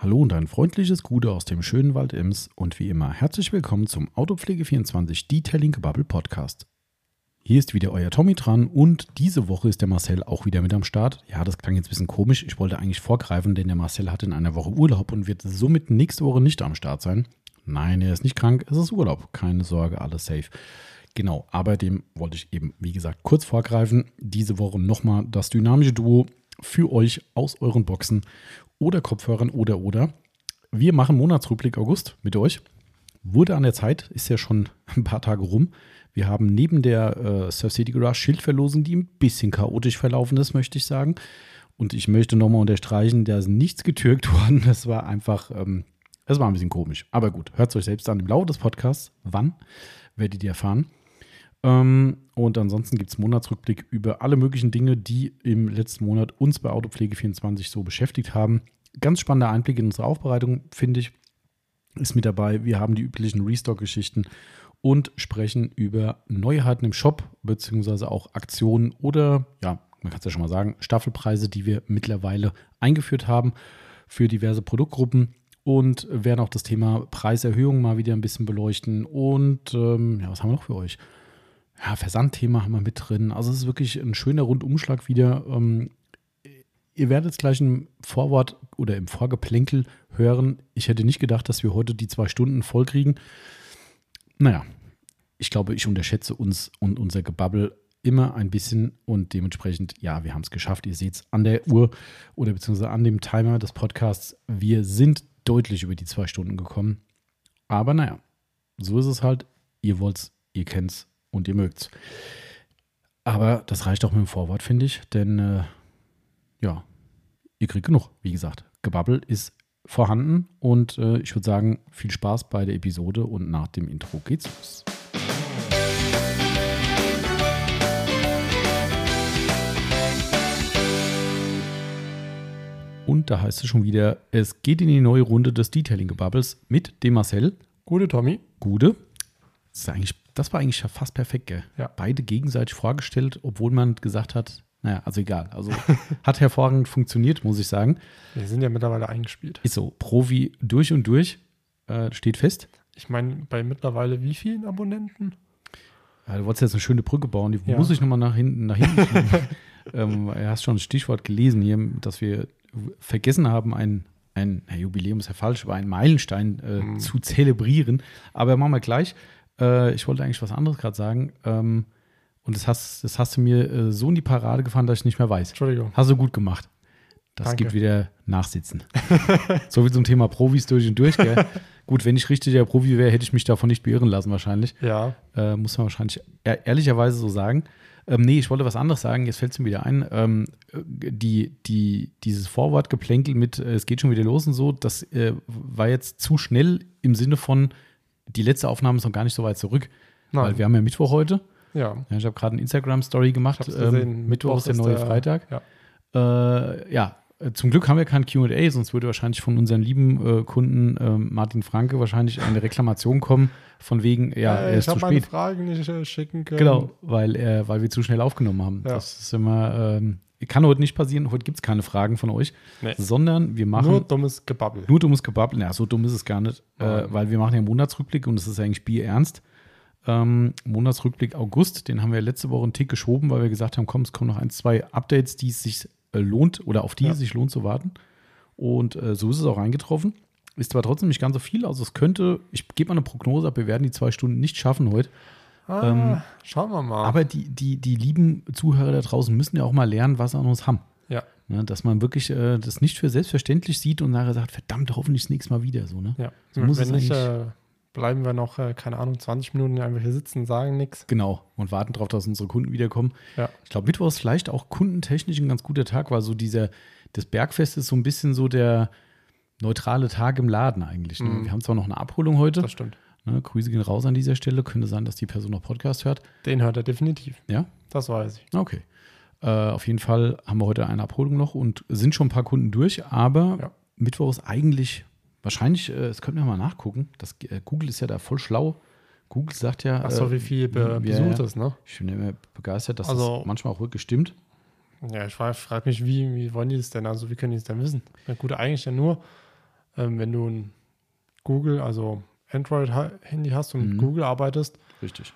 Hallo und ein freundliches Gute aus dem schönen Wald Ems und wie immer herzlich willkommen zum Autopflege24 Detailing Bubble Podcast. Hier ist wieder euer Tommy dran und diese Woche ist der Marcel auch wieder mit am Start. Ja, das klang jetzt ein bisschen komisch. Ich wollte eigentlich vorgreifen, denn der Marcel hat in einer Woche Urlaub und wird somit nächste Woche nicht am Start sein. Nein, er ist nicht krank, es ist Urlaub. Keine Sorge, alles safe. Genau, aber dem wollte ich eben, wie gesagt, kurz vorgreifen. Diese Woche nochmal das dynamische Duo für euch aus euren Boxen oder Kopfhörern oder oder. Wir machen Monatsrückblick August mit euch. Wurde an der Zeit, ist ja schon ein paar Tage rum. Wir haben neben der äh, Surf City Garage Schildverlosung, die ein bisschen chaotisch verlaufen ist, möchte ich sagen. Und ich möchte nochmal unterstreichen, da ist nichts getürkt worden. Das war einfach, ähm, das war ein bisschen komisch. Aber gut, hört es euch selbst an im Laufe des Podcasts. Wann werdet ihr erfahren? Ähm, und ansonsten gibt es Monatsrückblick über alle möglichen Dinge, die im letzten Monat uns bei Autopflege24 so beschäftigt haben. Ganz spannender Einblick in unsere Aufbereitung, finde ich, ist mit dabei. Wir haben die üblichen Restock-Geschichten und sprechen über Neuheiten im Shop, beziehungsweise auch Aktionen oder, ja, man kann es ja schon mal sagen, Staffelpreise, die wir mittlerweile eingeführt haben für diverse Produktgruppen und werden auch das Thema Preiserhöhung mal wieder ein bisschen beleuchten. Und ähm, ja, was haben wir noch für euch? Ja, Versandthema haben wir mit drin. Also es ist wirklich ein schöner Rundumschlag wieder. Ähm, ihr werdet es gleich im Vorwort oder im Vorgeplänkel hören. Ich hätte nicht gedacht, dass wir heute die zwei Stunden voll kriegen. Naja, ich glaube, ich unterschätze uns und unser Gebabbel immer ein bisschen und dementsprechend, ja, wir haben es geschafft. Ihr seht es an der Uhr oder beziehungsweise an dem Timer des Podcasts. Wir sind deutlich über die zwei Stunden gekommen. Aber naja, so ist es halt. Ihr wollt es, ihr kennt es und ihr mögt's. Aber das reicht auch mit dem Vorwort, finde ich, denn äh, ja, ihr kriegt genug. Wie gesagt, Gebabbel ist vorhanden und äh, ich würde sagen, viel Spaß bei der Episode und nach dem Intro geht's los. Und da heißt es schon wieder, es geht in die neue Runde des Detailing-Gebubbles mit dem Marcel. Gute, Tommy. Gute. Das ist eigentlich das war eigentlich fast perfekt, gell? Ja. Beide gegenseitig vorgestellt, obwohl man gesagt hat, naja, also egal. Also hat hervorragend funktioniert, muss ich sagen. Wir sind ja mittlerweile eingespielt. Ist so, Profi durch und durch, äh, steht fest. Ich meine, bei mittlerweile wie vielen Abonnenten? Ja, du wolltest jetzt eine schöne Brücke bauen, die ja. muss ich nochmal nach hinten, nach hinten ähm, Du hast schon ein Stichwort gelesen hier, dass wir vergessen haben, ein, ein Jubiläum ist ja falsch, aber einen Meilenstein äh, hm. zu zelebrieren. Aber machen wir gleich. Äh, ich wollte eigentlich was anderes gerade sagen. Ähm, und das hast, das hast du mir äh, so in die Parade gefahren, dass ich nicht mehr weiß. Entschuldigung. Hast du gut gemacht. Das Danke. gibt wieder Nachsitzen. so wie zum Thema Profis durch und durch, gell? Gut, wenn ich richtiger Profi wäre, hätte ich mich davon nicht beirren lassen, wahrscheinlich. Ja. Äh, muss man wahrscheinlich ehrlicherweise so sagen. Ähm, nee, ich wollte was anderes sagen, jetzt fällt es mir wieder ein. Ähm, die, die, dieses Vorwortgeplänkel mit, äh, es geht schon wieder los und so, das äh, war jetzt zu schnell im Sinne von, die letzte Aufnahme ist noch gar nicht so weit zurück, Nein. weil wir haben ja Mittwoch heute. Ja. ich habe gerade eine Instagram-Story gemacht. Ähm, Mittwoch ist der neue der, Freitag. Ja. Äh, ja. Zum Glück haben wir kein QA, sonst würde wahrscheinlich von unseren lieben äh, Kunden äh, Martin Franke wahrscheinlich eine Reklamation kommen, von wegen, ja, er ist zu spät. Ich habe meine Fragen nicht äh, schicken können. Genau, weil, weil wir zu schnell aufgenommen haben. Ja. Das ist immer, ähm, kann heute nicht passieren. Heute gibt es keine Fragen von euch, nee. sondern wir machen. Nur dummes Gebabbel. Nur dummes Gebabbel. Ja, so dumm ist es gar nicht, äh, weil wir machen ja Monatsrückblick und das ist eigentlich bierernst. Ähm, Monatsrückblick August, den haben wir letzte Woche einen Tick geschoben, weil wir gesagt haben, komm, es kommen noch ein, zwei Updates, die es sich äh, lohnt oder auf die ja. es sich lohnt zu warten. Und äh, so ist es auch eingetroffen. Ist zwar trotzdem nicht ganz so viel, also es könnte, ich gebe mal eine Prognose ab, wir werden die zwei Stunden nicht schaffen heute. Ah, ähm, schauen wir mal. Aber die, die, die lieben Zuhörer da draußen müssen ja auch mal lernen, was sie an uns haben. Ja. Ne, dass man wirklich äh, das nicht für selbstverständlich sieht und nachher sagt, verdammt, hoffentlich das nächste Mal wieder so. Ne? Ja. So muss Wenn nicht, äh, bleiben wir noch, äh, keine Ahnung, 20 Minuten einfach hier sitzen, sagen nichts. Genau. Und warten darauf, dass unsere Kunden wiederkommen. Ja. Ich glaube, Mittwoch ist vielleicht auch kundentechnisch ein ganz guter Tag, weil so dieser, das Bergfest ist so ein bisschen so der neutrale Tag im Laden eigentlich. Ne? Mhm. Wir haben zwar noch eine Abholung heute. Das stimmt. Ne, Grüße gehen raus an dieser Stelle. Könnte sein, dass die Person noch Podcast hört. Den hört er definitiv. Ja? Das weiß ich. Okay. Äh, auf jeden Fall haben wir heute eine Abholung noch und sind schon ein paar Kunden durch, aber ja. Mittwoch ist eigentlich wahrscheinlich, äh, das könnten wir mal nachgucken. Das, äh, Google ist ja da voll schlau. Google sagt ja. Achso, äh, wie viel be besucht ist, ne? Ich bin immer begeistert, dass also, das manchmal auch wirklich stimmt. Ja, ich frage frag mich, wie, wie wollen die das denn? Also, wie können die das denn wissen? Ja, gut, eigentlich ja nur ähm, wenn du ein Google, also Android-Handy hast und Mhm. mit Google arbeitest Richtig.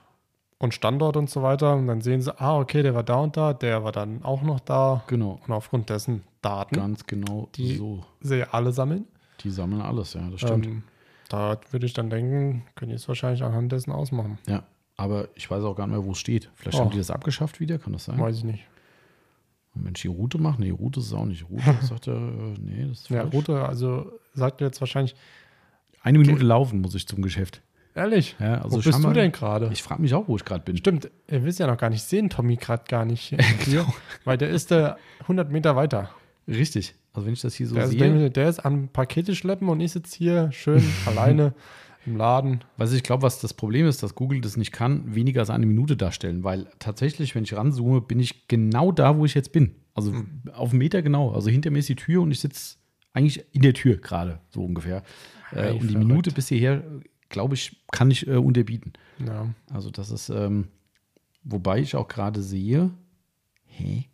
und Standort und so weiter, und dann sehen sie, ah, okay, der war da und da, der war dann auch noch da. Genau. Und aufgrund dessen Daten, Ganz genau Die- so. sie alle sammeln. Die sammeln alles, ja, das stimmt. Ähm, da würde ich dann denken, können die es wahrscheinlich anhand dessen ausmachen. ja. Aber ich weiß auch gar nicht mehr, wo es steht. Vielleicht Oh. haben die das abgeschafft wieder, kann das sein? Weiß ich nicht. Und wenn ich die Route mache, nee, Route ist es auch nicht. Route sagt er, äh, nee, das ist Ja, falsch. Route, also sagt ihr jetzt wahrscheinlich, Eine Minute laufen muss ich zum Geschäft. ehrlich, Ja, also wo bist du scheinbar- denn gerade? Ich frage mich auch, wo ich gerade bin. Stimmt, ihr wisst ja noch gar nicht, sehen Tommy gerade gar nicht hier, weil der ist äh, 100 Meter weiter. Richtig. Also wenn ich das hier so der, ist, sehe. der, der ist am Pakete schleppen und ich sitze hier schön alleine im Laden. Was ich glaube, was das Problem ist, dass Google das nicht kann, weniger als eine Minute darstellen, weil tatsächlich, wenn ich ranzoome, bin ich genau da, wo ich jetzt bin. Also auf einen Meter genau. Also hinter mir ist die Tür und ich sitze eigentlich in der Tür gerade, so ungefähr. Äh, Hey, und die. Minute bis hierher, glaube ich, kann ich äh, unterbieten. Ja. Also das ist, ähm, wobei ich auch gerade sehe, hä?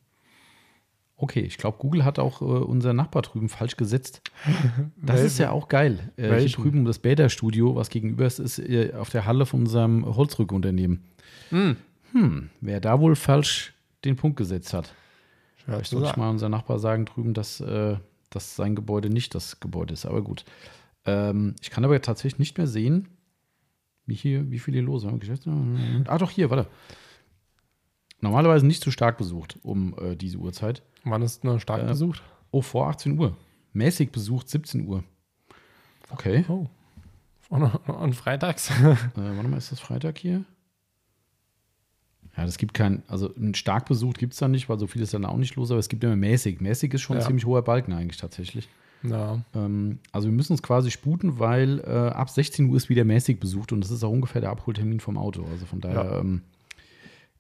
Okay, ich glaube, Google hat auch äh, unser Nachbar drüben falsch gesetzt. Das ist ja auch geil. Äh, hier drüben das Bäder-Studio, was gegenüber ist, ist äh, auf der Halle von unserem Holzrückunternehmen. Hm. Hm, wer da wohl falsch den Punkt gesetzt hat. Vielleicht sollte ich mal unser Nachbar sagen drüben, dass, äh, dass sein Gebäude nicht das Gebäude ist. Aber gut. Ähm, ich kann aber tatsächlich nicht mehr sehen, wie, hier, wie viel hier los ist. Geschäfts- Ah, doch, hier, warte. Normalerweise nicht so stark besucht um äh, diese Uhrzeit. Wann ist nur stark Äh, besucht? Oh, vor 18 Uhr. Mäßig besucht 17 Uhr. Okay. Oh. Und, und freitags? Äh, warte mal, ist das Freitag hier? Ja, das gibt kein, also ein stark besucht gibt es da nicht, weil so viel ist dann auch nicht los, aber es gibt immer mäßig. Mäßig ist schon ein Ja. ziemlich hoher Balken eigentlich tatsächlich. Ja. Ähm, also wir müssen uns quasi sputen, weil äh, ab 16 Uhr ist wieder mäßig besucht und das ist auch ungefähr der Abholtermin vom Auto. Also von daher, Ja. ähm,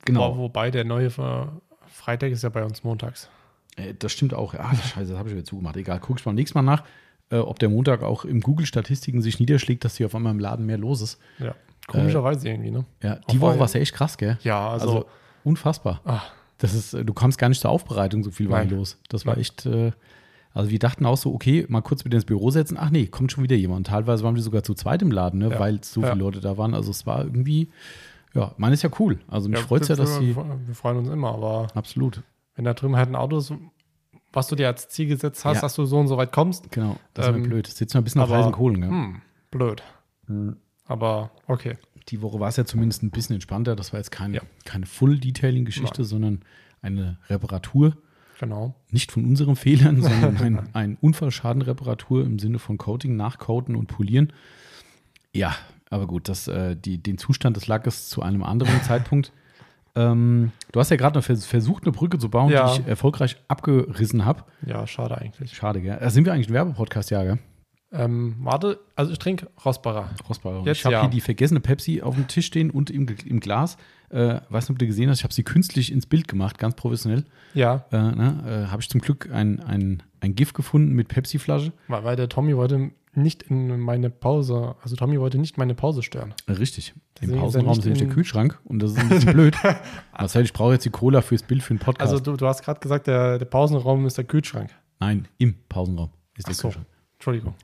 Wo, genau. wobei der neue Freitag ist ja bei uns montags. Äh, das stimmt auch. Ah, scheiße, das habe ich wieder zugemacht. Egal, guck ich beim nächsten Mal nach, äh, ob der Montag auch im Google-Statistiken sich niederschlägt, dass hier auf einmal im Laden mehr los ist. Ja. Komischerweise irgendwie, ne? Ja, die Woche war es ja echt krass, gell? Ja, also, Also, unfassbar. ah, Das ist, äh, du kamst gar nicht zur Aufbereitung, so viel war Nein. los. Das war Nein. echt, äh, also wir dachten auch so, okay, mal kurz wieder ins Büro setzen. Ach nee, kommt schon wieder jemand. Teilweise waren wir sogar zu zweit im Laden, ne, Ja. weil so Ja. viele Leute da waren. Also es war irgendwie, ja, man ist ja cool. Also mich freut es ja, dass sie, wir, freuen uns immer, aber absolut, wenn da drüben halt ein Auto ist, was du dir als Ziel gesetzt hast, Ja. dass du so und so weit kommst, genau, das ist Ähm, mir blöd. Sitzen wir ein bisschen auf heißen Kohlen. Gell? hm, blöd. Mhm. Aber okay. Die Woche war es ja zumindest ein bisschen entspannter. Das war jetzt kein, Ja. keine Full-Detailing-Geschichte, sondern eine Reparatur. Genau. nicht von unseren Fehlern, sondern ein, ein Unfallschadenreparatur im Sinne von Coating, Nachcoaten und Polieren. Ja, aber gut, das, äh, die, den Zustand des Lackes zu einem anderen Zeitpunkt. Ähm, du hast ja gerade noch vers versucht, eine Brücke zu bauen, Ja. die ich erfolgreich abgerissen habe. Ja, schade eigentlich. Schade, gell? Äh, sind wir eigentlich ein Werbepodcast, ja, gell? Ähm, warte, also ich trinke Rosbacher. Rossbacher. Und Jetzt ich habe ja. hier die vergessene Pepsi auf dem Tisch stehen und im, im Glas. Äh, weiß nicht, ob du gesehen hast, ich habe sie künstlich ins Bild gemacht, ganz professionell. Ja, Äh, ne, äh, habe ich zum Glück ein, ein, ein GIF gefunden mit Pepsi-Flasche. weil, weil der Tommy wollte nicht in meine Pause, also Tommy wollte nicht meine Pause stören. Richtig. Im Deswegen er Pausenraum ist nämlich der Kühlschrank und das ist ein bisschen blöd. Marcel, ich brauche jetzt die Cola fürs Bild für den Podcast. Also du, du hast gerade gesagt, der, der Pausenraum ist der Kühlschrank. Nein, im Pausenraum ist der Ach so. Kühlschrank. Entschuldigung.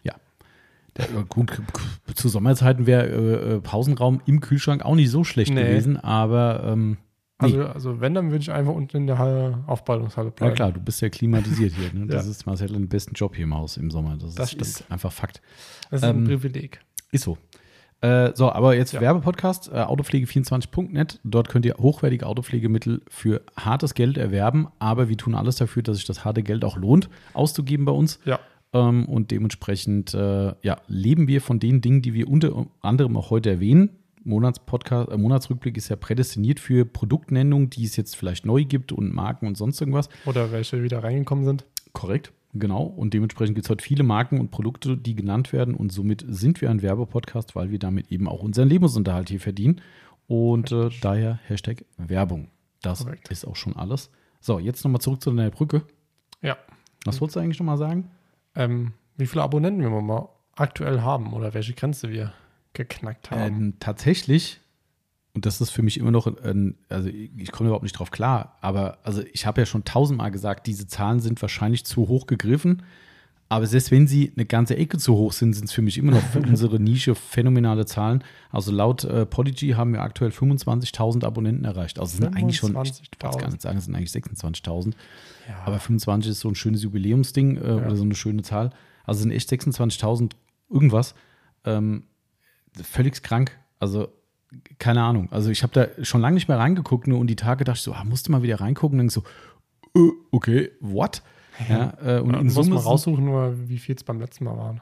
Der, äh, gut, zu Sommerzeiten wäre äh, äh, Pausenraum im Kühlschrank auch nicht so schlecht Nee. gewesen, aber ähm, nee. Also, also wenn, dann würde ich einfach unten in der Halle, Aufballungshalle bleiben. klar, du bist ja klimatisiert hier. Ne? Das Ja. ist Marcel den besten Job hier im Haus im Sommer. Das, Das ist, ist einfach Fakt. Das ist ein Ähm, Privileg. Ist so. Äh, so, aber jetzt Ja. Werbepodcast, äh, autopflege24.net. Dort könnt ihr hochwertige Autopflegemittel für hartes Geld erwerben, aber wir tun alles dafür, dass sich das harte Geld auch lohnt, auszugeben bei uns. Ja, Ähm, und dementsprechend äh, ja, leben wir von den Dingen, die wir unter anderem auch heute erwähnen. Monatspodcast, äh, Monatsrückblick ist ja prädestiniert für Produktnennungen, die es jetzt vielleicht neu gibt und Marken und sonst irgendwas. oder welche wieder reingekommen sind. Korrekt, genau. Und dementsprechend gibt es heute viele Marken und Produkte, die genannt werden. Und somit sind wir ein Werbepodcast, weil wir damit eben auch unseren Lebensunterhalt hier verdienen. Und äh, daher Hashtag Werbung. Das Korrekt. ist auch schon alles. So, jetzt nochmal zurück zu deiner Brücke. Ja. Was wolltest du eigentlich nochmal sagen? Ähm, wie viele Abonnenten wir mal aktuell haben oder welche Grenze wir geknackt haben. Ähm, tatsächlich, und das ist für mich immer noch, ein, also ich komme überhaupt nicht drauf klar, aber also ich habe ja schon tausendmal gesagt, diese Zahlen sind wahrscheinlich zu hoch gegriffen, Aber selbst wenn sie eine ganze Ecke zu hoch sind, sind es für mich immer noch für unsere Nische phänomenale Zahlen. Also laut äh, Podigy haben wir aktuell 25.000 Abonnenten erreicht. Also es sind eigentlich schon, ich kann gar nicht sagen, es sind eigentlich 26.000. Ja. Aber 25 ist so ein schönes Jubiläumsding äh, oder so eine schöne Zahl. Also es sind echt 26.000 irgendwas. Ähm, völlig krank. Also keine Ahnung. Also ich habe da schon lange nicht mehr reingeguckt nur und die Tage dachte ich so, ah, musste mal wieder reingucken und dann so, äh, okay, what? Ja, äh, und Ja, in muss Summe man sind- raussuchen, nur wie viel es beim letzten Mal waren.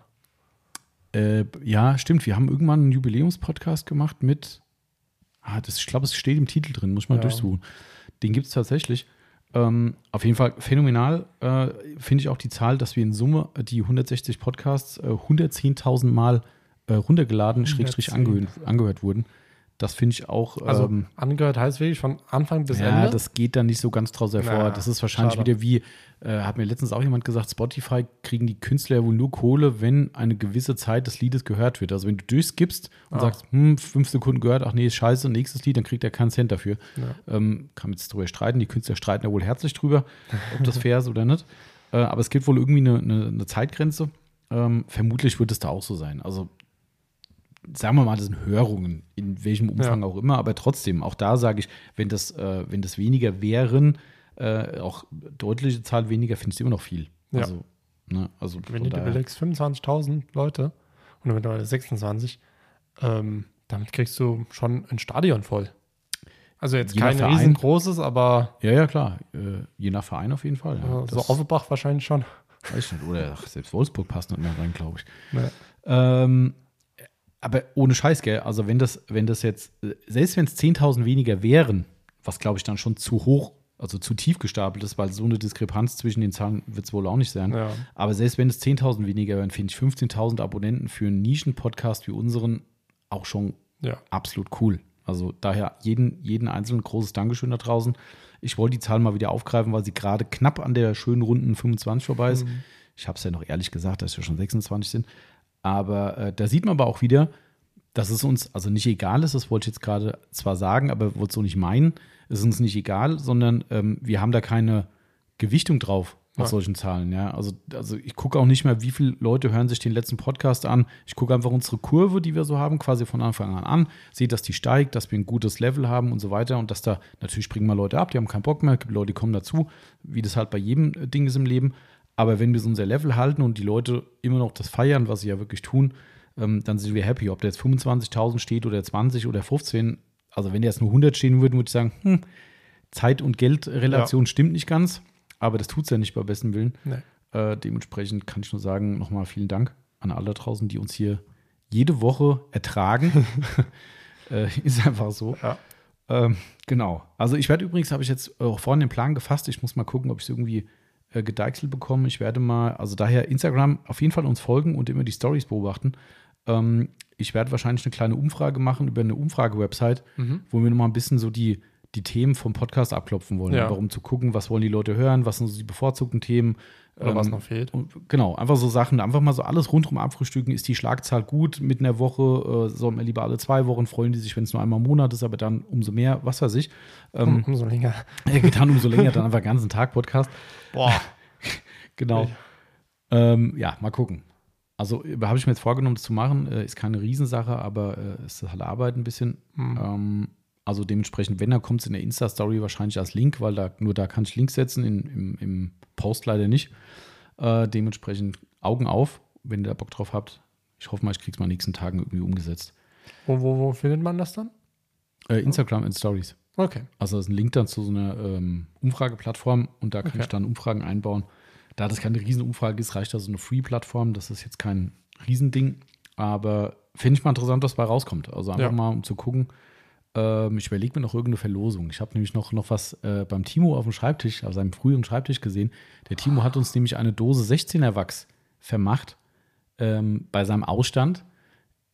Äh, ja, stimmt. Wir haben irgendwann einen Jubiläumspodcast gemacht mit. Ah, das, ich glaube, es steht im Titel drin, muss ich mal Ja. durchsuchen. Den gibt es tatsächlich. Ähm, auf jeden Fall phänomenal äh, finde ich auch die Zahl, dass wir in Summe äh, die 160 Podcasts äh, 110.000 Mal äh, runtergeladen, schrägstrich 110. angehört, angehört wurden. Das finde ich auch. Also ähm, angehört heißt wirklich von Anfang bis ja, Ende. das geht dann nicht so ganz draus hervor. Na, das ist wahrscheinlich schade. wieder wie, äh, hat mir letztens auch jemand gesagt, Spotify kriegen die Künstler ja wohl nur Kohle, wenn eine gewisse Zeit des Liedes gehört wird. Also wenn du durchskippst und Ah. sagst, hm, fünf Sekunden gehört, ach nee, ist scheiße, nächstes Lied, dann kriegt er keinen Cent dafür. Ja. Ähm, kann man jetzt drüber streiten. Die Künstler streiten ja wohl herzlich drüber, ob das fair ist oder nicht. Äh, aber es gibt wohl irgendwie eine, eine, eine Zeitgrenze. Ähm, vermutlich wird es da auch so sein. Also sagen wir mal, das sind Hörungen, in welchem Umfang Ja. auch immer, aber trotzdem, auch da sage ich, wenn das, äh, wenn das weniger wären, äh, auch deutliche Zahl weniger, finde ich immer noch viel. Ja. Also, ne, also Wenn du dir überlegst, 25.000 Leute und mittlerweile 26, ähm, damit kriegst du schon ein Stadion voll. Also jetzt Je kein Verein. riesengroßes, aber Ja, ja, klar. Äh, je nach Verein auf jeden Fall. Ja. so Offenbach wahrscheinlich schon. weiß ich nicht. Oder ach, selbst Wolfsburg passt nicht mehr rein, glaube ich. Ne. Ähm, aber ohne Scheiß, gell? Also, wenn das, wenn das jetzt, selbst wenn es 10.000 weniger wären, was glaube ich dann schon zu hoch, also zu tief gestapelt ist, weil so eine Diskrepanz zwischen den Zahlen wird es wohl auch nicht sein. Ja. Aber selbst wenn es 10.000 weniger wären, finde ich 15.000 Abonnenten für einen Nischen-Podcast wie unseren auch schon ja. absolut cool. Also daher jeden, jeden einzelnen großes Dankeschön da draußen. Ich wollte die Zahl mal wieder aufgreifen, weil sie gerade knapp an der schönen runden 25 vorbei ist. Ich habe es ja noch ehrlich gesagt, dass wir schon 26 sind. Aber äh, da sieht man aber auch wieder, dass es uns also nicht egal ist, das wollte ich jetzt gerade zwar sagen, aber wollte es so nicht meinen. Es ist uns nicht egal, sondern ähm, wir haben da keine Gewichtung drauf auf Ja. solchen Zahlen. Ja, also, also ich gucke auch nicht mehr, wie viele Leute hören sich den letzten Podcast an. Ich gucke einfach unsere Kurve, die wir so haben, quasi von Anfang an an, sehe, dass die steigt, dass wir ein gutes Level haben und so weiter und dass da natürlich springen mal Leute ab, die haben keinen Bock mehr, gibt Leute, die kommen dazu, wie das halt bei jedem äh, Ding ist im Leben. Aber wenn wir so unser Level halten und die Leute immer noch das feiern, was sie ja wirklich tun, ähm, dann sind wir happy. Ob der jetzt 25.000 steht oder 20 oder 15, also wenn der jetzt nur 100 stehen würde, würde ich sagen, hm, Zeit- und Geldrelation stimmt nicht ganz, aber das tut es ja nicht bei besten Willen. Nee. Äh, dementsprechend kann ich nur sagen, nochmal vielen Dank an alle da draußen, die uns hier jede Woche ertragen. äh, ist einfach so. Ja. Ähm, genau. Also ich werde übrigens, habe ich jetzt auch vorhin den Plan gefasst, ich muss mal gucken, ob ich es irgendwie äh, gedeichselt bekomme. Ich werde mal, also daher Instagram auf jeden Fall uns folgen und immer die Stories beobachten. Ähm, ich werde wahrscheinlich eine kleine Umfrage machen über eine Umfrage-Website, Mhm. wo wir nochmal ein bisschen so die, die Themen vom Podcast abklopfen wollen. Ja. Einfach um zu gucken, was wollen die Leute hören, was sind so die bevorzugten Themen. Oder was Ähm, noch fehlt. und genau, einfach so Sachen, einfach mal so alles rundherum abfrühstücken. Ist die Schlagzahl gut mit einer Woche? Äh, sollen wir lieber alle zwei Wochen freuen die sich, wenn es nur einmal im Monat ist, aber dann umso mehr, was weiß ich. Ähm, Um, umso länger. äh, dann umso länger, dann einfach den ganzen Tag Podcast. Boah. Genau. Ähm, ja, mal gucken. Also äh, habe ich mir jetzt vorgenommen, das zu machen. Äh, ist keine Riesensache, aber äh, es ist halt Arbeit ein bisschen. Hm. Ähm, also dementsprechend, wenn, dann kommt es in der Insta-Story wahrscheinlich als Link, weil da nur da kann ich Links setzen, in, im, im Post leider nicht. Äh, dementsprechend Augen auf, wenn ihr da Bock drauf habt. Ich hoffe mal, ich krieg's mal in den nächsten Tagen irgendwie umgesetzt. Wo, wo, wo findet man das dann? Äh, Instagram in Stories. Okay. Also das ist ein Link dann zu so einer ähm, Umfrageplattform und da kann Okay. ich dann Umfragen einbauen. Da das keine Riesenumfrage ist, reicht da so eine Free-Plattform. Das ist jetzt kein Riesending, aber finde ich mal interessant, was dabei rauskommt. Also einfach Ja. mal, um zu gucken. Ähm, ich überlege mir noch irgendeine Verlosung. Ich habe nämlich noch, noch was äh, beim Timo auf dem Schreibtisch, auf seinem früheren Schreibtisch gesehen. Der Timo hat uns nämlich eine Dose 16er Wachs vermacht ähm, bei seinem Ausstand.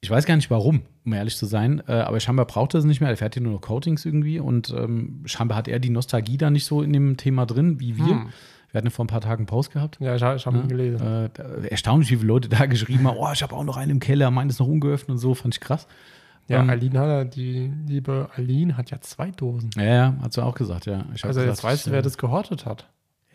Ich weiß gar nicht warum, um ehrlich zu sein, äh, aber scheinbar braucht er es nicht mehr. Er fährt hier nur noch Coatings irgendwie und ähm, scheinbar hat er die Nostalgie da nicht so in dem Thema drin wie wir. Hm. Wir hatten ja vor ein paar Tagen einen Post gehabt. Ja, ich, ich habe ihn gelesen. Äh, erstaunlich, wie viele Leute da geschrieben haben: Oh, ich habe auch noch einen im Keller, meinen ist noch ungeöffnet und so, fand ich krass. Ja, ähm, Aline hat ja, die liebe Aline hat ja zwei Dosen. Ja, ja, hat sie auch gesagt, ja. Also gesagt, jetzt weißt du, wer äh, das gehortet hat.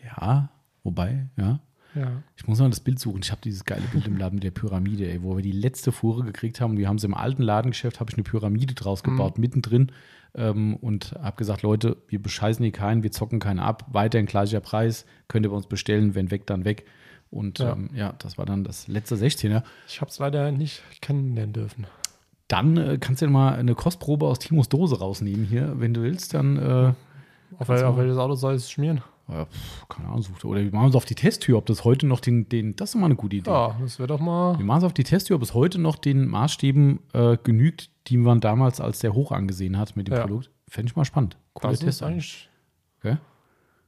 Ja, wobei, ja. Ja. Ich muss mal das Bild suchen. Ich habe dieses geile Bild im Laden mit der Pyramide, ey, wo wir die letzte Fuhre gekriegt haben. Wir haben sie im alten Ladengeschäft, habe ich eine Pyramide draus Mhm. gebaut, mittendrin. Ähm, und habe gesagt, Leute, wir bescheißen hier keinen, wir zocken keinen ab. Weiterhin gleicher Preis, könnt ihr bei uns bestellen, wenn weg, dann weg. Und ja, Ja. ähm, ja das war dann das letzte 16er. Ich habe es leider nicht kennenlernen dürfen. Dann äh, kannst du ja mal eine Kostprobe aus Timos Dose rausnehmen hier, wenn du willst. Dann, äh, Auf, wel auf welches Auto soll es schmieren? ja, pf, keine Ahnung, such, oder wir machen es auf die Testtür, ob das heute noch den, den das ist mal eine gute Idee. Ja, das wäre doch mal. Wir machen es auf die Testtür, ob es heute noch den Maßstäben äh, genügt, die man damals als sehr hoch angesehen hat mit dem Ja. Produkt. Fände ich mal spannend. Cooler Das Test eigentlich. Okay?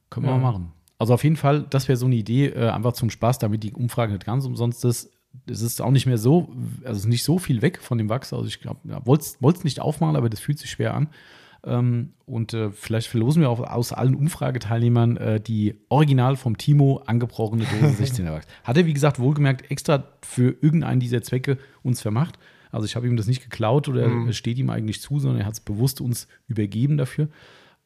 Können wir Ja. mal machen. Also auf jeden Fall, das wäre so eine Idee, äh, einfach zum Spaß, damit die Umfrage nicht ganz umsonst ist. Es ist auch nicht mehr so, also es ist nicht so viel weg von dem Wachs. Also ich glaube, ja, wollte es nicht aufmachen, aber das fühlt sich schwer an. Ähm, und äh, vielleicht verlosen wir auch aus allen Umfrageteilnehmern äh, die original vom Timo angebrochene Dose 16er Wachs. Hat er, wie gesagt, wohlgemerkt extra für irgendeinen dieser Zwecke uns vermacht. Also ich habe ihm das nicht geklaut oder Mhm. es steht ihm eigentlich zu, sondern er hat es bewusst uns übergeben dafür.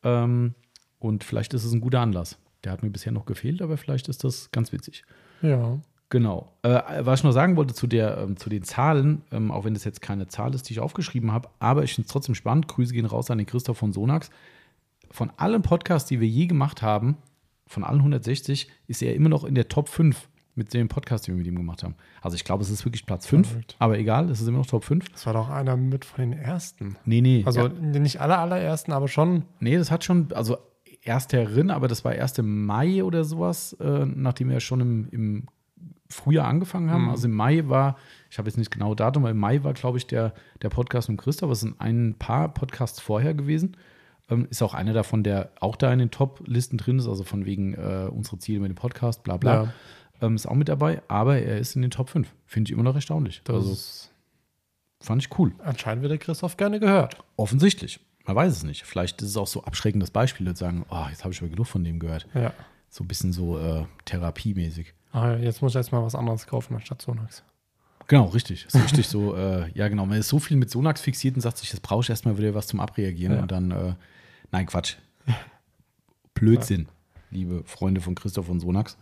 Ähm, und vielleicht ist es ein guter Anlass. Der hat mir bisher noch gefehlt, aber vielleicht ist das ganz witzig. Ja. Genau. Äh, was ich noch sagen wollte zu, der, ähm, zu den Zahlen, ähm, auch wenn das jetzt keine Zahl ist, die ich aufgeschrieben habe, aber ich finde es trotzdem spannend. Grüße gehen raus an den Christoph von Sonax. Von allen Podcasts, die wir je gemacht haben, von allen 160, ist er immer noch in der Top 5 mit dem Podcast, den wir mit ihm gemacht haben. Also ich glaube, es ist wirklich Platz 5, Verrückt. aber egal, es ist immer noch Top 5. Das war doch einer mit von den ersten. Nee, nee. Also ja. nicht alle allerersten, aber schon. Nee, das hat schon, also ersterin, aber das war erst im Mai oder sowas, äh, nachdem wir schon im, im Frühjahr angefangen haben. Mhm. Also im Mai war, ich habe jetzt nicht genau Datum, aber im Mai war, glaube ich, der, der Podcast mit Christoph. Es sind ein paar Podcasts vorher gewesen. Ähm, ist auch einer davon, der auch da in den Top-Listen drin ist, also von wegen äh, unsere Ziele mit dem Podcast, bla bla. Ja. Ähm, ist auch mit dabei, aber er ist in den Top 5. Finde ich immer noch erstaunlich. Das also fand ich cool. anscheinend wird der Christoph gerne gehört. Offensichtlich. Man weiß es nicht. Vielleicht ist es auch so abschreckendes Beispiel, zu sagen, oh, jetzt habe ich aber genug von dem gehört. Ja. So ein bisschen so äh, therapiemäßig. Ah, jetzt muss ich jetzt mal was anderes kaufen anstatt Sonax. Genau, richtig. Ist richtig so, äh, ja genau. Man ist so viel mit Sonax fixiert und sagt sich, das brauche ich erstmal wieder was zum Abreagieren. Ja. Und dann, äh, nein, Quatsch. Blödsinn, liebe Freunde von Christoph und Sonax.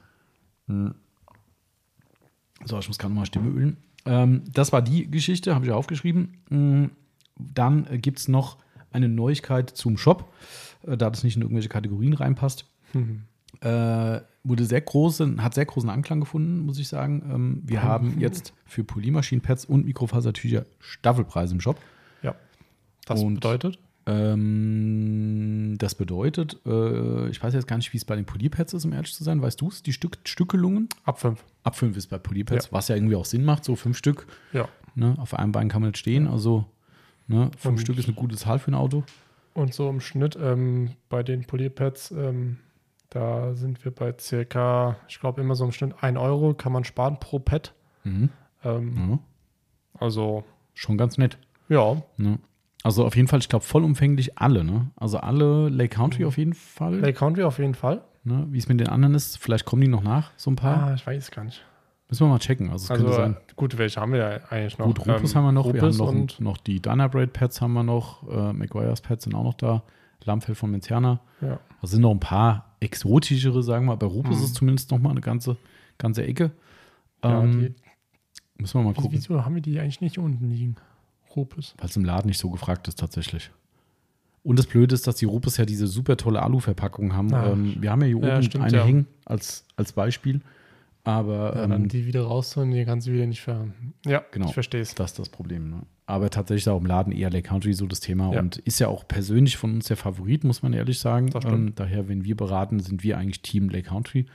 Hm. So, ich muss gerade mal Stimme ölen. Ähm, das war die Geschichte, habe ich aufgeschrieben. Hm, Dann äh, gibt es noch eine Neuigkeit zum Shop, äh, da das nicht in irgendwelche Kategorien reinpasst. Mhm. Äh, wurde sehr große, hat sehr großen Anklang gefunden, muss ich sagen. Ähm, wir haben jetzt für Polymaschinenpads und Mikrofasertücher Staffelpreise im Shop. Ja. Das Und- bedeutet? Ähm, das bedeutet, äh, ich weiß jetzt gar nicht, wie es bei den Polypads ist, um ehrlich zu sein. Weißt du es? Die Stück, Stückelungen? Ab 5. Ab fünf ist bei Polypads, Ja. was ja irgendwie auch Sinn macht, so fünf Stück. Ja. Ne? Auf einem Bein kann man nicht stehen, also ne? fünf Und- Stück ist eine gute Zahl für ein Auto. Und so im Schnitt ähm, bei den Polierpads, ähm, da sind wir bei circa, ich glaube immer so im Schnitt 1 Euro kann man sparen pro Pad. Mhm. Ähm, Ja. Also, Schon ganz nett. ja, Ne? Also auf jeden Fall, ich glaube, vollumfänglich alle, ne? Also alle Lake Country auf jeden Fall. Lake Country auf jeden Fall. Ne? Wie es mit den anderen ist, vielleicht kommen die noch nach, so ein paar. Ah, ich weiß gar nicht. Müssen wir mal checken. Also es Also, könnte sein. gut, welche haben wir ja eigentlich noch? Gut, Rupus Ähm, haben wir noch. wir haben Rupus noch, und, noch die Dynabrade Pads haben wir noch. Äh, McGuire's Pads sind auch noch da. Lammfell von Menzerna. ja. Also sind noch ein paar exotischere, sagen wir. Bei Rupus Mhm. ist zumindest noch mal eine ganze, ganze Ecke. Ja, Ähm, müssen wir mal wieso, gucken, wieso haben wir die eigentlich nicht unten liegen? Rupus. weil es im Laden nicht so gefragt ist tatsächlich. Und das Blöde ist, dass die Rupus ja diese super tolle Alu-Verpackung haben. Ah. Ähm, wir haben ja hier Ja, oben stimmt, eine ja. hängen als, als Beispiel. Aber Ja, ähm, dann die wieder rausholen, die kannst du wieder nicht ver... Ja, Genau. ich verstehe es. Das ist das Problem. Ne? Aber tatsächlich auch im Laden eher Lake Country so das Thema Ja. und ist ja auch persönlich von uns der Favorit, muss man ehrlich sagen. Ähm, daher, wenn wir beraten, sind wir eigentlich Team Lake Country.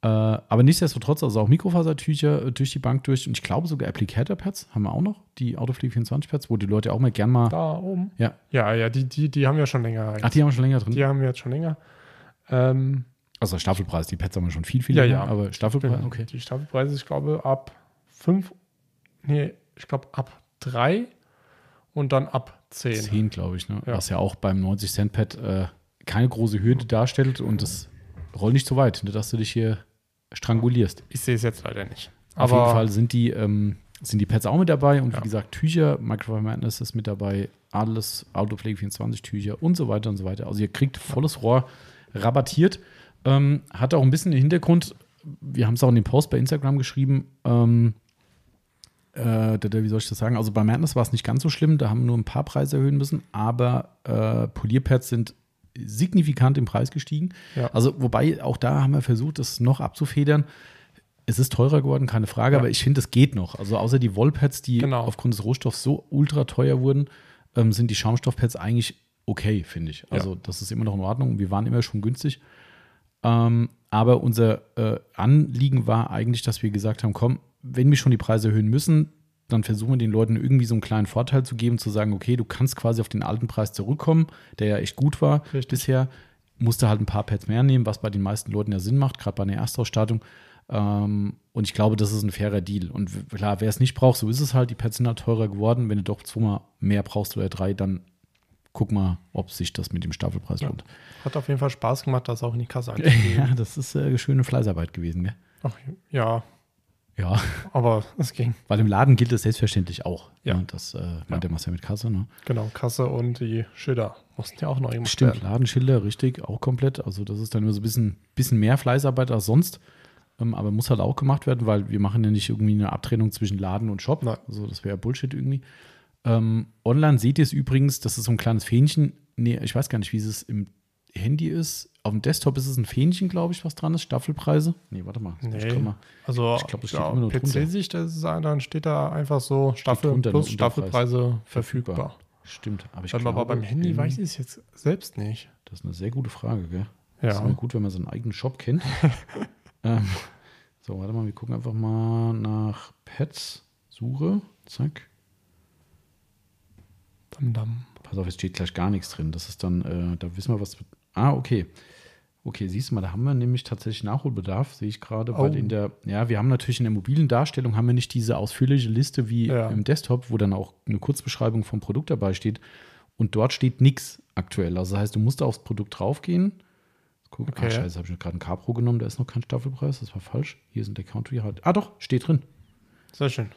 Äh, aber nichtsdestotrotz, also auch Mikrofasertücher äh, durch die Bank durch und ich glaube sogar Applicator-Pads haben wir auch noch, die Autofleet 24-Pads, wo die Leute auch mal gern mal. Da oben. Ja. Ja, ja, die, die, die haben wir schon länger. Ach, die haben wir schon länger drin. Die haben wir jetzt schon länger. Ähm, Also Staffelpreis, die Pads haben wir schon viel, viel Ja, länger, ja. aber Staffelpreis, okay. Die Staffelpreise, ich glaube, ab 5, nee, ich glaube ab 3 und dann ab 10. 10, glaube ich, ne? Ja. was ja auch beim 90-Cent-Pad äh, keine große Hürde darstellt und das rollt nicht so weit, ne, dass du dich hier strangulierst. Ich sehe es jetzt leider nicht. Auf Aber jeden Fall sind die, ähm, sind die Pads auch mit dabei und Ja. wie gesagt, Tücher, Microfiber Madness ist mit dabei, alles, Autopflege 24 Tücher und so weiter und so weiter. Also ihr kriegt volles Rohr rabattiert. Ähm, hat auch ein bisschen den Hintergrund, wir haben es auch in dem Post bei Instagram geschrieben, ähm, äh, wie soll ich das sagen? Also bei Madness war es nicht ganz so schlimm, da haben wir nur ein paar Preise erhöhen müssen, aber äh, Polierpads sind signifikant im Preis gestiegen. Ja. Also, wobei auch da haben wir versucht, das noch abzufedern. Es ist teurer geworden, keine Frage, Ja. aber ich finde, es geht noch. Also außer die Wollpads, die Genau. aufgrund des Rohstoffs so ultra teuer wurden, ähm, sind die Schaumstoffpads eigentlich okay, finde ich. Also das ist immer noch in Ordnung. Wir waren immer schon günstig. Ähm, aber unser äh, Anliegen war eigentlich, dass wir gesagt haben, komm, wenn wir schon die Preise erhöhen müssen, dann versuchen wir den Leuten irgendwie so einen kleinen Vorteil zu geben, zu sagen, okay, du kannst quasi auf den alten Preis zurückkommen, der ja echt gut war Richtig. bisher, musst du halt ein paar Pads mehr nehmen, was bei den meisten Leuten ja Sinn macht, gerade bei einer Erstausstattung. Ähm, und ich glaube, das ist ein fairer Deal. Und klar, wer es nicht braucht, so ist es halt. Die Pads sind halt teurer geworden. Wenn du doch zweimal mehr brauchst oder drei, dann guck mal, ob sich das mit dem Staffelpreis Ja. lohnt. Hat auf jeden Fall Spaß gemacht, das auch in die Kasse einzugeben. Ja, das ist äh, schöne Fleißarbeit gewesen, gell? Ach, ja, Ja, aber es ging. weil im Laden gilt es selbstverständlich auch. Ja. Ne? Das äh, meint der Marcel mit Kasse, ne? Genau, Kasse und die Schilder mussten ja auch noch irgendwas Stimmt, werden. Ladenschilder, richtig, auch komplett. Also das ist dann nur so ein bisschen, bisschen mehr Fleißarbeit als sonst. Ähm, aber muss halt auch gemacht werden, weil wir machen ja nicht irgendwie eine Abtrennung zwischen Laden und Shop. Nein. Also das wäre ja Bullshit irgendwie. Ähm, online seht ihr es übrigens, das ist so ein kleines Fähnchen. Nee, ich weiß gar nicht, wie es im Handy ist. Auf dem Desktop ist es ein Fähnchen, glaube ich, was dran ist. Staffelpreise. Nee, warte mal. Ich Nee. kann mal Also Ich glaub, das steht ja, immer nur drunter. PC-Sicht, dann steht da einfach so Staffel plus ne. Staffelpreise verfügbar. Stimmt, aber ich aber glaube, beim Handy weiß ich es jetzt selbst nicht. Das ist eine sehr gute Frage, gell? Das ist Ja, immer gut, wenn man seinen eigenen Shop kennt. ähm, so, warte mal, wir gucken einfach mal nach Pets. Suche. Zack. dam, dam. Pass auf, jetzt steht gleich gar nichts drin. Das ist dann, äh, da wissen wir, was. Ah, okay. Okay, siehst du mal, da haben wir nämlich tatsächlich Nachholbedarf, sehe ich gerade. Weil Oh. in der, ja, wir haben natürlich in der mobilen Darstellung haben wir nicht diese ausführliche Liste wie Ja. im Desktop, wo dann auch eine Kurzbeschreibung vom Produkt dabei steht. Und dort steht nichts aktuell. Also das heißt, du musst aufs Produkt draufgehen. Guck, Okay. Ah, scheiße, habe ich gerade einen Capro genommen, da ist noch kein Staffelpreis, das war falsch. Hier sind der Country halt. Ah, doch, steht drin. Sehr schön.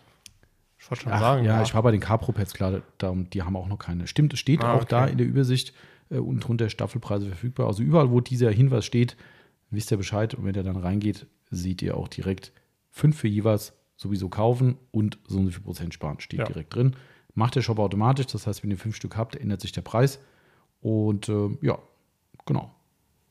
Ich wollte schon Ach, sagen. ja, ich war bei den Capro-Pads klar, da, die haben auch noch keine. Stimmt, es steht Ah, auch da okay. in der Übersicht unten drunter Staffelpreise verfügbar. Also überall, wo dieser Hinweis steht, wisst ihr Bescheid. Und wenn ihr dann reingeht, seht ihr auch direkt fünf für jeweils sowieso kaufen und so und so viel Prozent sparen. Steht Ja. direkt drin. Macht der Shop automatisch. Das heißt, wenn ihr fünf Stück habt, ändert sich der Preis. Und äh, ja, genau.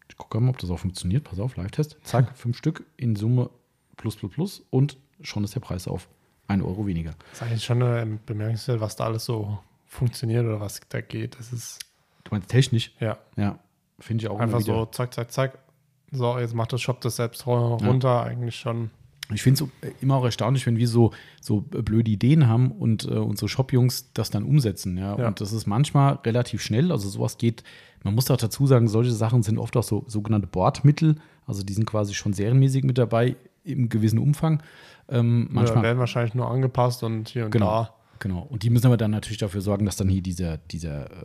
Ich gucke mal, ob das auch funktioniert. Pass auf, Live-Test. Zack, fünf Stück in Summe plus plus plus und schon ist der Preis auf 1 Euro weniger. Das ist eigentlich schon äh, bemerkenswert, was da alles so funktioniert oder was da geht. Das ist Du meinst technisch? ja Ja, finde ich auch einfach so zack, zack, zack. So, jetzt macht das Shop das selbst ru- runter. Eigentlich schon. Ich finde es immer auch erstaunlich, wenn wir so, so blöde Ideen haben und äh, unsere Shop-Jungs das dann umsetzen. Ja? Ja. Und das ist manchmal relativ schnell. Also sowas geht, man muss auch dazu sagen, solche Sachen sind oft auch so sogenannte Bordmittel. Also die sind quasi schon serienmäßig mit dabei im gewissen Umfang. Ähm, Manchmal manchmal, werden wahrscheinlich nur angepasst und hier und Genau. da. Genau. Und die müssen aber dann natürlich dafür sorgen, dass dann hier dieser, dieser, äh,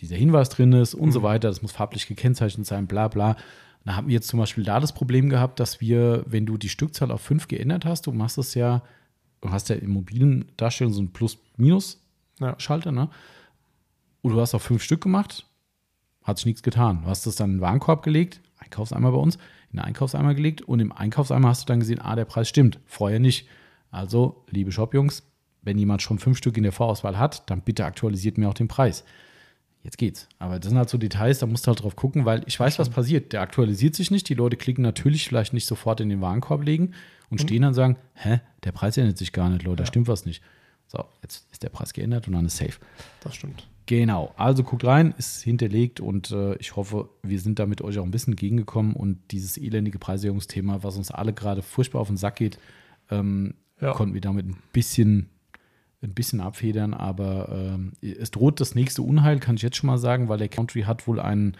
dieser Hinweis drin ist und so weiter. Das muss farblich gekennzeichnet sein, bla bla. Da haben wir jetzt zum Beispiel da das Problem gehabt, dass wir, wenn du die Stückzahl auf 5 geändert hast, du machst es ja, du hast ja in mobilen Darstellungen so ein Plus-Minus-Schalter, Ja. ne? Und du hast auf 5 Stück gemacht, hat sich nichts getan. Du hast es dann in den Warenkorb gelegt, Einkaufseimer bei uns, in den Einkaufseimer gelegt und im Einkaufseimer hast du dann gesehen, ah, der Preis stimmt, vorher nicht. Also, liebe Shop-Jungs, wenn jemand schon fünf Stück in der Vorauswahl hat, dann bitte aktualisiert mir auch den Preis. Jetzt geht's. Aber das sind halt so Details, da musst du halt drauf gucken, weil ich weiß, was passiert. Der aktualisiert sich nicht. Die Leute klicken natürlich vielleicht nicht sofort in den Warenkorb legen und stehen dann und sagen, hä, der Preis ändert sich gar nicht, Leute, da stimmt was nicht. So, jetzt ist der Preis geändert und dann ist safe. Das stimmt. Genau, also guckt rein, ist hinterlegt und äh, ich hoffe, wir sind damit euch auch ein bisschen entgegengekommen und dieses elendige Preiserhöhungsthema, was uns alle gerade furchtbar auf den Sack geht, ähm, Ja. konnten wir damit ein bisschen, ein bisschen abfedern, aber ähm, es droht das nächste Unheil, kann ich jetzt schon mal sagen, weil der Country hat wohl einen,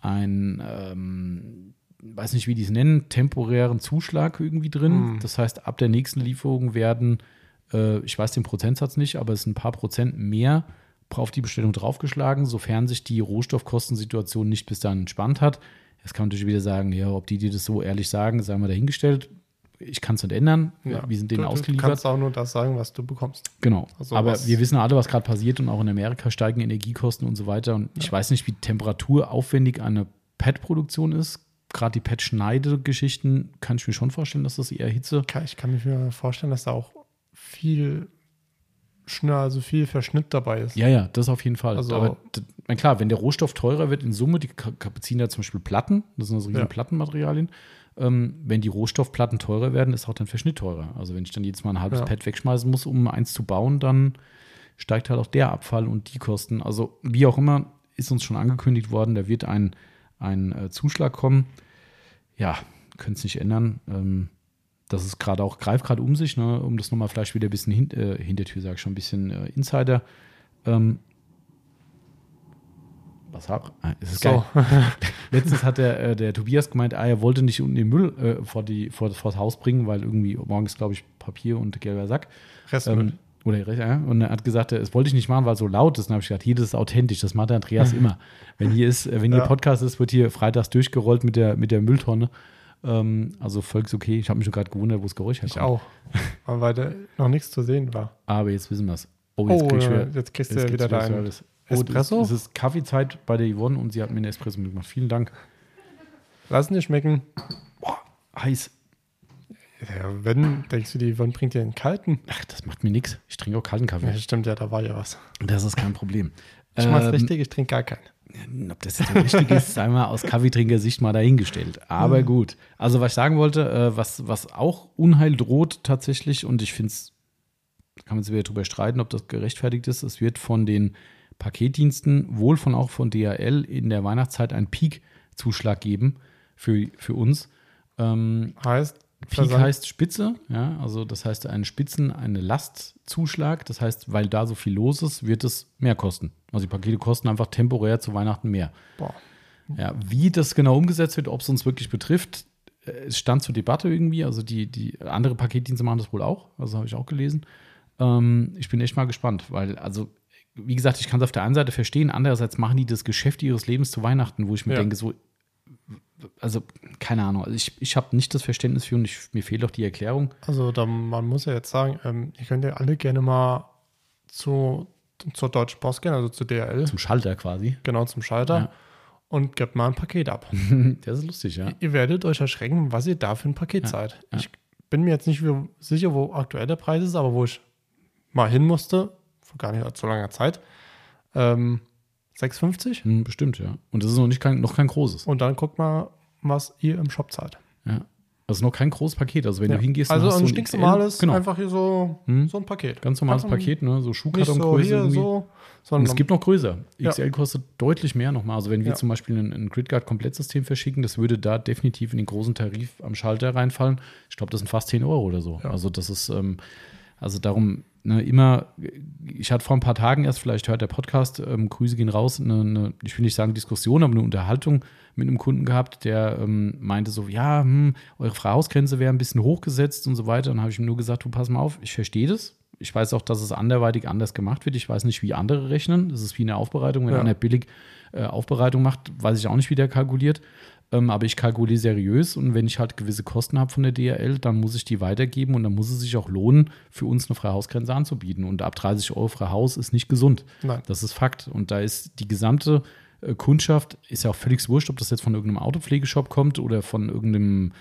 einen ähm, weiß nicht, wie die es nennen, temporären Zuschlag irgendwie drin. Das heißt, ab der nächsten Lieferung werden, äh, ich weiß den Prozentsatz nicht, aber es sind ein paar Prozent mehr auf die Bestellung draufgeschlagen, sofern sich die Rohstoffkostensituation nicht bis dahin entspannt hat. Jetzt kann man natürlich wieder sagen, ja, ob die dir das so ehrlich sagen, sei mal dahingestellt. Ich kann es nicht ändern. Ja. Wir sind denen du, du ausgeliefert. kannst auch nur das sagen, was du bekommst. Genau. Also Aber wir wissen alle, was gerade passiert und auch in Amerika steigen Energiekosten und so weiter. Und ich weiß nicht, wie temperaturaufwendig eine PET-Produktion ist. gerade die Pet-Schneide-Geschichten kann ich mir schon vorstellen, dass das eher Hitze. Ich kann mir vorstellen, dass da auch viel schneller, also viel Verschnitt dabei ist. Ja, ja, das auf jeden Fall. Also- Aber klar, wenn der Rohstoff teurer wird in Summe, die beziehen ja zum Beispiel Platten, das sind also riesen Ja. Plattenmaterialien. Ähm, wenn die Rohstoffplatten teurer werden, ist auch dann Verschnitt teurer. Also wenn ich dann jedes Mal ein halbes Ja. Pad wegschmeißen muss, um eins zu bauen, dann steigt halt auch der Abfall und die Kosten. Also wie auch immer, ist uns schon angekündigt worden, da wird ein, ein äh, Zuschlag kommen. Ja, können es nicht ändern. Ähm, das ist gerade auch, greift gerade um sich, ne, um das nochmal vielleicht wieder ein bisschen hin, äh, Hintertür, sag ich schon, ein bisschen äh, Insider. Ähm, was hab, ah, es ist So. geil. Letztens hat der, äh, der Tobias gemeint, ah, er wollte nicht unten den Müll äh, vor, die, vor, vor das Haus bringen, weil irgendwie morgens, glaube ich, Papier und gelber Sack. Restmüll. Ähm, oder ja, und er hat gesagt, das wollte ich nicht machen, weil es so laut ist. Und dann habe ich gesagt, hier, das ist authentisch, das macht der Andreas immer. Wenn hier ist, äh, wenn hier Ja. Podcast ist, wird hier freitags durchgerollt mit der, mit der Mülltonne. Ähm, also völlig okay. Ich habe mich schon gerade gewundert, wo das Geräusch ich herkommt. auch. Weil da noch nichts zu sehen war. Aber jetzt wissen wir es. Oh, krieg ich wieder- jetzt kriegst du jetzt wieder deinen Service. Espresso. Oh, es ist Kaffeezeit bei der Yvonne und sie hat mir einen Espresso mitgemacht. Vielen Dank. Lass ihn dir schmecken. Boah, heiß. Ja, wenn, denkst du, die Yvonne bringt dir einen kalten? Ach, das macht mir nichts. Ich trinke auch kalten Kaffee. Ja, stimmt, ja, da war ja was. Das ist kein Problem. Ich mach's Ähm, richtig, ich trinke gar keinen. Ob das jetzt richtig ist, sei mal aus Kaffeetrinker-Sicht mal dahingestellt. Aber gut. Also, was ich sagen wollte, äh, was, was auch Unheil droht tatsächlich, und ich finde es, kann man sich wieder drüber streiten, ob das gerechtfertigt ist, es wird von den Paketdiensten, wohl von auch von DHL, in der Weihnachtszeit einen Peak-Zuschlag geben für, für uns. Ähm, Heißt, Peak Versand- heißt Spitze, ja, also das heißt einen Spitzen, eine Lastzuschlag. Das heißt, weil da so viel los ist, wird es mehr kosten. Also die Pakete kosten einfach temporär zu Weihnachten mehr. boah, Ja, wie das genau umgesetzt wird, ob es uns wirklich betrifft, äh, es stand zur Debatte irgendwie. Also die, die andere Paketdienste machen das wohl auch, also habe ich auch gelesen. Ähm, ich bin echt mal gespannt, weil, also, wie gesagt, ich kann es auf der einen Seite verstehen, andererseits machen die das Geschäft ihres Lebens zu Weihnachten, wo ich mir Ja. denke, so, also, keine Ahnung, also ich, ich habe nicht das Verständnis für und ich, mir fehlt auch die Erklärung. also da, man muss ja jetzt sagen, ähm, ihr könnt ja alle gerne mal zu, zur Deutschen Post gehen, also zu DHL, Zum Schalter quasi. genau zum Schalter, Ja. und gebt mal ein Paket ab. Das ist lustig, ja. Ihr werdet euch erschrecken, was ihr da für ein Paket Ja, seid. Ich bin mir jetzt nicht sicher, wo aktuell der Preis ist, aber wo ich mal hin musste, vor gar nicht so langer Zeit, ähm, 6,50 Hm, bestimmt, ja. Und das ist noch, nicht kein, noch kein großes. und dann guckt mal, was ihr im Shop zahlt. Ja. Also noch kein großes Paket. Also wenn Ja. du hingehst, also hast ein so stinknormales, genau, einfach hier so, Hm. so ein Paket. ganz normales Ganz Paket, ne? so so Schuhkartongröße so, Und sondern es gibt noch größer. Ja. XL kostet deutlich mehr nochmal. Also wenn wir Ja. zum Beispiel ein, ein Gridguard-Komplettsystem verschicken, das würde da definitiv in den großen Tarif am Schalter reinfallen. Ich glaube, das sind fast 10 Euro oder so. Ja. Also das ist, ähm, also darum, ne, immer, ich hatte vor ein paar Tagen erst, vielleicht hört der Podcast, ähm, Grüße gehen raus, eine, eine, ich will nicht sagen Diskussion, aber eine Unterhaltung mit einem Kunden gehabt, der ähm, meinte so, ja, hm, eure Verhausgrenze wäre ein bisschen hochgesetzt und so weiter. Und dann habe ich ihm nur gesagt, du pass mal auf, ich verstehe das. Ich weiß auch, dass es anderweitig anders gemacht wird. Ich weiß nicht, wie andere rechnen. Das ist wie eine Aufbereitung. Wenn Ja. einer billig äh, Aufbereitung macht, weiß ich auch nicht, wie der kalkuliert. Ähm, aber ich kalkuliere seriös und wenn ich halt gewisse Kosten habe von der DRL, dann muss ich die weitergeben und dann muss es sich auch lohnen, für uns eine freie Hausgrenze anzubieten. Und ab 30 Euro freie Haus ist nicht gesund. Nein. Das ist Fakt. Und da ist die gesamte äh, Kundschaft, ist ja auch völlig wurscht, ob das jetzt von irgendeinem Autopflegeshop kommt oder von irgendeinem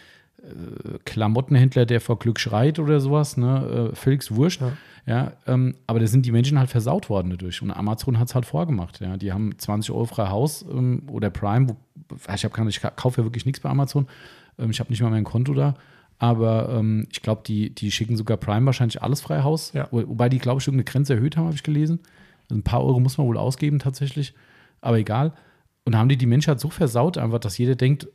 äh, Klamottenhändler, der vor Glück schreit oder sowas, ne? Äh, völlig wurscht. Ja. Ja, ähm, aber da sind die Menschen halt versaut worden dadurch. Und Amazon hat es halt vorgemacht. Ja, die haben 20 Euro frei Haus ähm, oder Prime. Wo, ich habe ich kaufe ja wirklich nichts bei Amazon. Ähm, ich habe nicht mal mein Konto da. Aber ähm, ich glaube, die, die schicken sogar Prime wahrscheinlich alles frei Haus. Ja. Wo, wobei die, glaube ich, irgendeine Grenze erhöht haben, habe ich gelesen. Also ein paar Euro muss man wohl ausgeben tatsächlich. Aber egal. Und da haben die die Menschheit so versaut, einfach, dass jeder denkt,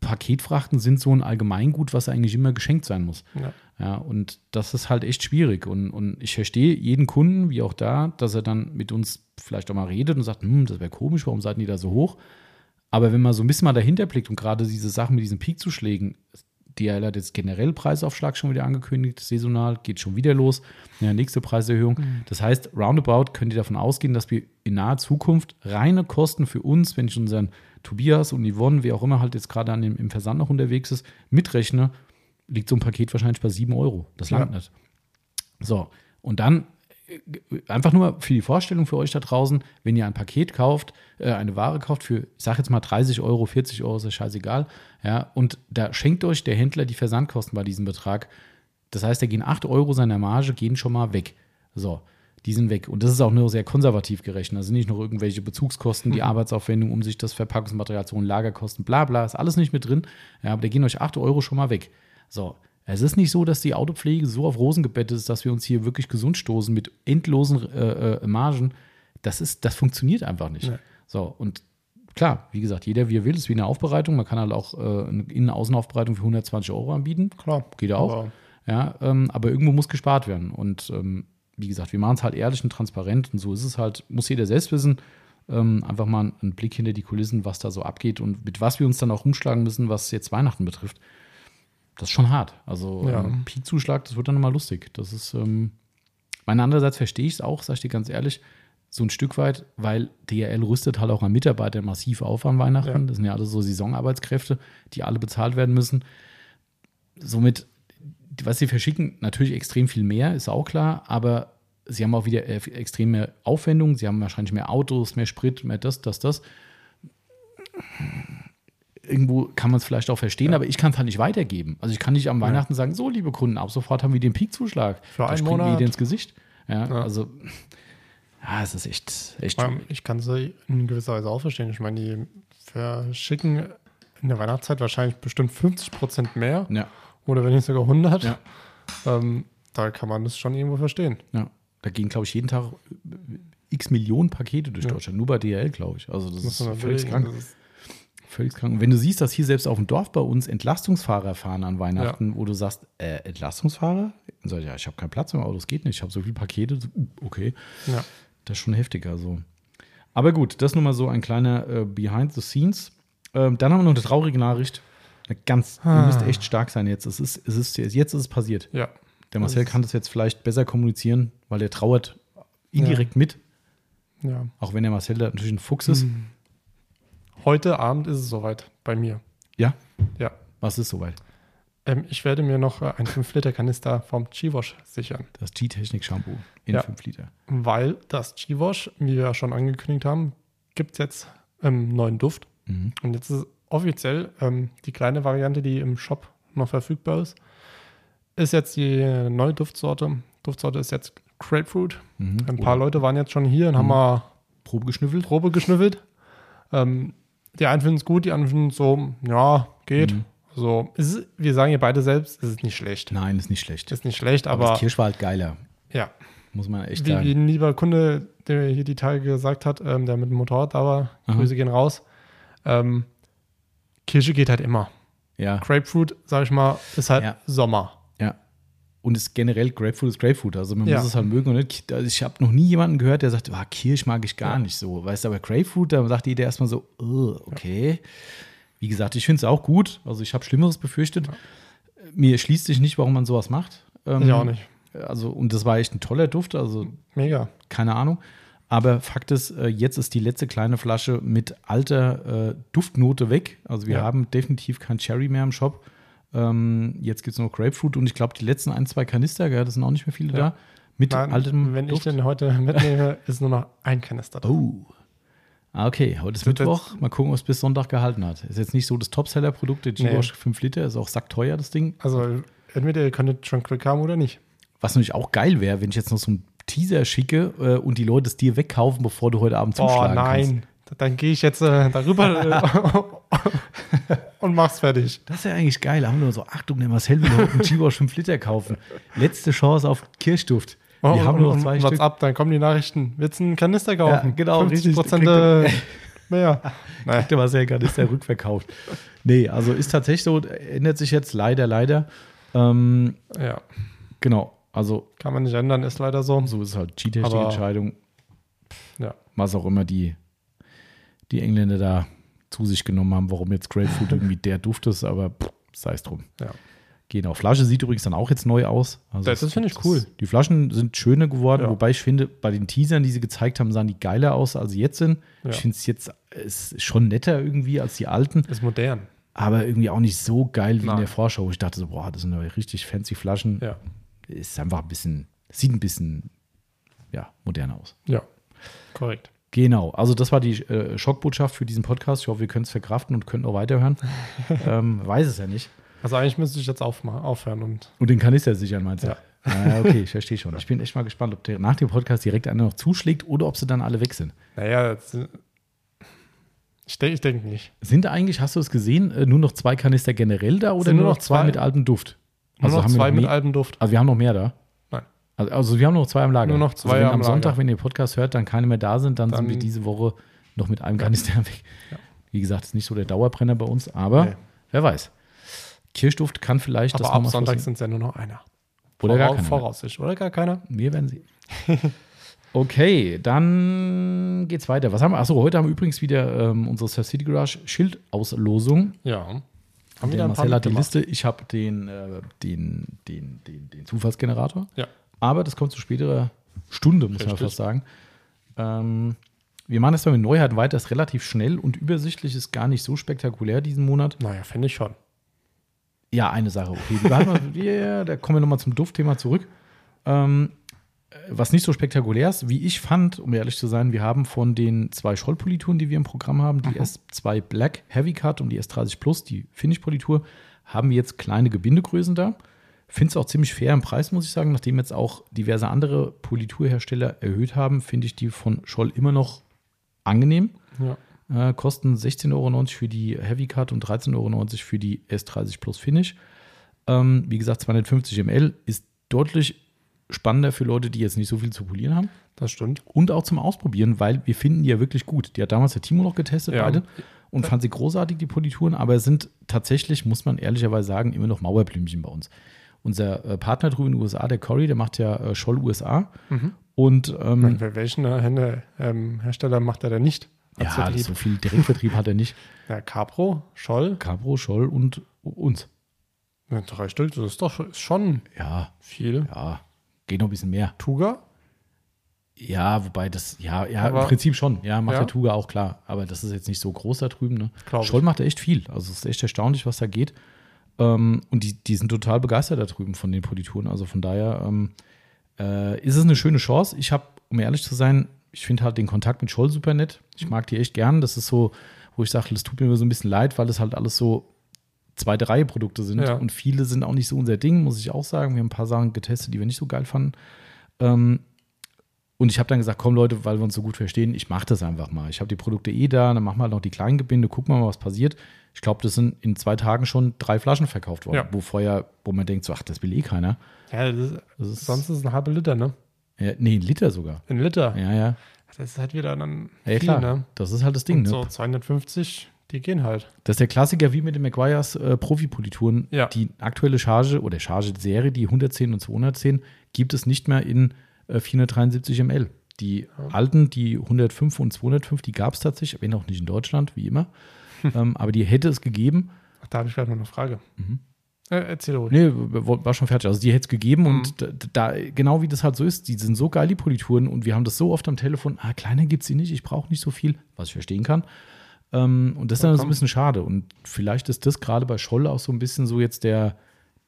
Paketfrachten sind so ein Allgemeingut, was eigentlich immer geschenkt sein muss. Ja. Ja, und das ist halt echt schwierig. Und, und ich verstehe jeden Kunden, wie auch da, dass er dann mit uns vielleicht auch mal redet und sagt, hm, das wäre komisch, warum seid ihr da so hoch? Aber wenn man so ein bisschen mal dahinter blickt und gerade diese Sachen mit diesen Peakzuschlägen, DHL hat jetzt generell Preisaufschlag schon wieder angekündigt, saisonal, geht schon wieder los. Ja, nächste Preiserhöhung. Das heißt, roundabout könnt ihr davon ausgehen, dass wir in naher Zukunft reine Kosten für uns, wenn ich unseren Tobias und Yvonne, wer auch immer halt jetzt gerade an dem, im Versand noch unterwegs ist, mitrechne, liegt so ein Paket wahrscheinlich bei 7 Euro. Das langt Ja. nicht. So, und dann einfach nur für die Vorstellung für euch da draußen, wenn ihr ein Paket kauft, äh, eine Ware kauft für, ich sag jetzt mal 30 Euro, 40 Euro, ist ja scheißegal, ja, und da schenkt euch der Händler die Versandkosten bei diesem Betrag. Das heißt, da gehen 8 Euro seiner Marge, gehen schon mal weg. So, die sind weg. Und das ist auch nur sehr konservativ gerechnet. Da sind nicht noch irgendwelche Bezugskosten, die Arbeitsaufwendung, um sich das Verpackungsmaterial zu holen, Lagerkosten, bla bla, ist alles nicht mit drin. Ja, aber da gehen euch 8 Euro schon mal weg. So, es ist nicht so, dass die Autopflege so auf Rosen gebettet ist, dass wir uns hier wirklich gesund stoßen mit endlosen äh, äh, Margen. Das, ist, das funktioniert einfach nicht. Nee. So, und klar, wie gesagt, jeder wie er will, ist wie eine Aufbereitung. Man kann halt auch äh, eine Innen-Außenaufbereitung für 120 Euro anbieten. Klar. Geht ja auch. Aber Ja, ähm, aber irgendwo muss gespart werden. Und ähm, wie gesagt, wir machen es halt ehrlich und transparent und so ist es halt, muss jeder selbst wissen. Ähm, einfach mal einen Blick hinter die Kulissen, was da so abgeht und mit was wir uns dann auch rumschlagen müssen, was jetzt Weihnachten betrifft. Das ist schon hart. Also Ja. ähm, Peakzuschlag, das wird dann immer lustig. Das ist, ähm, meine andererseits verstehe ich es auch, sag ich dir ganz ehrlich, so ein Stück weit, weil DRL rüstet halt auch an Mitarbeiter massiv auf an Weihnachten. Ja. Das sind ja alle so Saisonarbeitskräfte, die alle bezahlt werden müssen. Somit, was sie verschicken, natürlich extrem viel mehr, ist auch klar, aber sie haben auch wieder äh, extrem mehr Aufwendungen. Sie haben wahrscheinlich mehr Autos, mehr Sprit, mehr das, das, das. Irgendwo kann man es vielleicht auch verstehen, aber ich kann es halt nicht weitergeben. Also ich kann nicht am Weihnachten sagen, so liebe Kunden, ab sofort haben wir den Peakzuschlag. Für Da einen springt mir Monat. jeder ins Gesicht. Ja, Ja. also ja, es ist echt, echt Ich kann sie in gewisser Weise auch verstehen. Ich meine, die verschicken in der Weihnachtszeit wahrscheinlich bestimmt 50 Prozent mehr Ja, oder wenn nicht sogar 100. Ja. Ähm, da kann man das schon irgendwo verstehen. ja. Da gehen, glaube ich, jeden Tag x Millionen Pakete durch Ja. Deutschland. Nur bei DHL, glaube ich. Also das Muss ist völlig krank. Das ist- Völlig krank. Und wenn du siehst, dass hier selbst auf dem Dorf bei uns Entlastungsfahrer fahren an Weihnachten, wo du sagst, äh, Entlastungsfahrer? Und sag ich, ja, ich habe keinen Platz im Auto, das geht nicht. Ich habe so viele Pakete. Uh, Okay, Ja. das ist schon heftig. Also. Aber gut, das nur mal so ein kleiner äh, Behind the Scenes. Ähm, dann haben wir noch eine traurige Nachricht. Ganz, ihr Ah. müsst echt stark sein jetzt. Es ist, es ist, jetzt ist es passiert. ja. Der Marcel kann das jetzt vielleicht besser kommunizieren, weil er trauert indirekt mit. ja. Auch wenn der Marcel da natürlich ein Fuchs ist. Mhm. Heute Abend ist es soweit bei mir. Ja, Ja. was ist soweit? Ähm, ich werde mir noch äh, einen 5-Liter-Kanister vom G-Wash sichern, Das G-Technik-Shampoo in Ja. 5 Liter. weil das G-Wash, wie wir ja schon angekündigt haben, gibt es jetzt ähm, neuen Duft. Mhm. Und jetzt ist offiziell ähm, die kleine Variante, die im Shop noch verfügbar ist, ist jetzt die neue Duftsorte. Duftsorte ist jetzt Grapefruit. Mhm. Ein paar Leute waren jetzt schon hier und haben mal Probe geschnüffelt. Probe geschnüffelt. Ähm, die einen finden es gut, die anderen finden es so, ja, geht. Mhm. Also, es ist, wir sagen ja beide selbst, es ist nicht schlecht. Nein, ist nicht schlecht. Ist nicht schlecht, aber aber, das Kirsch war halt geiler, ja, muss man echt wie, wie sagen. ein lieber Kunde, der hier die Tage gesagt hat, ähm, der mit dem Motorrad da war, Aha. Grüße gehen raus. Ähm, Kirsche geht halt immer. Ja, Grapefruit, sag ich mal, ist halt Ja. Sommer. ja. Und ist generell Grapefruit ist Grapefruit. Also man Ja. muss es halt mögen. Und nicht, also ich habe noch nie jemanden gehört, der sagt, ah, Kirsch mag ich gar Ja. nicht so. Weißt du, aber Grapefruit, da sagt jeder erstmal so, "Ugh, okay. Wie gesagt, ich finde es auch gut. Also ich habe Schlimmeres befürchtet. Mir schließt sich nicht, warum man sowas macht. Ähm, Ich auch nicht. Also, und das war echt ein toller Duft. Also Mega. keine Ahnung. Aber Fakt ist, äh, jetzt ist die letzte kleine Flasche mit alter äh, Duftnote weg. Also wir Ja. haben definitiv kein Cherry mehr im Shop. Ähm, jetzt gibt es noch Grapefruit und ich glaube, die letzten ein, zwei Kanister, gell, das sind auch nicht mehr viele Ja. da. Mit Nein, altem wenn Duft. ich den heute mitnehme, ist nur noch ein Kanister drin. Oh. Ah, okay, heute ist Mittwoch. Mal gucken, ob es bis Sonntag gehalten hat. Ist jetzt nicht so das Topseller-Produkt, der Nee. G-Wash 5 Liter, ist auch sackteuer, das Ding. Also, entweder ihr könntet schon Glück haben oder nicht. Was natürlich auch geil wäre, wenn ich jetzt noch so einen Teaser schicke äh, und die Leute es dir wegkaufen, bevor du heute Abend Oh zuschlagen kannst. nein, dann gehe ich jetzt äh, darüber äh, und mach's fertig. Das ist ja eigentlich geil. Haben wir so, Achtung, der Marcel will heute einen G-Wash 5 Liter kaufen. Letzte Chance auf Kirschduft. Wir Oh, haben und, nur noch zwei Stück. up, dann kommen die Nachrichten. Willst du einen Kanister kaufen? Ja, genau, 50 richtig. Prozent äh, mehr. Nein. Der Marcel gerade ist der rückverkauft. Nee, also ist tatsächlich so, ändert sich jetzt leider, leider. Ähm, Ja, genau, also kann man nicht ändern, ist leider so. so ist halt Aber- Entscheidung. Ja. Was auch immer die, die Engländer da zu sich genommen haben, warum jetzt Grapefruit irgendwie der Duft ist, aber sei es drum. Ja. Genau. Flasche sieht übrigens dann auch jetzt neu aus. Also Das es- finde ich cool. Die Flaschen sind schöner geworden, Ja. wobei ich finde, bei den Teasern, die sie gezeigt haben, sahen die geiler aus, als sie jetzt sind. Ja. Ich finde es jetzt ist schon netter irgendwie als die alten, Ist modern. aber irgendwie auch nicht so geil wie in Nein. der Vorschau. Ich dachte so, boah, das sind aber richtig fancy Flaschen. Ja. Ist einfach ein bisschen, sieht ein bisschen ja, moderner aus. Ja, korrekt. Genau, also das war die äh, Schockbotschaft für diesen Podcast. Ich hoffe, wir können es verkraften und können auch weiterhören. ähm, weiß es ja nicht. Also eigentlich müsste ich jetzt aufhören und Und den Kanister sichern, meinst du? Ja. Ah, okay, ich verstehe schon. Ich bin echt mal gespannt, ob der nach dem Podcast direkt einer noch zuschlägt oder ob sie dann alle weg sind. naja, ich denke ich denk nicht. Sind eigentlich, hast du es gesehen, äh, nur noch zwei Kanister generell da oder nur nur noch noch zwei, zwei? mit altem Duft? Nur noch haben wir zwei mit mehr, altem Duft. Also wir haben noch mehr da? Nein. Also, also wir haben noch zwei am Lager. Nur noch zwei also wenn am am Sonntag, Lager. wenn ihr Podcast hört, dann keine mehr da sind, dann, Dann- sind wir diese Woche noch mit einem Kanister weg. Ja. Wie gesagt, ist nicht so der Dauerbrenner bei uns, aber Nee. wer weiß. Kirschduft kann vielleicht Aber das ab Sonntag sind es ja nur noch einer. Oder gar Vorau- keiner. Voraussicht, oder gar keiner? Wir werden sehen. Okay, dann geht's weiter. Was haben wir? Achso, heute haben wir übrigens wieder ähm, unsere Surf City Garage Schildauslosung. Ja. Haben Der wieder ein paar Marcel hat die mitgemacht. Liste. Ich habe den, äh, den, den, den, den Zufallsgenerator. Ja. Aber das kommt zu späterer Stunde, muss man Richtig. fast sagen. Ähm, wir machen erstmal mit Neuheiten weiter. Ist relativ schnell und übersichtlich, ist gar nicht so spektakulär diesen Monat. Naja, finde ich schon. Ja, eine Sache, okay. Wir, yeah, da kommen wir nochmal zum Duftthema zurück. Ähm, äh, was nicht so spektakulär ist, wie ich fand, um ehrlich zu sein, wir haben von den zwei Schollpolituren, die wir im Programm haben, die S2 Black Heavy Cut und die S30 Plus, die Finish-Politur, haben wir jetzt kleine Gebindegrößen da. Finde es auch ziemlich fair im Preis, muss ich sagen. Nachdem jetzt auch diverse andere Politurhersteller erhöht haben, finde ich die von Scholl immer noch angenehm. Ja. Äh, kosten 16,90 Euro für die Heavy Cut und 13,90 Euro für die S30 Plus Finish. Ähm, wie gesagt, 250 ml ist deutlich spannender für Leute, die jetzt nicht so viel zu polieren haben. Das stimmt. Und auch zum Ausprobieren, weil wir finden die ja wirklich gut. Die hat damals der Timo noch getestet, Ja. beide. Und fand sie großartig, die Polituren, aber es sind tatsächlich, muss man ehrlicherweise sagen, immer noch Mauerblümchen bei uns. Unser äh, Partner drüben in den USA, der Cory, der macht ja äh, Scholl USA. Und ähm, Wel- Welchen äh, ähm, Hersteller macht er denn nicht? als ja, so viel Direktvertrieb hat er nicht. Ja, Capro, Scholl, Cabro, Scholl und uns. ja, drei Stück, das ist doch schon Ja, viel. ja, geht noch ein bisschen mehr. Tuga? Ja, wobei das, ja, ja, Aber- im Prinzip schon. Ja, macht Ja. der Tuga auch klar. Aber das ist jetzt nicht so groß da drüben. Ne? Scholl macht echt viel. Also es ist echt erstaunlich, was da geht. Ähm, und die, die sind total begeistert da drüben von den Polituren. Also von daher ähm, äh, ist es eine schöne Chance. Ich habe, um ehrlich zu sein, ich finde halt den Kontakt mit Scholl super nett. Ich mag die echt gern. Das ist so, wo ich sage, das tut mir immer so ein bisschen leid, weil es halt alles so zweite Reihe Produkte sind. Ja. Und viele sind auch nicht so unser Ding, muss ich auch sagen. Wir haben ein paar Sachen getestet, die wir nicht so geil fanden. Ähm, und ich habe dann gesagt, komm Leute, weil wir uns so gut verstehen, ich mache das einfach mal. Ich habe die Produkte eh da, dann machen wir halt noch die kleinen Gebinde, gucken wir mal, was passiert. Ich glaube, das sind in zwei Tagen schon drei Flaschen verkauft worden, Ja. wo vorher, wo man denkt, so, ach, das will eh keiner. Ja, das ist, Das ist, sonst ist es ein halber Liter, ne? ja, nee, ein Liter sogar. Ein Liter. Ja, ja. Das ist halt wieder dann ja viel, klar. ne? Das ist halt das Ding. Und Ne? so 250, die gehen halt. Das ist der Klassiker wie mit den Meguiars äh, Profi-Polituren. Ja. Die aktuelle Charge oder Charge-Serie, die 110 und 210, gibt es nicht mehr in äh, 473 ml. Die alten, die 105 und 205, die gab es tatsächlich, wenn auch nicht in Deutschland, wie immer. ähm, aber die hätte es gegeben. Ach, da habe ich gerade noch eine Frage. Mhm. Äh, erzähl ruhig. Nee, war schon fertig. Also die hätte es gegeben Mhm. und da, da, genau wie das halt so ist, die sind so geil, die Polituren, und wir haben das so oft am Telefon, ah, kleiner gibt es sie nicht, ich brauche nicht so viel, was ich verstehen kann. Ähm, und das ist dann so ein bisschen schade. Und vielleicht ist das gerade bei Scholl auch so ein bisschen so jetzt der,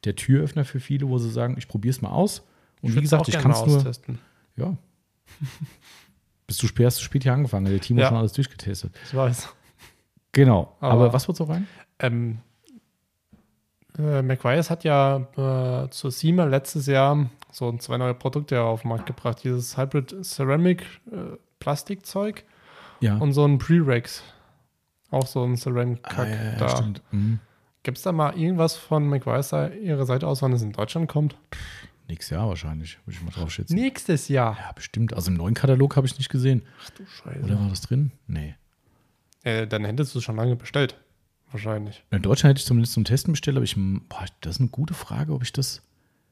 der Türöffner für viele, wo sie sagen, ich probiere es mal aus. Und wie würd's gesagt, ich kann es nur. austesten. Ja. Bist du spät, hast du spät hier angefangen, der Timo Ja. hat schon alles durchgetestet. Ich weiß. Genau. Aber, Aber- was wird so rein? Ähm, äh, McWise hat ja äh, zur SEMA letztes Jahr so zwei neue Produkte auf den Markt gebracht. Dieses Hybrid Ceramic äh, Plastikzeug Ja. und so ein Pre-Rex. Auch so ein Ceramic Ah, ja, ja, da. stimmt. Mhm. Gibt es da mal irgendwas von McWise ihrer Seite aus, wann es in Deutschland kommt? Nächstes Jahr wahrscheinlich, würde ich mal drauf schätzen. Nächstes Jahr. Ja, bestimmt. Also im neuen Katalog habe ich nicht gesehen. Ach du Scheiße. Oder war das drin? Nee. Äh, dann hättest du es schon lange bestellt. Wahrscheinlich. In Deutschland hätte ich zumindest zum Testen bestellt, aber ich, boah, das ist eine gute Frage, ob ich das.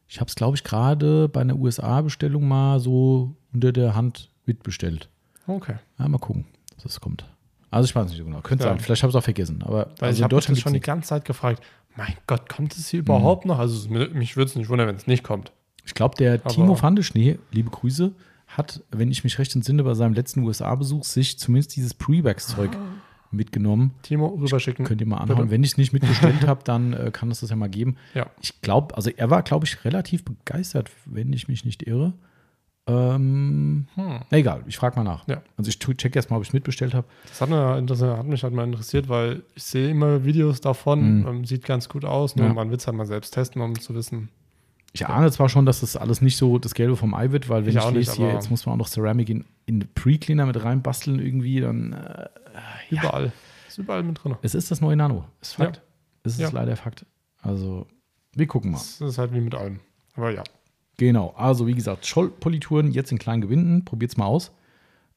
Ich habe es, glaube ich, gerade bei einer USA-Bestellung mal so unter der Hand mitbestellt. Okay. Ja, mal gucken, ob das kommt. Also ich weiß nicht so genau. Könnte Ja. sein. Vielleicht habe ich es auch vergessen. Aber Weil also ich habe mich schon die ganze Zeit gefragt. Mein Gott, kommt es hier überhaupt noch? Also mich würde es nicht wundern, wenn es nicht kommt. Ich glaube, der Aber- Timo Fandeschnee, liebe Grüße, hat, wenn ich mich recht entsinne, bei seinem letzten USA-Besuch sich zumindest dieses Pre-Wax-Zeug mitgenommen. Timo, rüberschicken. Könnt ihr mal anhauen. Bitte. Wenn ich es nicht mitbestellt habe, dann äh, kann es das ja mal geben. Ja. Ich glaube, also er war, glaube ich, relativ begeistert, wenn ich mich nicht irre. Ähm, Hm. egal, ich frage mal nach. Ja. Also ich check erst mal, ob ich mitbestellt habe. Das das hat mich halt mal interessiert, weil ich sehe immer Videos davon, Mhm. ähm, sieht ganz gut aus. Nur Ja. man will es halt mal selbst testen, um zu wissen. Ich ahne zwar schon, dass das alles nicht so das Gelbe vom Ei wird, weil wenn Ich ich, lese hier, jetzt muss man auch noch Ceramic in, in Pre-Cleaner mit reinbasteln irgendwie, dann äh, ja. Überall. Ist überall mit drin. es ist das neue Nano. Ist Fakt. Ja. Es ist Ja. leider Fakt. Also, wir gucken mal. Das ist halt wie mit allem. Aber ja. Genau, also wie gesagt, Schollpolituren jetzt in kleinen Gewinden, probiert's mal aus.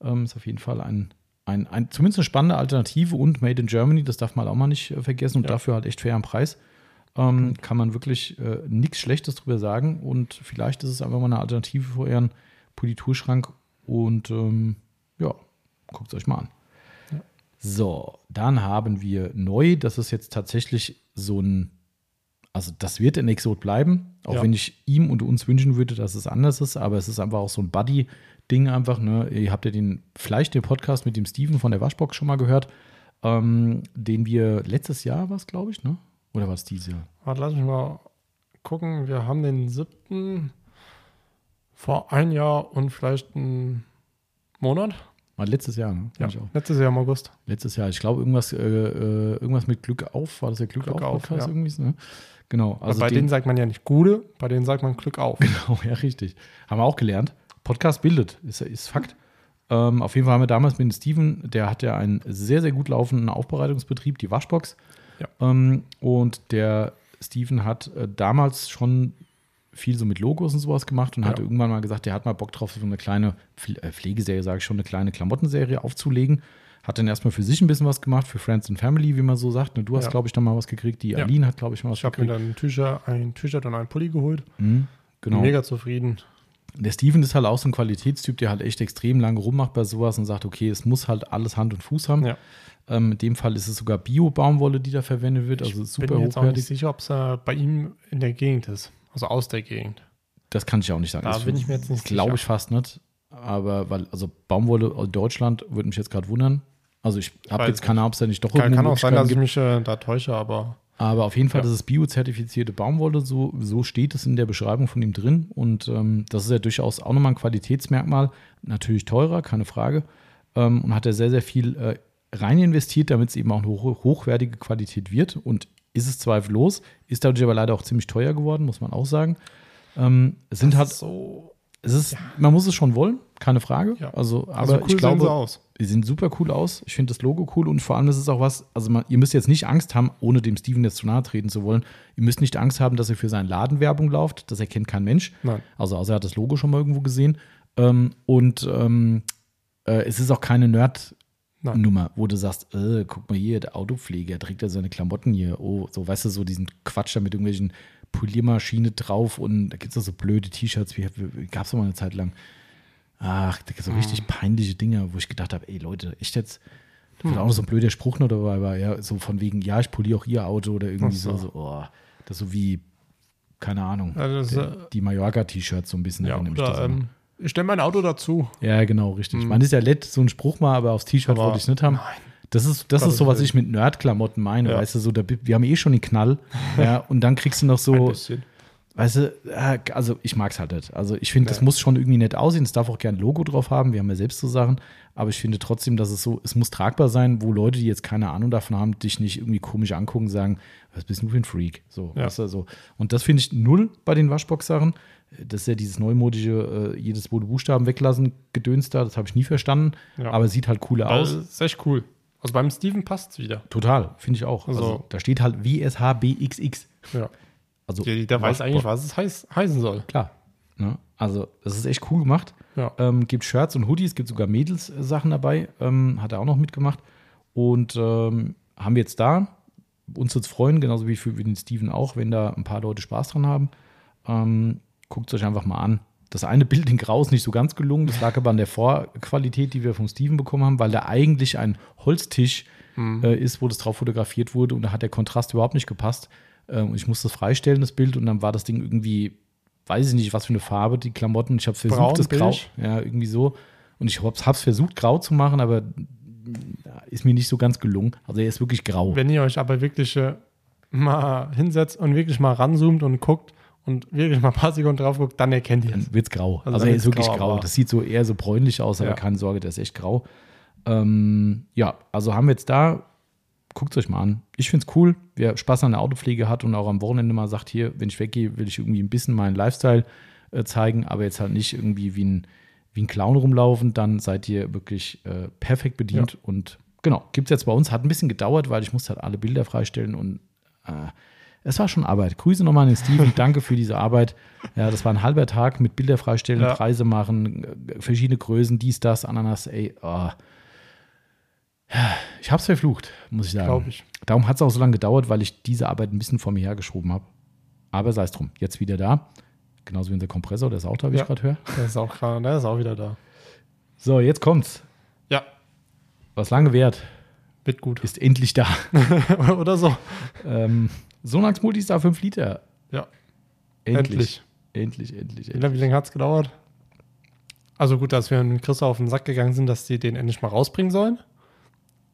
Ähm, ist auf jeden Fall ein, ein, ein, zumindest eine spannende Alternative und Made in Germany, das darf man auch mal nicht äh, vergessen und Ja. dafür halt echt fair am Preis. Ähm, kann man wirklich äh, nichts Schlechtes drüber sagen und vielleicht ist es einfach mal eine Alternative für euren Politurschrank und ähm, ja, guckt es euch mal an. Ja. So, dann haben wir neu, das ist jetzt tatsächlich so ein, also das wird ein Exot bleiben, auch Ja. wenn ich ihm und uns wünschen würde, dass es anders ist, aber es ist einfach auch so ein Buddy-Ding einfach, ne? Ihr habt ja den, vielleicht den Podcast mit dem Steven von der Waschbox schon mal gehört, ähm, den wir letztes Jahr war es, glaube ich, ne? Oder war es dieses Jahr? Warte, lass mich mal gucken. Wir haben den siebten vor ein Jahr und vielleicht einen Monat. War letztes Jahr, ne? Ja, letztes Jahr im August. Letztes Jahr. Ich glaube, irgendwas, äh, äh, irgendwas mit Glück auf. War das der Glück, Glück auf Podcast ja. irgendwie? Ne? Genau. Also Also bei den, denen sagt man ja nicht Gude, bei denen sagt man Glück auf. Genau, ja, richtig. Haben wir auch gelernt. Podcast bildet, ist, ist Fakt. Ähm, auf jeden Fall haben wir damals mit dem Steven, der hat ja einen sehr, sehr gut laufenden Aufbereitungsbetrieb, die Waschbox. Ja. Ähm, und der Steven hat äh, damals schon viel so mit Logos und sowas gemacht und Ja. hatte irgendwann mal gesagt, der hat mal Bock drauf, so eine kleine äh, Pflegeserie, sage ich schon, eine kleine Klamottenserie aufzulegen. Hat dann erstmal für sich ein bisschen was gemacht, für Friends and Family, wie man so sagt. Ne, Du hast, Ja. glaube ich, noch mal was gekriegt. Die Ja. Aline hat, glaube ich, mal was Ich habe mir gekriegt. dann ein T-Shirt, ein T-Shirt und ein Pulli geholt. Mhm, genau. Mega zufrieden. Der Steven ist halt auch so ein Qualitätstyp, der halt echt extrem lange rummacht bei sowas und sagt, okay, es muss halt alles Hand und Fuß haben. Ja. Ähm, in dem Fall ist es sogar Bio-Baumwolle, die da verwendet wird, also ich super bin jetzt auch nicht hochwertig. sicher, ob es äh, bei ihm in der Gegend ist. Also aus der Gegend. Das kann ich auch nicht sagen. Da Das bin ich mir jetzt nicht Glaube ich fast nicht. Aber weil, also Baumwolle aus Deutschland würde mich jetzt gerade wundern. Also ich habe jetzt keine Ahnung, ob es da nicht doch Kann, kann auch sein, dass Möglichkeiten ich mich äh, da täusche, aber Aber auf jeden Fall, Ja. das ist biozertifizierte Baumwolle, so, so steht es in der Beschreibung von ihm drin. Und ähm, das ist ja durchaus auch nochmal ein Qualitätsmerkmal. Natürlich teurer, keine Frage. Ähm, und hat er sehr, sehr viel äh, rein investiert, damit es eben auch eine hoch, hochwertige Qualität wird. Und ist es zweifellos, ist dadurch aber leider auch ziemlich teuer geworden, muss man auch sagen. Ähm, es sind halt, so. es ist, man muss es schon wollen, keine Frage. Ja. Also, aber Also cool ich sehen glaube, sie aus. die sehen super cool aus. Ich finde das Logo cool und vor allem ist es auch was, also man, ihr müsst jetzt nicht Angst haben, ohne dem Steven jetzt zu nahe treten zu wollen. Ihr müsst nicht Angst haben, dass ihr für seinen Laden Werbung lauft. Das erkennt kein Mensch. Nein. Also außer er hat das Logo schon mal irgendwo gesehen. Ähm, und ähm, äh, es ist auch keine Nerd-Nummer, Nein. wo du sagst, äh, guck mal hier, der Autopfleger trägt ja seine Klamotten hier. Oh, so weißt du, so diesen Quatsch da mit irgendwelchen Poliermaschine drauf und da gibt es auch so blöde T-Shirts, wie, wie gab es mal eine Zeit lang. Ach, da so Mhm. richtig peinliche Dinge, wo ich gedacht habe, ey Leute, echt jetzt, da wird auch noch so ein blöder Spruch noch dabei war, ja, so von wegen, ja, ich poliere auch ihr Auto oder irgendwie so. so, oh, das ist so wie, keine Ahnung, Also das, der, äh, die Mallorca-T-Shirts so ein bisschen Ja, erinnern mich das ähm, ich stelle mein Auto dazu. Ja, genau, richtig. Mhm. Das ist ja nett, so ein Spruch mal, aber aufs T-Shirt wollte ich es nicht haben. Nein. Das ist, das ist so, was ich mit Nerd-Klamotten meine, Ja. weißt du, so, da, wir haben eh schon den Knall, ja, und dann kriegst du noch so. Weißt du, äh, also ich mag es halt nicht. Also ich finde, das Nee. muss schon irgendwie nett aussehen, es darf auch gern ein Logo drauf haben, wir haben ja selbst so Sachen, aber ich finde trotzdem, dass es so, es muss tragbar sein, wo Leute, die jetzt keine Ahnung davon haben, dich nicht irgendwie komisch angucken und sagen, was bist du für ein Freak? So, Ja. weißt du, so. Und das finde ich null bei den Waschbox-Sachen. Das ist ja dieses neumodische, äh, jedes Bude Buchstaben weglassen, Gedöns da, das habe ich nie verstanden, Ja. aber sieht halt cooler Das aus. ist echt cool. Also beim Steven passt es wieder. Total, finde ich auch. Also, Also- da steht halt WSHBXX. Ja. Also Der, der weiß eigentlich, was es heiß, heißen soll. Klar. Ne? Also, das ist echt cool gemacht. Ja. Ähm, gibt Shirts und Hoodies, gibt sogar Mädels-Sachen dabei. Ähm, hat er auch noch mitgemacht. Und ähm, haben wir jetzt da. Uns jetzt freuen, genauso wie für den Steven auch, wenn da ein paar Leute Spaß dran haben. Ähm, Guckt es euch einfach mal an. Das eine Bild in Grau ist nicht so ganz gelungen. Das lag aber an der Vorqualität, die wir vom Steven bekommen haben, weil da eigentlich ein Holztisch äh, ist, wo das drauf fotografiert wurde und da hat der Kontrast überhaupt nicht gepasst. Ähm, und ich musste das freistellen, das Bild, und dann war das Ding irgendwie, weiß ich nicht, was für eine Farbe, die Klamotten. Ich habe versucht, Braun, das Grau, ja, irgendwie so. Und ich habe es versucht, grau zu machen, aber ist mir nicht so ganz gelungen. Also er ist wirklich grau. Wenn ihr euch aber wirklich äh, mal hinsetzt und wirklich mal ranzoomt und guckt und wirklich mal ein paar Sekunden drauf guckt, dann erkennt ihr es. Dann wird es grau. Also Also, er ist wirklich grau, grau. Das sieht so eher so bräunlich aus, aber Ja. keine Sorge, der ist echt grau. Ähm, ja, also haben wir jetzt da, guckt euch mal an. Ich finde es cool, wer Spaß an der Autopflege hat und auch am Wochenende mal sagt, hier, wenn ich weggehe, will ich irgendwie ein bisschen meinen Lifestyle äh, zeigen, aber jetzt halt nicht irgendwie wie ein, wie ein Clown rumlaufen, dann seid ihr wirklich äh, perfekt bedient. Und genau, gibt es jetzt bei uns. Hat ein bisschen gedauert, weil ich musste halt alle Bilder freistellen und äh, es war schon Arbeit. Grüße nochmal an den Steven, danke für diese Arbeit. Ja, das war ein halber Tag mit Bilder freistellen, Ja. Preise machen, äh, verschiedene Größen, dies, das, Ananas, ey. Oh. Ich hab's verflucht, muss ich sagen. Ich. Darum hat es auch so lange gedauert, weil ich diese Arbeit ein bisschen vor mir hergeschoben habe. Aber sei es drum, jetzt wieder da. Genauso wie unser Kompressor, der ist auch da, wie Ja. ich gerade höre. Der ist auch gerade, der ist auch wieder da. So, jetzt kommt's. Ja, Was lange währt, wird gut. ist endlich da. Oder so. ähm, Sonax Multistar 5 Liter. Ja, Endlich. Endlich, endlich, Wie endlich. lange, wie lange hat es gedauert? Also gut, dass wir mit Chris auf den Sack gegangen sind, dass die den endlich mal rausbringen sollen.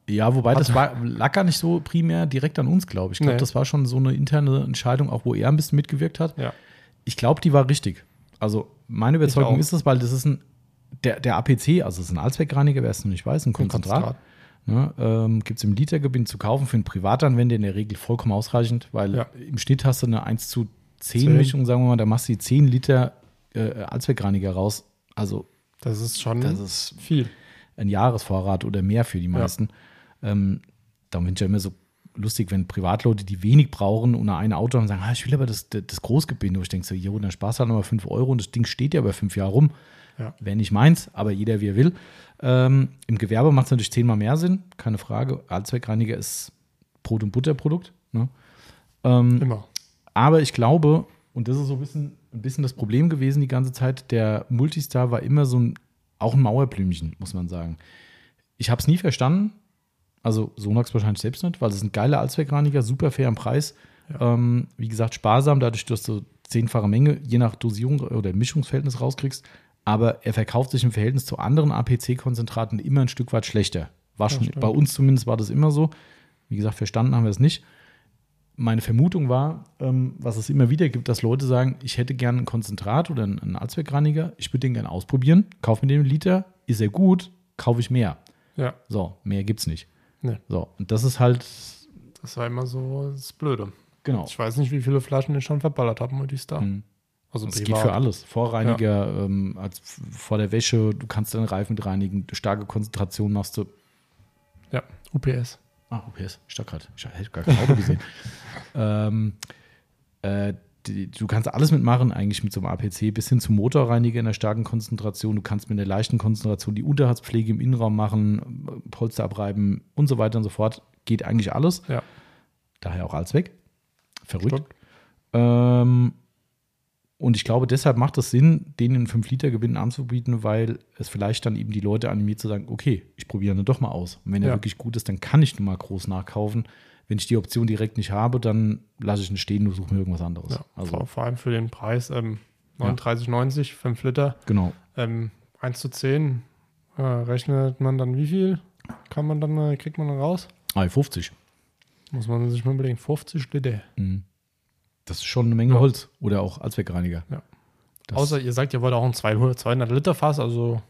Ja, wobei das war, lag gar nicht so primär direkt an uns, glaube ich. Ich glaube, Nee. das war schon so eine interne Entscheidung, auch wo er ein bisschen mitgewirkt hat. Ja. Ich glaube, die war richtig. Also meine Überzeugung ist es, weil das ist ein, der, der APC, also es ist ein Allzweckreiniger, wer es noch nicht weiß, ein Konzentrat. Ne, ähm, Gibt es im Litergebind zu kaufen für einen Privatanwender in der Regel vollkommen ausreichend, weil Ja. im Schnitt hast du eine 1 zu 10 Zehn. Mischung, sagen wir mal, da machst du die 10 Liter äh, Allzweckreiniger raus. Also Das ist schon das ist viel. ein Jahresvorrat oder mehr für die meisten. Ähm, darum finde ich ja immer so lustig, wenn Privatleute, die wenig brauchen und ein Auto haben, sagen, ah, ich will aber das, das, das Großgebinde. Wo ich denke so, jo, dann sparst du halt nochmal 5 Euro und das Ding steht ja über fünf Jahre rum. Ja. Wäre nicht meins, aber jeder wie er will. Ähm, Im Gewerbe macht es natürlich zehnmal mehr Sinn, keine Frage. Allzweckreiniger ist Brot- und Butterprodukt. Ne? Ähm, Immer. aber ich glaube, und das ist so ein bisschen, ein bisschen das Problem gewesen die ganze Zeit, der Multistar war immer so ein, auch ein Mauerblümchen, muss man sagen. Ich habe es nie verstanden. Also Sonax wahrscheinlich selbst nicht, weil es ist ein geiler Allzweckreiniger, super fair im Preis. Ähm, wie gesagt, sparsam, dadurch, dass du zehnfache Menge, je nach Dosierung oder Mischungsverhältnis rauskriegst. Aber er verkauft sich im Verhältnis zu anderen APC-Konzentraten immer ein Stück weit schlechter. War schon, bei uns zumindest war das immer so. Wie gesagt, verstanden haben wir es nicht meine Vermutung war, ähm, was es immer wieder gibt, dass Leute sagen, ich hätte gerne ein Konzentrat oder einen, Allzweckreiniger, ich würde den gerne ausprobieren, kauf mir den Liter, ist er gut, kaufe ich mehr. Ja. So, mehr gibt's nicht. Nee. So, und das ist halt, Das war immer so das Blöde. genau, Ich weiß nicht, wie viele Flaschen ich schon verballert habe mit die Star. Mhm. Also das geht für alles. Vorreiniger, ähm, als vor der Wäsche, du kannst deinen Reifen reinigen, starke Konzentration machst du. Ja, UPS. Ah, UPS, ich dachte gerade, ich hätte gar kein Auto gesehen. ähm, äh, die, du kannst alles mitmachen, eigentlich mit so einem APC, bis hin zum Motorreiniger in der starken Konzentration. Du kannst mit einer leichten Konzentration die Unterhaltspflege im Innenraum machen, Polster abreiben und so weiter und so fort. Geht eigentlich alles. Ja. Daher auch alles weg. Verrückt. Ähm, und ich glaube, deshalb macht es Sinn, den in 5-Liter-Gebinden anzubieten, weil es vielleicht dann eben die Leute animiert zu sagen, okay, ich probiere ihn doch mal aus. Und wenn er Ja. wirklich gut ist, dann kann ich nun mal groß nachkaufen. Wenn ich die Option direkt nicht habe, dann lasse ich ihn stehen und suche mir irgendwas anderes. Ja, Also, vor, allem für den Preis ähm, Ja. 39,90, 5 Liter, genau. ähm, 1 zu 10. Äh, rechnet man dann wie viel? Kann man dann, äh, kriegt man dann raus? Ah, 50. Muss man sich mal überlegen. 50 Liter. Mhm. Das ist schon eine Menge Ja. Holz. Oder auch Allzweckreiniger. Ja. Das Außer ihr sagt, ihr wollt auch ein 200, 200 Liter Fass, also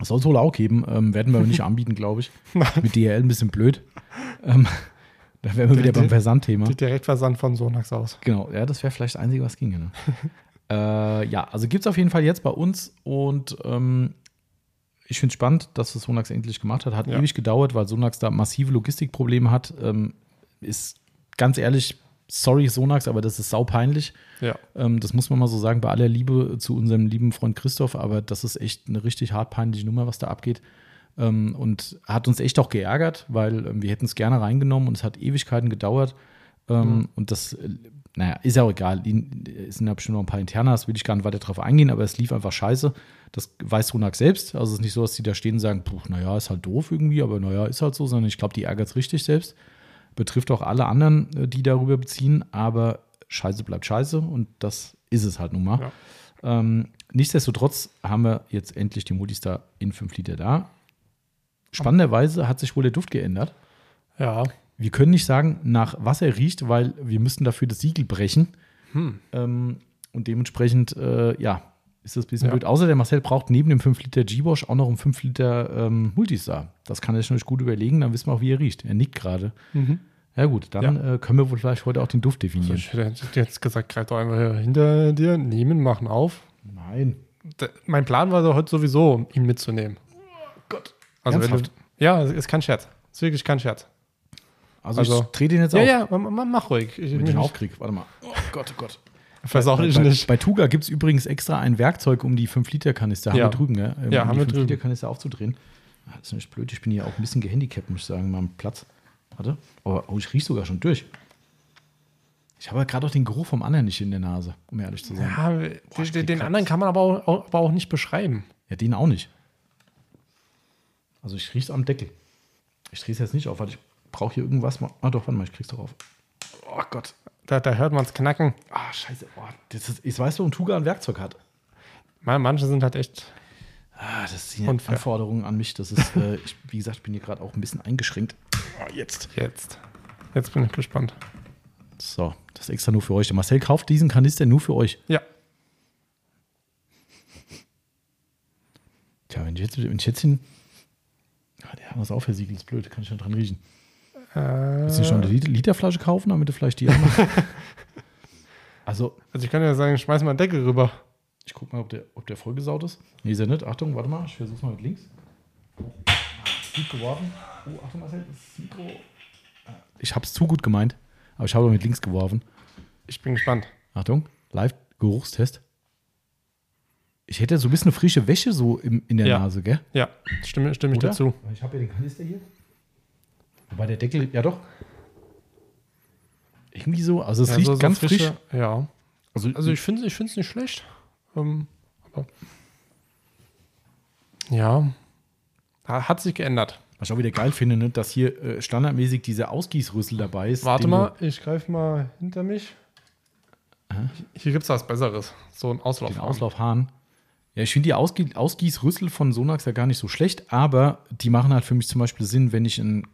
soll es wohl auch geben. Ähm, werden wir aber nicht anbieten, glaube ich. Mit DRL ein bisschen blöd. Ähm, da wären wir wieder beim Versandthema. die Direktversand von Sonax aus. Genau, ja, das wäre vielleicht das Einzige, was ginge. Ne? äh, ja, also gibt es auf jeden Fall jetzt bei uns und ähm, ich finde es spannend, dass das Sonax endlich gemacht hat. Hat Ja. ewig gedauert, weil Sonax da massive Logistikprobleme hat. Ähm, ist ganz ehrlich, sorry Sonax, aber das ist saupeinlich. Ja. Ähm, das muss man mal so sagen, bei aller Liebe zu unserem lieben Freund Christoph, aber das ist echt eine richtig hart peinliche Nummer, was da abgeht. Ähm, und hat uns echt auch geärgert, weil ähm, wir hätten es gerne reingenommen und es hat Ewigkeiten gedauert. Ähm, Und das, äh, naja, ist ja auch egal. Es sind ja bestimmt noch ein paar Internas, will ich gar nicht weiter drauf eingehen, aber es lief einfach scheiße. Das weiß Ronak selbst. Also es ist nicht so, dass die da stehen und sagen, puh, naja, ist halt doof irgendwie, aber naja, ist halt so, sondern ich glaube, die ärgert es richtig selbst. Betrifft auch alle anderen, äh, die darüber beziehen, aber Scheiße bleibt Scheiße und das ist es halt nun mal. Ja. Ähm, nichtsdestotrotz haben wir jetzt endlich die Multistar in 5 Liter da. Spannenderweise hat sich wohl der Duft geändert. Ja. Wir können nicht sagen, nach was er riecht, weil wir müssten dafür das Siegel brechen. Hm. Ähm, und dementsprechend, äh, ja, ist das ein bisschen Ja. blöd. Außer der Marcel braucht neben dem 5 Liter G-Bosch auch noch einen 5 Liter ähm, Multistar. Das kann er sich natürlich gut überlegen, dann wissen wir auch, wie er riecht. Er nickt gerade. Mhm. Ja gut, dann Äh, können wir wohl vielleicht heute auch den Duft definieren. Ich hätte jetzt gesagt, greif doch einfach hinter dir, nehmen, machen auf. Nein. Mein Plan war so heute sowieso, ihn mitzunehmen. Gott. Also du, ja, es ist kein Scherz. Ist wirklich kein Scherz. Also, Also- ich drehe den jetzt Ja, auf. ja, ma- mach ruhig. Ich, Wenn ich ich, den aufkrieg. Warte mal. Oh Gott, oh Gott. versau dich bei, nicht. Bei Tuga gibt es übrigens extra ein Werkzeug, um die 5-Liter-Kanister, haben Ja. wir drüben, gell? Ähm, Ja, um haben die wir drüben. 5-Liter-Kanister aufzudrehen. Ah, Das ist nicht blöd, ich bin hier auch ein bisschen gehandicapt, muss ich sagen, mal am Platz. Warte. Oh, oh ich rieche sogar schon durch. Ich habe ja gerade auch den Geruch vom anderen nicht in der Nase, um ehrlich zu sein. Ja, den, ich den, den anderen kann man aber auch, aber auch nicht beschreiben. Ja, den auch nicht. Also ich rieche es am Deckel. Ich drehe es jetzt nicht auf, weil ich brauche hier irgendwas. Mal. Ah doch, warte mal, ich krieg's doch auf. Oh Gott. Da, da hört man es knacken. Ah, scheiße. Oh, das ist, ich weiß, warum Tuga ein Werkzeug hat. Man- Manche sind halt echt. Ah, das sind Unfair. Anforderungen an mich. Das ist, äh, ich, wie gesagt, ich bin hier gerade auch ein bisschen eingeschränkt. Ah, jetzt. Jetzt. Jetzt bin ich gespannt. So, das ist extra nur für euch. Der Marcel kauft diesen Kanister nur für euch. Ja. Tja, wenn ich jetzt, wenn ich jetzt hin. Ah, der hat das auch versiegelt, ist blöd, kann ich nicht dran riechen. Äh, Willst du noch eine Liter- Literflasche kaufen, damit du vielleicht die auch. Also, also ich kann ja sagen, schmeiß mal einen Deckel rüber. ich guck mal, ob der, ob der vollgesaut ist. Nee, ist er nicht. Achtung, warte mal, ich versuch's mal mit links. Ah, gut geworfen. Oh, Achtung, Marcel, das Mikro. Ah, Ich hab's zu gut gemeint, aber ich habe mit links geworfen. Ich bin gespannt. Achtung, Live-Geruchstest. Ich hätte so ein bisschen frische Wäsche so im, in der Ja. Nase, gell? Ja, stimme, stimme ich Oder? dazu. Ich habe ja den Kanister hier. Wobei der Deckel, ja doch. Irgendwie so, also es Ja, riecht so- so ganz frische- frisch. Ja. Also, Also ich finde es ich nicht schlecht. Ähm, aber ja. Ha- Hat sich geändert. was ich auch wieder geil finde, ne, dass hier äh, standardmäßig dieser Ausgießrüssel dabei ist. Warte mal, ich greife mal hinter mich. Hier gibt es was Besseres. So ein Auslauf. Du, den Auslaufhahn. Ja, ich finde die Ausgie Ausgießrüssel von Sonax ja gar nicht so schlecht, aber die machen halt für mich zum Beispiel Sinn, wenn ich, in,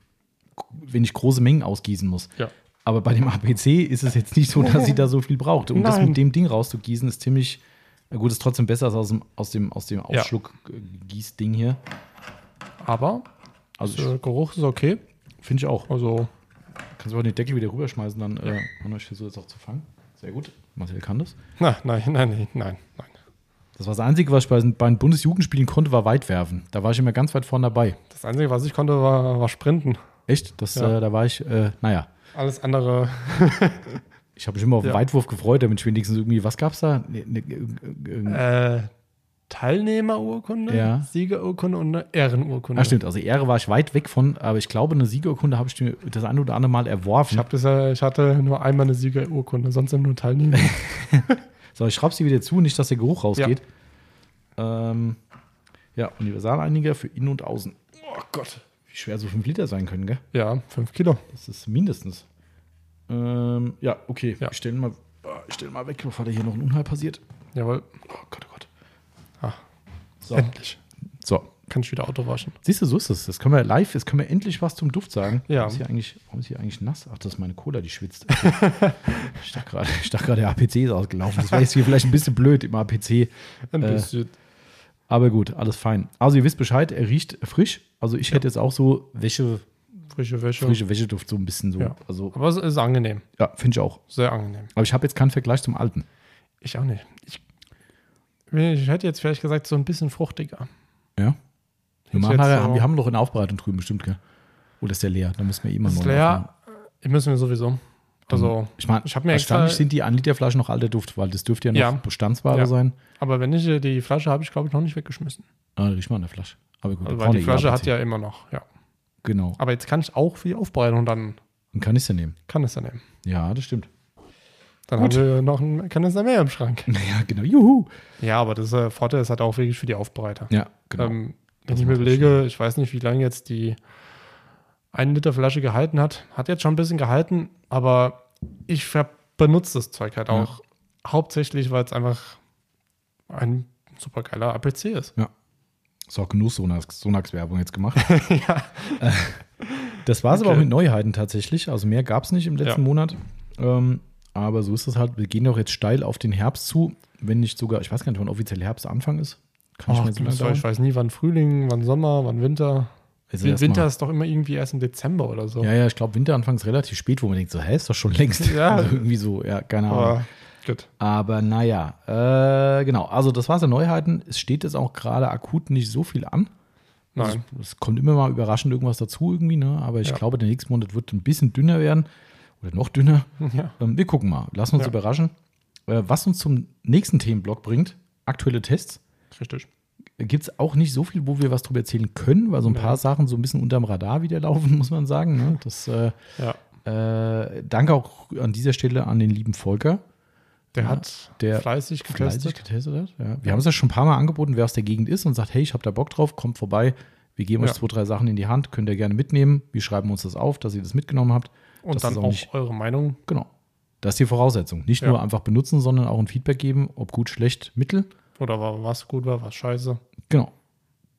wenn ich große Mengen ausgießen muss. Ja. Aber bei dem APC ist es jetzt nicht so, dass sie da so viel braucht. Und das Nein. mit dem Ding rauszugießen ist ziemlich, na gut, ist trotzdem besser als aus dem, aus dem, aus dem Ausschluck-Gießding hier. Aber Also der Geruch ist okay. finde ich auch. Also Kannst du aber den Deckel wieder rüberschmeißen, dann, äh, Hanno, ich versuche jetzt auch zu fangen. Sehr gut. Marcel kann das. Na, nein, nein, nein, nein, nein. Das war das Einzige, was ich bei, den Bundesjugendspielen konnte, war weit werfen. Da war ich immer ganz weit vorne dabei. Das Einzige, was ich konnte, war, war Sprinten. Echt? Das, Ja. äh, da war ich, äh, naja. Alles andere. Ich habe mich immer auf den Ja. Weitwurf gefreut, damit ich wenigstens irgendwie, was gab's da? Ne, ne, äh, Äh, Teilnehmerurkunde, Ja. Siegerurkunde und eine Ehrenurkunde. ah, stimmt, also Ehre war ich weit weg von, aber ich glaube, eine Siegerurkunde habe ich mir das eine oder andere Mal erworfen. Ich, das, ich hatte nur einmal eine Siegerurkunde, sonst nur Teilnehmer. So, ich schraube sie wieder zu, nicht, dass der Geruch rausgeht. Ähm, ja, Universaleiniger für Innen und Außen. Oh Gott, wie schwer so 5 Liter sein können, gell? ja, fünf Kilo. Das ist mindestens. Ähm, ja, okay. Ja. Ich stelle mal, ich stell mal weg, bevor da hier noch ein Unheil passiert. Jawohl. Oh Gott, oh Gott. Ah, So. Endlich. so. Kann ich wieder Auto waschen. Siehst du, so ist es. Das können wir live, jetzt können wir endlich was zum Duft sagen. Ja. Warum ist hier eigentlich, warum ist hier eigentlich nass? Ach, das ist meine Cola, die schwitzt. ich dachte gerade, der APC ist ausgelaufen. Das wäre jetzt hier vielleicht ein bisschen blöd im APC. Ein Äh, bisschen. Aber gut, alles fein. Also ihr wisst Bescheid, er riecht frisch. Also ich hätte jetzt auch so Wäsche, Frische Wäsche. frische Wäscheduft so ein bisschen so. Ja. Also Aber es ist angenehm. ja, finde ich auch. Sehr angenehm. Aber ich habe jetzt keinen Vergleich zum alten. Ich auch nicht. Ich, ich hätte jetzt vielleicht gesagt, so ein bisschen fruchtiger. Ja. Wir, Jetzt machen nachher, so- haben, wir haben noch in Aufbereitung drüben bestimmt, gell? Oder ist der leer? Da müssen wir eh mal Das ist leer. aufnehmen. Müssen wir sowieso. Also, Ich meine, Ich hab mir extra- wahrscheinlich sind die 1 Liter Flaschen noch alter Duft, weil das dürfte ja noch Ja. Bestandsware Ja. sein. aber wenn ich die Flasche habe ich, glaube ich, noch nicht weggeschmissen. Ah, riech mal an der Flasche. Aber gut, Also, weil die eh Flasche hat ja immer noch, ja. Genau. Aber jetzt kann ich auch für die Aufbereitung dann Einen Kanister nehmen. Kanister nehmen. Ja, das stimmt. Dann Gut. haben wir noch einen Kanister mehr im Schrank. Ja, genau. Juhu. Ja, aber das äh, Vorteil ist halt auch wirklich für die Aufbereiter. Ja, genau. Ähm, Das wenn ich mir überlege, ich weiß nicht, wie lange jetzt die 1 Liter Flasche gehalten hat. Hat jetzt schon ein bisschen gehalten, aber ich benutze das Zeug halt Ja. auch hauptsächlich, weil es einfach ein super geiler APC ist. Ist auch genug Sonax- Sonax-Werbung jetzt gemacht. ja. Das war es aber Okay. auch mit Neuheiten tatsächlich. Also mehr gab es nicht im letzten Ja. Monat. Ähm, Aber so ist es halt. Wir gehen doch jetzt steil auf den Herbst zu, wenn nicht sogar, ich weiß gar nicht, wann offiziell Herbstanfang ist. Kann Ach, ich, mir so ich weiß nie, wann Frühling, wann Sommer, wann Winter. Also Winter ist doch immer irgendwie erst im Dezember oder so. Ja, ja, ich glaube, Winteranfang ist relativ spät, wo man denkt, so, hä, ist doch schon längst. Ja. Also irgendwie so, ja, keine Ahnung. Aber, gut. Aber naja, äh, genau. Also, das war's an Neuheiten. Es steht jetzt auch gerade akut nicht so viel an. Nein. Also, es kommt immer mal überraschend irgendwas dazu irgendwie, ne? Aber ich ja. glaube, der nächste Monat wird ein bisschen dünner werden. Oder noch dünner. Ja. Ähm, wir gucken mal. Lassen uns ja. überraschen. Äh, was uns zum nächsten Themenblock bringt, aktuelle Tests. Richtig gibt es auch nicht so viel, wo wir was drüber erzählen können, weil so ein paar Sachen so ein bisschen unterm Radar wieder laufen, muss man sagen. Ne? Das, äh, ja. äh, danke auch an dieser Stelle an den lieben Volker. Der ja, hat der fleißig getestet. Fleißig getestet hat, ja. Wir haben es ja schon ein paar Mal angeboten, wer aus der Gegend ist und sagt, hey, ich habe da Bock drauf, kommt vorbei. Wir geben euch zwei, drei Sachen in die Hand, könnt ihr gerne mitnehmen. Wir schreiben uns das auf, dass ihr das mitgenommen habt. Und dann auch, nicht, eure Meinung. Genau. Das ist die Voraussetzung. Nicht nur einfach benutzen, sondern auch ein Feedback geben, ob gut, schlecht, mittel. Oder was gut war, was scheiße. Genau.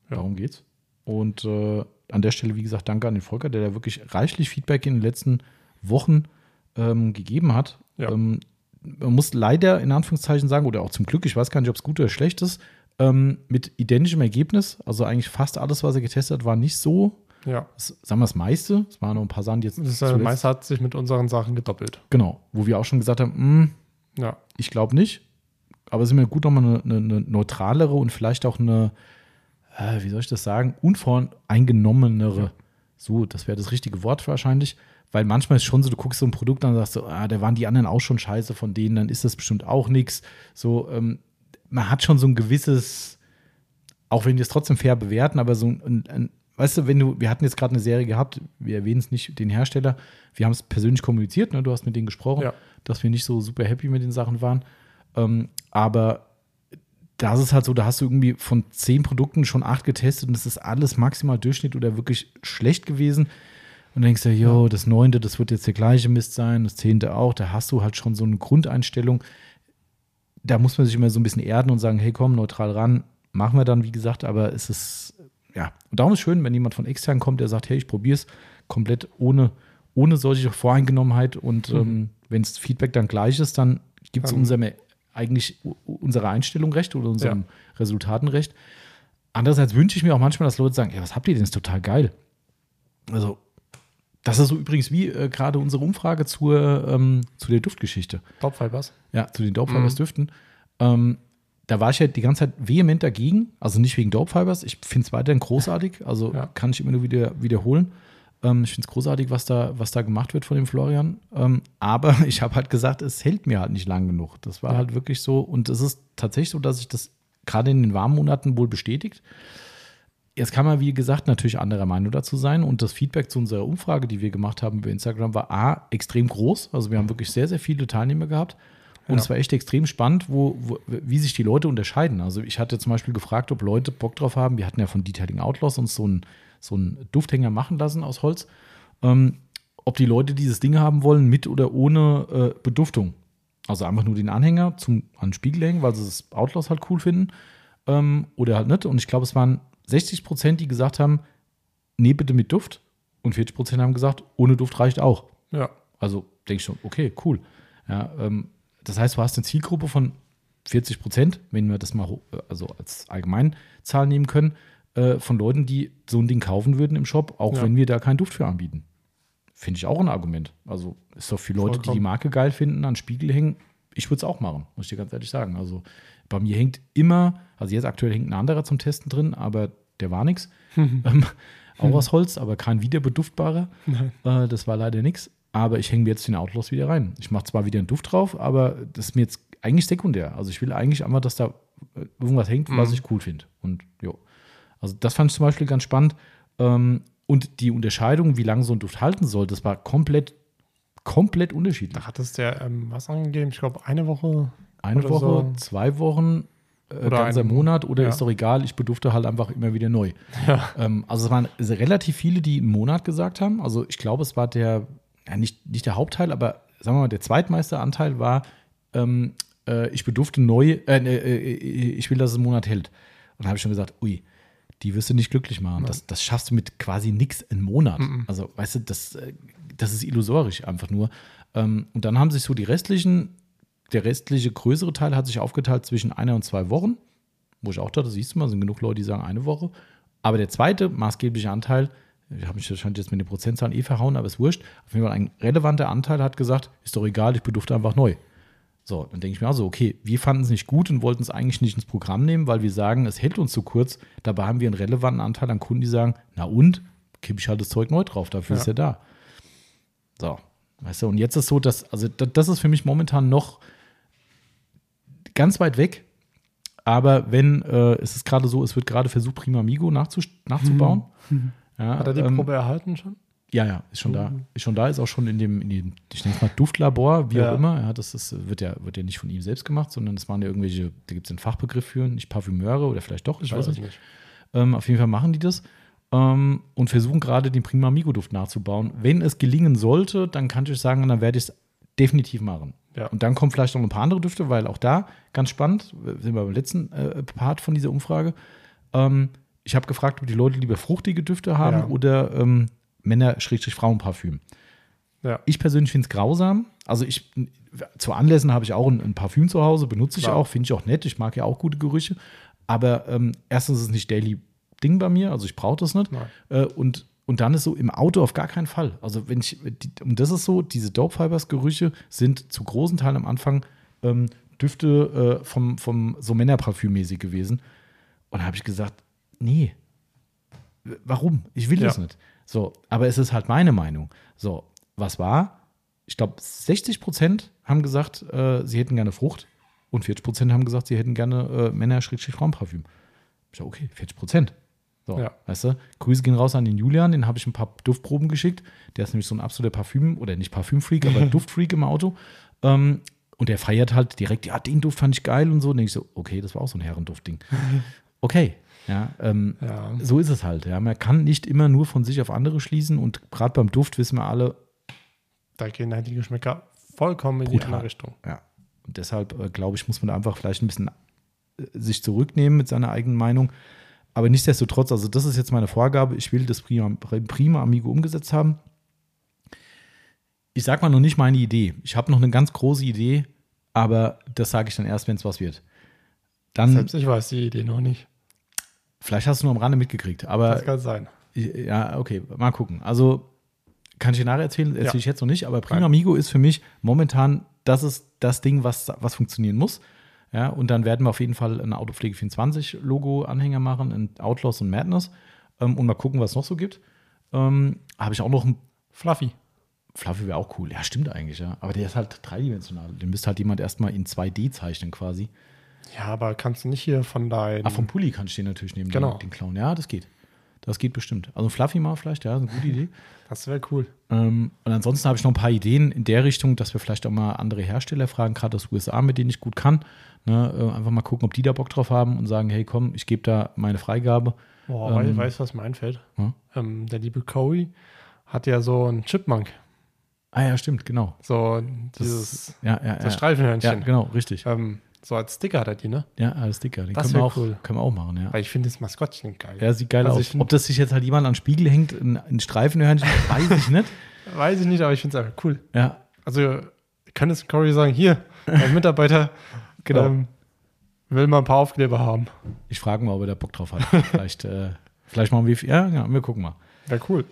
Ja. Darum geht's. Und äh, an der Stelle, wie gesagt, danke an den Volker, der da wirklich reichlich Feedback in den letzten Wochen ähm, gegeben hat. Ja. Ähm, man muss leider in Anführungszeichen sagen, oder auch zum Glück, ich weiß gar nicht, ob es gut oder schlecht ist, ähm, mit identischem Ergebnis. Also eigentlich fast alles, was er getestet hat, war nicht so. Ja. Das, sagen wir das meiste. Es waren noch ein paar Sachen, die jetzt. Das äh, meiste hat sich mit unseren Sachen gedoppelt. Genau. Wo wir auch schon gesagt haben, mh, hm, ja. ich glaube nicht aber es ist mir gut, nochmal eine, eine, neutralere und vielleicht auch eine, äh, wie soll ich das sagen, unvoreingenommenere. Ja. So, das wäre das richtige Wort wahrscheinlich. Weil manchmal ist schon so, du guckst so ein Produkt an und sagst so, ah, da waren die anderen auch schon scheiße von denen, dann ist das bestimmt auch nichts. So, ähm, man hat schon so ein gewisses, auch wenn wir es trotzdem fair bewerten, aber so ein, ein weißt du, wenn du, wir hatten jetzt gerade eine Serie gehabt, wir erwähnen es nicht, den Hersteller, wir haben es persönlich kommuniziert, ne, du hast mit denen gesprochen, ja. dass wir nicht so super happy mit den Sachen waren. Ähm, aber da ist es halt so, da hast du irgendwie von zehn Produkten schon acht getestet und es ist alles maximal Durchschnitt oder wirklich schlecht gewesen. Und dann denkst du, jo, das neunte, das wird jetzt der gleiche Mist sein, das zehnte auch. Da hast du halt schon so eine Grundeinstellung. Da muss man sich immer so ein bisschen erden und sagen, hey, komm, neutral ran. Machen wir dann, wie gesagt, aber es ist, ja. Und darum ist es schön, wenn jemand von extern kommt, der sagt, hey, ich probiere es komplett ohne, ohne solche Voreingenommenheit. Und mhm. ähm, wenn das Feedback dann gleich ist, dann gibt es unserem eigentlich unserer Einstellung recht oder unserem ja. Resultaten recht. Andererseits wünsche ich mir auch manchmal, dass Leute sagen, ja, was habt ihr denn? Das ist total geil. Also, das ist so übrigens wie äh, gerade unsere Umfrage zur, ähm, zu der Duftgeschichte. Taubfibers? Ja, zu den Taubfibers-Düften. Mhm. Ähm, da war ich ja die ganze Zeit vehement dagegen. Also nicht wegen Dope Ich finde es weiterhin großartig. Also ja. kann ich immer nur wieder wiederholen. Ähm, ich finde es großartig, was da, was da gemacht wird von dem Florian. Ähm, aber ich habe halt gesagt, es hält mir halt nicht lang genug. Das war ja. halt wirklich so. Und es ist tatsächlich so, dass sich das gerade in den warmen Monaten wohl bestätigt. Jetzt kann man, wie gesagt, natürlich anderer Meinung dazu sein. Und das Feedback zu unserer Umfrage, die wir gemacht haben über Instagram, war A, extrem groß. Also wir haben wirklich sehr, sehr viele Teilnehmer gehabt. Und ja. es war echt extrem spannend, wo, wo, wie sich die Leute unterscheiden. Also ich hatte zum Beispiel gefragt, ob Leute Bock drauf haben. Wir hatten ja von Detailing Outlaws uns so ein so einen Dufthänger machen lassen aus Holz. Ähm, ob die Leute dieses Ding haben wollen, mit oder ohne äh, Beduftung. Also einfach nur den Anhänger zum, an den Spiegel hängen, weil sie das Outlaws halt cool finden. Ähm, oder halt nicht. Und ich glaube, es waren 60 Prozent, die gesagt haben, nee, bitte mit Duft. Und 40 Prozent haben gesagt, ohne Duft reicht auch. Ja. Also denke ich schon, okay, cool. Ja, ähm, das heißt, du hast eine Zielgruppe von 40 Prozent, wenn wir das mal also als Allgemeinzahl nehmen können, äh, von Leuten, die so ein Ding kaufen würden im Shop, auch ja. wenn wir da keinen Duft für anbieten. Finde ich auch ein Argument. Also ist doch für Leute, Vollkommen. die die Marke geil finden, an Spiegel hängen. Ich würde es auch machen, muss ich dir ganz ehrlich sagen. Also bei mir hängt immer, also jetzt aktuell hängt ein anderer zum Testen drin, aber der war nichts. ähm, auch aus Holz, aber kein wiederbeduftbarer. Äh, das war leider nichts. Aber ich hänge mir jetzt den Outlaws wieder rein. Ich mache zwar wieder einen Duft drauf, aber das ist mir jetzt eigentlich sekundär. Also ich will eigentlich einfach, dass da irgendwas hängt, was mhm. ich cool finde. Und jo. Also das fand ich zum Beispiel ganz spannend. Ähm, und die Unterscheidung, wie lange so ein Duft halten soll, das war komplett, komplett unterschiedlich. Da hat es der ähm, was angegeben? Ich glaube, eine Woche. Eine Woche, so. zwei Wochen, äh, oder ganzer ein, Monat oder ja. ist doch egal, ich bedufte halt einfach immer wieder neu. Ja. Ähm, also es waren relativ viele, die einen Monat gesagt haben. Also ich glaube, es war der, ja, nicht, nicht der Hauptteil, aber sagen wir mal, der zweitmeiste Anteil war, ähm, äh, ich bedufte neu, äh, äh, äh ich will, dass es einen Monat hält. Und da habe ich schon gesagt, ui, die wirst du nicht glücklich machen. Das, das schaffst du mit quasi nix in Monat. Also, weißt du, das, äh, das ist illusorisch einfach nur. Ähm, und dann haben sich so die restlichen, der restliche größere Teil hat sich aufgeteilt zwischen einer und zwei Wochen, wo ich auch dachte, siehst du mal, sind genug Leute, die sagen eine Woche. Aber der zweite maßgebliche Anteil, ich habe mich wahrscheinlich jetzt mit den Prozentzahlen eh verhauen, aber ist wurscht. Auf jeden Fall ein relevanter Anteil hat gesagt, ist doch egal, ich bedufte einfach neu. So, dann denke ich mir also, okay, wir fanden es nicht gut und wollten es eigentlich nicht ins Programm nehmen, weil wir sagen, es hält uns zu kurz. Dabei haben wir einen relevanten Anteil an Kunden, die sagen, na und, kippe ich halt das Zeug neu drauf, dafür Ja. ist er da. So, weißt du, und jetzt ist so, dass, also da- das ist für mich momentan noch ganz weit weg. Aber wenn, äh, es ist gerade so, es wird gerade versucht, Prima Amigo nachzubauen. Ja, Hat er die ähm, Probe erhalten schon? Ja, ja, ist schon da. Mhm. Ist schon da, ist auch schon in dem, in dem ich nenne es mal Duftlabor, wie Ja. auch immer. Ja, das ist, wird, ja, wird ja nicht von ihm selbst gemacht, sondern es waren ja irgendwelche, da gibt es einen Fachbegriff für, nicht Parfümeure oder vielleicht doch, ich, weiß es nicht. Ähm, auf jeden Fall machen die das ähm, und versuchen gerade den Prima Amigo Duft nachzubauen. Wenn es gelingen sollte, dann kann ich euch sagen, dann werde ich es definitiv machen. Ja. Und dann kommen vielleicht noch ein paar andere Düfte, weil auch da ganz spannend, sind wir beim letzten äh, Part von dieser Umfrage. Ähm, ich habe gefragt, ob die Leute lieber fruchtige Düfte haben Ja. oder ähm, Männer-Frauenparfüm. Ja. Ich persönlich finde es grausam. Also ich zu Anlässen habe ich auch ein, ein Parfüm zu Hause, benutze ich Klar. auch, finde ich auch nett. Ich mag ja auch gute Gerüche. Aber ähm, erstens ist es nicht Daily Ding bei mir, also ich brauche das nicht. Äh, und, und dann ist so im Auto auf gar keinen Fall. Also wenn ich, die, und das ist so, diese Dope Fibers Gerüche sind zu großen Teilen am Anfang ähm, Düfte äh, vom, vom so Männerparfümmäßig gewesen. Und da habe ich gesagt, nee, warum? Ich will das Ja. nicht. So, aber es ist halt meine Meinung. So, was war? Ich glaube, 60 Prozent haben gesagt, äh, sie hätten gerne Frucht und 40 Prozent haben gesagt, sie hätten gerne äh, Männer-Frauenparfüm. Ich sage, okay, 40 Prozent. So, Ja. weißt du, Grüße gehen raus an den Julian, den habe ich ein paar Duftproben geschickt. Der ist nämlich so ein absoluter Parfüm, oder nicht Parfümfreak, aber Duftfreak im Auto. Ähm, und der feiert halt direkt, ja, den Duft fand ich geil und so. Und denke ich so, okay, das war auch so ein Herrenduftding. Okay, ja, ähm, Ja. so ist es halt. Ja. Man kann nicht immer nur von sich auf andere schließen und gerade beim Duft wissen wir alle, Da gehen halt die Geschmäcker vollkommen in die Brutal. andere Richtung. ja. Und deshalb, äh, glaube ich, muss man da einfach vielleicht ein bisschen äh, sich zurücknehmen mit seiner eigenen Meinung. Aber nichtsdestotrotz, also das ist jetzt meine Vorgabe. Ich will das Prima, Prima Amigo umgesetzt haben. Ich sag mal noch nicht meine Idee. Ich habe noch eine ganz große Idee, aber das sage ich dann erst, wenn es was wird. Dann, Selbst ich weiß die Idee noch nicht. Vielleicht hast du nur am Rande mitgekriegt, aber Das kann sein. Ja, okay, mal gucken. Also kann ich dir nachher erzählen, erzähle Ja. ich jetzt noch nicht, aber Prima. Amigo ist für mich momentan, das ist das Ding, was, was funktionieren muss. Ja, und dann werden wir auf jeden Fall ein Autopflege 24 Logo-Anhänger machen, in Outlaws und Madness ähm, und mal gucken, was es noch so gibt. Ähm, Habe ich auch noch ein Fluffy. Fluffy wäre auch cool. Ja, stimmt eigentlich, ja. Aber der ist halt dreidimensional. Den müsste halt jemand erstmal in 2D zeichnen quasi. Ja, aber kannst du nicht hier von deinem. Ah, vom Pulli kann ich den natürlich nehmen, Genau. den, Clown. Ja, das geht. Das geht bestimmt. Also Fluffy mal vielleicht, ja, ist eine gute Idee. Das wäre cool. Ähm, und ansonsten habe ich noch ein paar Ideen in der Richtung, dass wir vielleicht auch mal andere Hersteller fragen, gerade aus USA, mit denen ich gut kann. Ne, äh, einfach mal gucken, ob die da Bock drauf haben und sagen, hey komm, ich gebe da meine Freigabe. Boah, Ähm, weißt du, was mir einfällt? Hm? Ähm, der liebe Cory hat ja so einen Chipmunk. Ah ja, stimmt, genau. So Das, dieses ja, ja, das ja. Streifenhörnchen. ja, genau, richtig. ähm, so als Sticker hat er die, ne? Ja, alles dicker. Den Das können wir, auch, cool. können wir auch machen, ja. Weil ich finde das Maskottchen geil. Ja, sieht geil Also aus. ich Ob das sich jetzt halt jemand an den Spiegel hängt, in, in Streifenhörnchen, weiß ich nicht. Weiß ich nicht, aber ich finde es einfach cool. Ja, Also kann es Cory sagen, hier, mein Mitarbeiter Genau. ähm, will mal ein paar Aufkleber haben. ich frage mal, ob er da Bock drauf hat. vielleicht, äh, vielleicht machen wir, ja, ja, wir gucken mal. Wäre cool.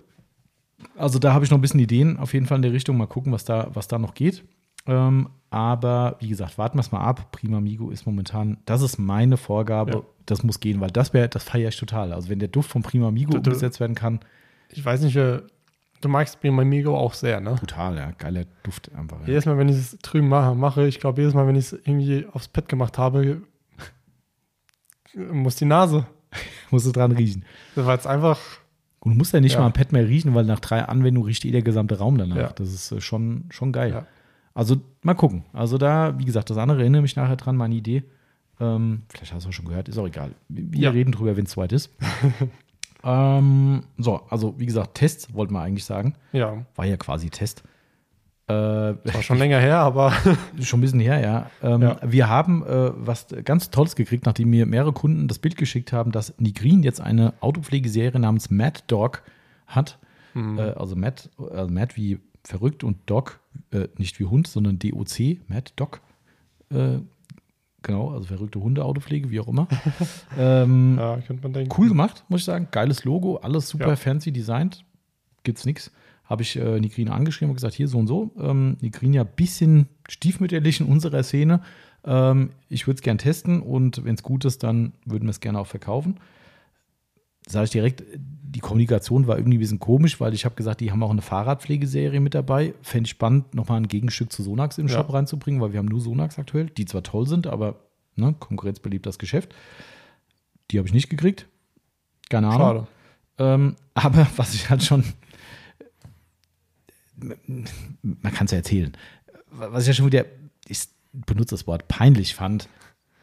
Also da habe ich noch ein bisschen Ideen auf jeden Fall in der Richtung. Mal gucken, was da, was da noch geht. Ähm, aber wie gesagt, warten wir es mal ab. Prima Migo ist momentan, das ist meine Vorgabe. Ja. Das muss gehen, weil das wäre, das feiere ich total. Also wenn der Duft von Prima Migo Du- umgesetzt werden kann, Ich weiß nicht, du magst Prima Migo auch sehr, ne? brutal, ja, geiler Duft einfach. Ja. Jedes Mal, wenn ich es drüben mache, mache ich glaube, jedes Mal, wenn ich es irgendwie aufs Pad gemacht habe, muss die Nase. Musst du dran riechen. Das war jetzt einfach, Und du musst ja nicht Ja. mal am Pad mehr riechen, weil nach drei Anwendungen riecht eh der gesamte Raum danach. Das ist äh, schon, schon geil. Also mal gucken. Also da, wie gesagt, das andere erinnere mich nachher dran, meine Idee. Ähm, vielleicht hast du auch schon gehört, ist auch egal. Wir Ja. reden drüber, wenn es soweit ist. ähm, so, also wie gesagt, Tests wollten wir eigentlich sagen. ja, War ja quasi Test. Äh, War schon länger her, aber Schon ein bisschen her, ja. Ähm, Ja. Wir haben äh, was ganz Tolles gekriegt, nachdem mir mehrere Kunden das Bild geschickt haben, dass Nigrin jetzt eine Autopflegeserie namens Mad Dog hat. Äh, also Mad, also Mad wie verrückt und Dog, äh, nicht wie Hund, sondern DOC, Mad Dog. Äh, genau, also verrückte Hunde-Autopflege, wie auch immer. ähm, ja, könnte man denken. Cool gemacht, muss ich sagen. Geiles Logo, alles super Ja. fancy designt. Gibt's nix. Habe ich äh, Nigrina angeschrieben und gesagt, hier so und so. Ähm, Nigrina ein bisschen stiefmütterlich in unserer Szene. Ähm, ich würde es gern testen und wenn es gut ist, dann würden wir es gerne auch verkaufen. Sage ich direkt, die Kommunikation war irgendwie ein bisschen komisch, weil ich habe gesagt, die haben auch eine Fahrradpflegeserie mit dabei. Fände ich spannend, nochmal ein Gegenstück zu Sonax im Ja. Shop reinzubringen, weil wir haben nur Sonax aktuell, die zwar toll sind, aber ne, konkurrenzbeliebt das Geschäft. Die habe ich nicht gekriegt. Keine Ahnung. Schade. Ähm, aber was ich halt schon, man kann es ja erzählen, was ich ja schon wieder, ich benutze das Wort, peinlich fand,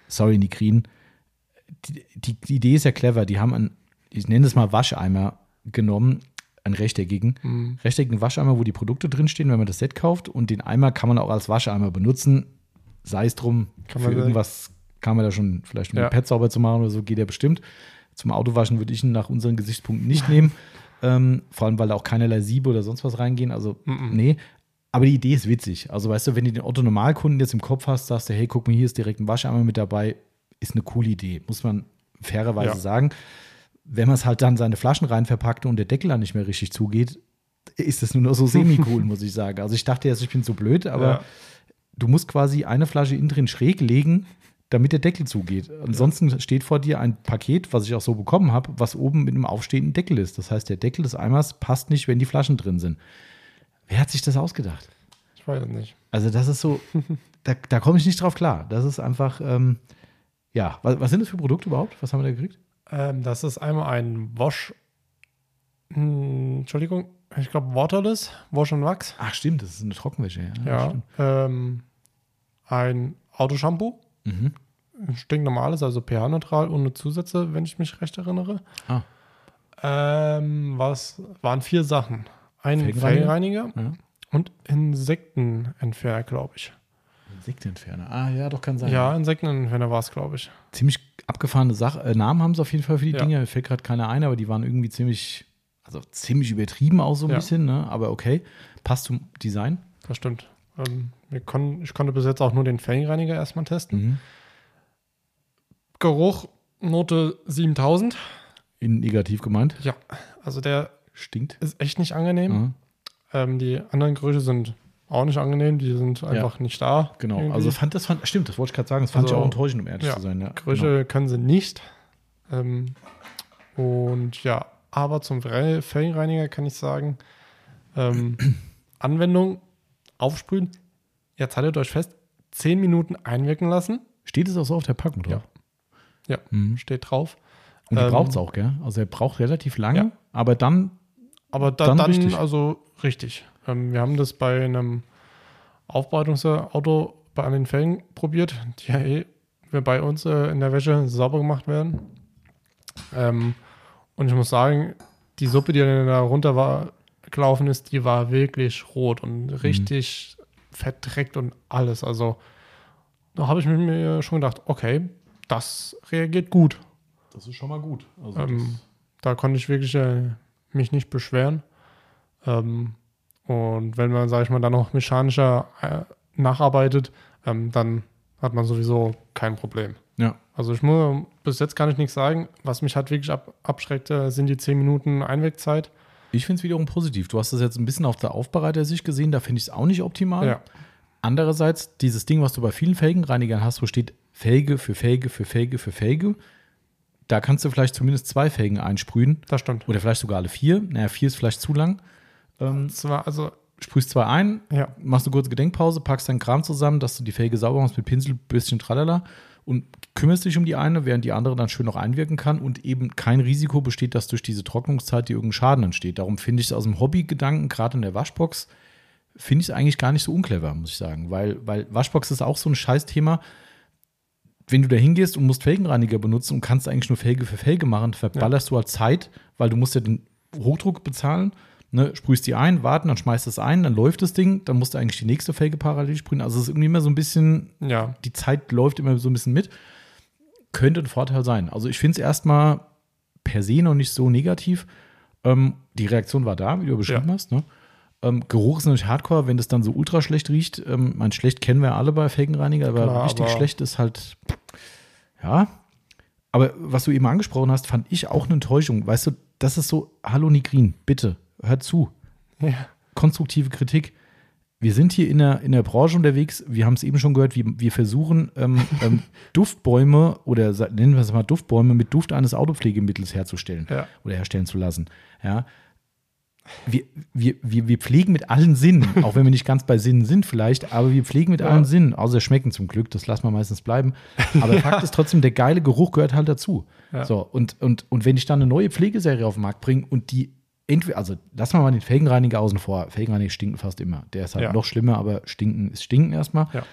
sorry Nikrin, die, die, die Idee ist ja clever, die haben einen, ich nenne es mal Wascheimer genommen, einen rechteckigen, Mhm. rechteckigen Wascheimer, wo die Produkte drinstehen, wenn man das Set kauft und den Eimer kann man auch als Wascheimer benutzen, sei es drum, Kann für irgendwas kann man da schon, vielleicht um Ja. die Pad sauber zu machen oder so, geht ja bestimmt. Zum Autowaschen würde ich ihn nach unseren Gesichtspunkten nicht nehmen. Ähm, vor allem, weil da auch keinerlei Siebe oder sonst was reingehen. Also, Mhm. nee. Aber die Idee ist witzig. Also, weißt du, wenn du den Otto-Normalkunden jetzt im Kopf hast, sagst du, hey, guck mal, hier ist direkt ein Wascheimer mit dabei, ist eine coole Idee. Muss man fairerweise Ja. sagen. Wenn man es halt dann seine Flaschen rein verpackt und der Deckel dann nicht mehr richtig zugeht, ist das nur noch so semi-cool, muss ich sagen. Also, ich dachte erst, ich bin so blöd, aber Ja. du musst quasi eine Flasche innen drin schräg legen, damit der Deckel zugeht. Ansonsten steht vor dir ein Paket, was ich auch so bekommen habe, was oben mit einem aufstehenden Deckel ist. Das heißt, der Deckel des Eimers passt nicht, wenn die Flaschen drin sind. Wer hat sich das ausgedacht? Ich weiß es nicht. Also, das ist so, da, da komme ich nicht drauf klar. Das ist einfach, ähm, ja, was, was sind das für Produkte überhaupt? Was haben wir da gekriegt? Ähm, das ist einmal ein Wash. Hm, Entschuldigung, ich glaube Waterless, Wash und Wachs. Ach, stimmt, das ist eine Trockenwäsche. Ja, Ja. Ähm, ein Autoshampoo. Mhm. Ein stinknormales, also pH-neutral, ohne Zusätze, wenn ich mich recht erinnere. Ah. Ähm, was waren vier Sachen? Ein Felgenreiniger? Felgenreiniger Ja. und Insektenentferner, glaube ich. Insektenentferner. Ah, ja, doch, kann sein. Ja, Insektenentferner war es, glaube ich. ziemlich abgefahrene Sache. Äh, Namen haben sie auf jeden Fall für die Ja. Dinge. Mir fällt gerade keiner ein, aber die waren irgendwie ziemlich, also ziemlich übertrieben auch so ein Ja. bisschen, ne? Aber okay. Passt zum Design. Das stimmt. Ähm, wir kon ich konnte bis jetzt auch nur den Felgenreiniger erstmal testen. Mhm. Geruch, Note 7000. In negativ gemeint. Ja, also der Stinkt. ist echt nicht angenehm. Mhm. Ähm, die anderen Gerüche sind auch nicht angenehm, die sind einfach nicht da. Genau. irgendwie. Also fand das fand, stimmt, das wollte ich gerade sagen. Das fand Also, ich auch enttäuschend, um ehrlich ja, zu sein. Ja, Gerüche genau. können sie nicht. Ähm, und ja, aber zum Fel- Felgenreiniger kann ich sagen, ähm, Anwendung, aufsprühen. Jetzt haltet euch fest, 10 Minuten einwirken lassen. Steht es auch so auf der Packung drauf? Ja, Mhm. steht drauf. Und Ähm, braucht es auch, gell? Also er braucht relativ lange, Ja. aber dann, Aber da, Dann dann, richtig. also richtig. Ähm, wir haben das bei einem Aufbereitungsauto bei an den Felgen probiert, die ja eh bei uns äh, in der Wäsche sauber gemacht werden. Ähm, und ich muss sagen, die Suppe, die dann da runter war, gelaufen ist, die war wirklich rot und richtig verdreckt und alles. Also da habe ich mir schon gedacht, okay, das reagiert gut. das ist schon mal gut. Also Ähm, da konnte ich wirklich äh, mich nicht beschweren. Ähm, und wenn man, sage ich mal, dann noch mechanischer äh, nacharbeitet, ähm, dann hat man sowieso kein Problem. ja. Also ich muss bis jetzt kann ich nichts sagen. Was mich halt wirklich ab, abschreckt, sind die 10 Minuten Einwegzeit. Ich finde es wiederum positiv. Du hast das jetzt ein bisschen auf der Aufbereiter-Sicht gesehen, da finde ich es auch nicht optimal. Ja, Andererseits, dieses Ding, was du bei vielen Felgenreinigern hast, wo steht Felge für Felge für Felge für Felge, da kannst du vielleicht zumindest zwei Felgen einsprühen das stimmt. oder vielleicht sogar alle vier. Naja, vier ist vielleicht zu lang. Ähm, Zwar, also, sprühst zwei ein, ja, machst eine kurze Gedenkpause, packst deinen Kram zusammen, dass du die Felge sauber machst mit Pinsel, bisschen tralala und kümmerst dich um die eine, während die andere dann schön noch einwirken kann und eben kein Risiko besteht, dass durch diese Trocknungszeit dir irgendein Schaden entsteht. Darum finde ich es aus dem Hobbygedanken, gerade in der Waschbox, finde ich es eigentlich gar nicht so unclever, muss ich sagen. Weil, weil Waschbox ist auch so ein Scheißthema. Wenn du da hingehst und musst Felgenreiniger benutzen und kannst eigentlich nur Felge für Felge machen, verballerst du halt Zeit, weil du musst ja den Hochdruck bezahlen, ne, sprühst die ein, warten, dann schmeißt es ein, dann läuft das Ding, dann musst du eigentlich die nächste Felge parallel sprühen. Also es ist irgendwie immer so ein bisschen, Ja, die Zeit läuft immer so ein bisschen mit. Könnte ein Vorteil sein. Also ich finde es erstmal per se noch nicht so negativ. Ähm, die Reaktion war da, wie du beschrieben Ja. hast. Ne? Ähm, Geruch ist natürlich hardcore, wenn das dann so ultra schlecht riecht. Ähm, mein schlecht kennen wir alle bei Felgenreiniger, aber Klar, richtig aber- schlecht ist halt, ja. Aber was du eben angesprochen hast, fand ich auch eine Enttäuschung. Weißt du, das ist so, hallo Nigrin, bitte, hör zu ja, konstruktive Kritik. Wir sind hier in der, in der Branche unterwegs. Wir haben es eben schon gehört, wir, wir versuchen ähm, ähm, Duftbäume oder nennen wir es mal Duftbäume mit Duft eines Autopflegemittels herzustellen ja. oder herstellen zu lassen. Ja. Wir, wir, wir, wir pflegen mit allen Sinnen, auch wenn wir nicht ganz bei Sinnen sind vielleicht, aber wir pflegen mit Ja. allen Sinnen, außer schmecken zum Glück, das lassen wir meistens bleiben. Aber Fakt ist trotzdem, der geile Geruch gehört halt dazu. Ja. So, und, und, und wenn ich dann eine neue Pflegeserie auf den Markt bringe und die entweder, also lassen wir mal den Felgenreiniger außen vor. Felgenreiniger stinken fast immer. Der ist halt Ja. noch schlimmer, aber stinken ist stinken erstmal. Ja.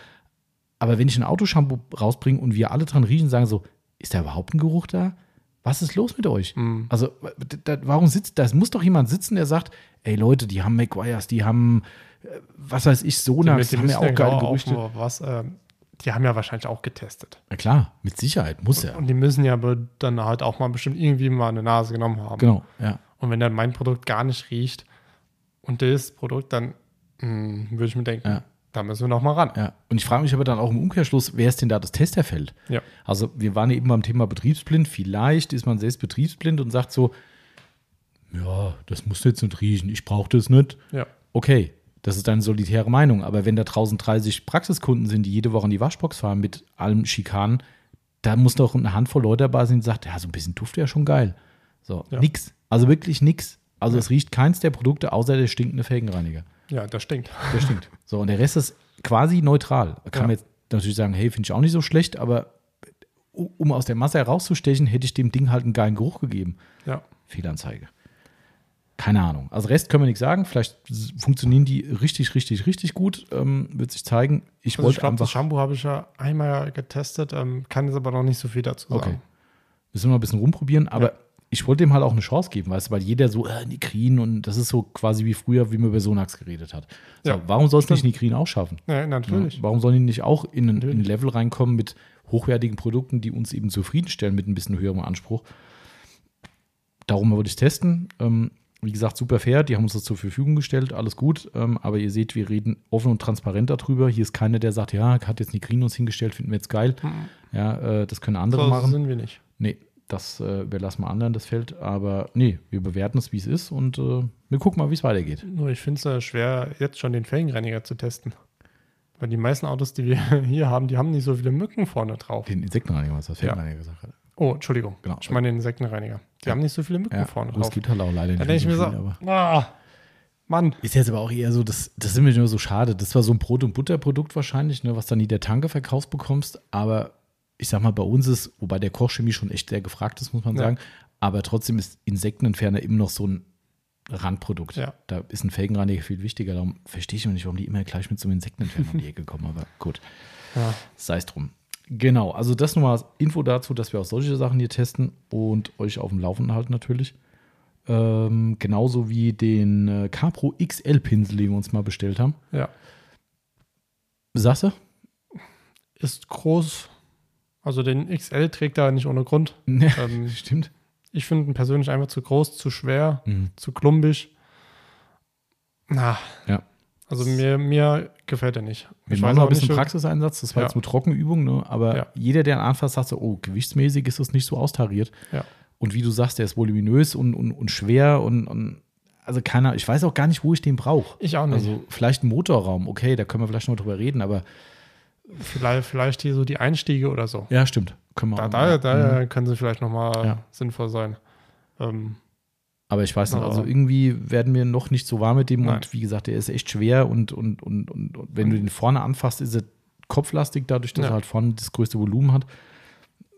Aber wenn ich ein Autoshampoo rausbringe und wir alle dran riechen, sagen so, ist da überhaupt ein Geruch da? Was ist los mit euch? Mhm. Also, da, warum sitzt, da muss doch jemand sitzen, der sagt, ey Leute, die haben McGuire's, die haben, äh, was weiß ich, Sonax, die, haben ja auch geile Gerüchte. mal was, ähm, die haben ja wahrscheinlich auch getestet. Na klar, mit Sicherheit, muss er. Und die müssen ja aber dann halt auch mal bestimmt irgendwie mal eine Nase genommen haben. Genau, ja. Und wenn dann mein Produkt gar nicht riecht und das Produkt, dann hm, würde ich mir denken, Ja. da müssen wir noch mal ran. Ja, und ich frage mich aber dann auch im Umkehrschluss, wer ist denn da das Testerfeld? Ja. Also wir waren eben beim Thema betriebsblind. Vielleicht ist man selbst betriebsblind und sagt so, ja, das muss jetzt nicht riechen, ich brauche das nicht. Ja. Okay, das ist deine solitäre Meinung. Aber wenn da draußen 30 Praxiskunden sind, die jede Woche in die Waschbox fahren mit allem Schikanen, da muss doch eine Handvoll Leute dabei sein, die sagt, ja, so ein bisschen Duft wäre schon geil. So, Ja. nix. Also wirklich nix. Also es riecht keins der Produkte außer der stinkende Felgenreiniger. Ja, das stinkt. Der stinkt. So, und der Rest ist quasi neutral. Da kann Ja. man jetzt natürlich sagen, hey, finde ich auch nicht so schlecht, aber um aus der Masse herauszustechen, hätte ich dem Ding halt einen geilen Geruch gegeben. Ja. Fehlanzeige. Keine Ahnung. Also Rest können wir nicht sagen. Vielleicht funktionieren die richtig, richtig, richtig gut. Ähm, wird sich zeigen. Ich Also ich wollte glaube, das. Shampoo habe ich ja einmal getestet, ähm, kann jetzt aber noch nicht so viel dazu sagen. Okay. Müssen wir mal ein bisschen rumprobieren, aber ich wollte dem halt auch eine Chance geben, weißt du, weil jeder so, äh, Nikrin und das ist so quasi wie früher, wie man über Sonax geredet hat. So, Ja, warum soll es nicht. Nikrin auch schaffen? Ja, natürlich. Ja, warum sollen die nicht auch in ein, in ein. Level reinkommen mit hochwertigen Produkten, die uns eben zufriedenstellen mit ein bisschen höherem Anspruch? Darum wollte ich testen. Ähm, wie gesagt, super fair, die haben uns das zur Verfügung gestellt, alles gut. Ähm, aber ihr seht, wir reden offen und transparent darüber. Hier ist keiner, der sagt, ja, hat jetzt Nikrin uns hingestellt, finden wir jetzt geil. Ja, äh, das können andere So machen. sind wir nicht. Nee, das äh, überlassen wir anderen, das Feld. Aber nee, wir bewerten es, wie es ist und äh, wir gucken mal, wie es weitergeht. Nur ich finde es äh, schwer, jetzt schon den Felgenreiniger zu testen. Weil die meisten Autos, die wir hier haben, die haben nicht so viele Mücken vorne drauf. Den Insektenreiniger, was das Ja. Felgenreiniger gesagt hat. Oh, Entschuldigung. Genau. Ich meine den Insektenreiniger. Die Ja. haben nicht so viele Mücken Ja, vorne drauf. gibt halt auch leider Da nicht denke ich mir so, viel, aber ah, Mann. Ist jetzt aber auch eher so, das, das ist mir nur so schade. Das war so ein Brot- und Butterprodukt wahrscheinlich, ne, was dann nie der Tanke verkaufst bekommst. Aber ich sag mal, bei uns ist, wobei der Kochchemie schon echt sehr gefragt ist, muss man Ja. sagen. Aber trotzdem ist Insektenentferner immer noch so ein Randprodukt. Ja. Da ist ein Felgenreiniger viel wichtiger. Darum verstehe ich immer nicht, warum die immer gleich mit so einem Insektenentferner um die Ecke kommen. Aber gut, Ja. sei es drum. Genau, also das nochmal Info dazu, dass wir auch solche Sachen hier testen und euch auf dem Laufenden halten natürlich. Ähm, genauso wie den äh, Capro XL Pinsel, den wir uns mal bestellt haben. ja. Sagst du? Ist groß. Also den XL trägt er nicht ohne Grund. Ja, Ähm, stimmt. ich finde ihn persönlich einfach zu groß, zu schwer, Mhm. zu klumpig. Na, Ja. also mir, mir gefällt er nicht. Wir ich machen noch ein bisschen Praxiseinsatz. Das war Ja. jetzt nur Trockenübung, ne? aber Ja. jeder, der ihn anfasst, sagt so: Oh, gewichtsmäßig ist das nicht so austariert. Ja. Und wie du sagst, der ist voluminös und, und, und schwer und, und also keiner, ich weiß auch gar nicht, wo ich den brauche. Ich auch nicht. Also vielleicht ein Motorraum, okay, da können wir vielleicht noch drüber reden, aber vielleicht, vielleicht hier so die Einstiege oder so. ja, stimmt. Können wir Da, da, da Mhm. können sie vielleicht nochmal Ja. sinnvoll sein. Ähm, Aber ich weiß nicht, also irgendwie werden wir noch nicht so warm mit dem Nein. und wie gesagt, der ist echt schwer und, und, und, und, und wenn du den vorne anfasst, ist er kopflastig, dadurch, dass Ja. er halt vorne das größte Volumen hat.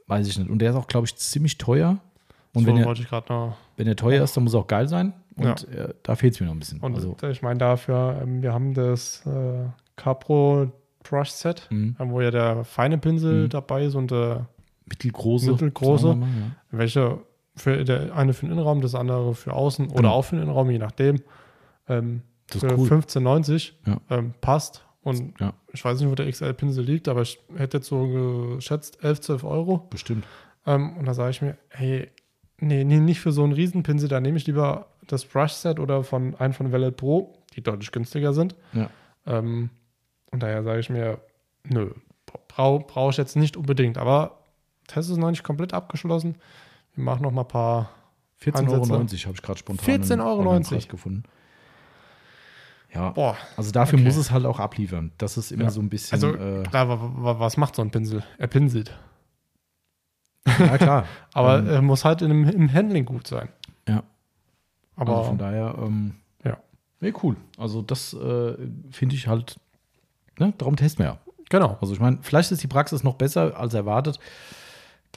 Weiß ich nicht. Und der ist auch, glaube ich, ziemlich teuer. Und so wenn er, wenn er teuer ist, dann muss er auch geil sein. Und Ja. äh, da fehlt es mir noch ein bisschen. Und also, ich meine dafür, ähm, wir haben das äh, Capro Brush Set, mh, ähm, wo ja der feine Pinsel Mhm. dabei ist und äh, mittelgroße. Mittelgroße. mal, ja. welche für der eine für den Innenraum, das andere für außen oder Genau. auch für den Innenraum, je nachdem. ähm, Das für cool. 15,90 Ja. ähm, passt. Und Ja, ich weiß nicht, wo der XL-Pinsel liegt, aber ich hätte jetzt so geschätzt 11, 12 Euro. bestimmt. Ähm, und da sage ich mir, hey, nee, nee, nicht für so einen Riesenpinsel, da nehme ich lieber das Brush-Set oder von einen von Velvet Pro, die deutlich günstiger sind. Ja. Ähm, und daher sage ich mir, nö, brauche brauch ich jetzt nicht unbedingt. Aber Test ist noch nicht komplett abgeschlossen. Wir machen noch mal ein paar 14,90 Euro habe ich gerade spontan 14,90 im Euro. Gefunden. Ja, Boah, also dafür okay. muss es halt auch abliefern. Das ist immer Ja. so ein bisschen. also äh, klar, wa- wa- was macht so ein Pinsel? Er pinselt. ja, klar. Aber Ähm, er muss halt in im Handling gut sein. Ja. Aber also von daher, ähm, ja. Nee, cool. Also das äh, finde ich halt, ne, darum testen wir ja. genau. Also ich meine, vielleicht ist die Praxis noch besser als erwartet.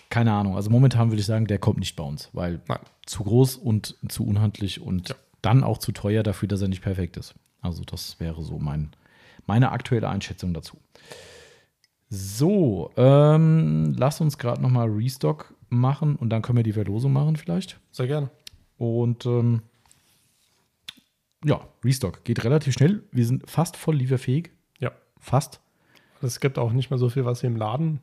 Keine Ahnung. Also momentan würde ich sagen, der kommt nicht bei uns, weil Nein. zu groß und zu unhandlich und Ja. dann auch zu teuer dafür, dass er nicht perfekt ist. Also das wäre so mein, meine aktuelle Einschätzung dazu. So, ähm, lass uns gerade noch mal Restock machen und dann können wir die Verlosung machen vielleicht. Sehr gerne. Und ähm, ja, Restock geht relativ schnell. Wir sind fast voll lieferfähig. Fast. Es gibt auch nicht mehr so viel, was hier im Laden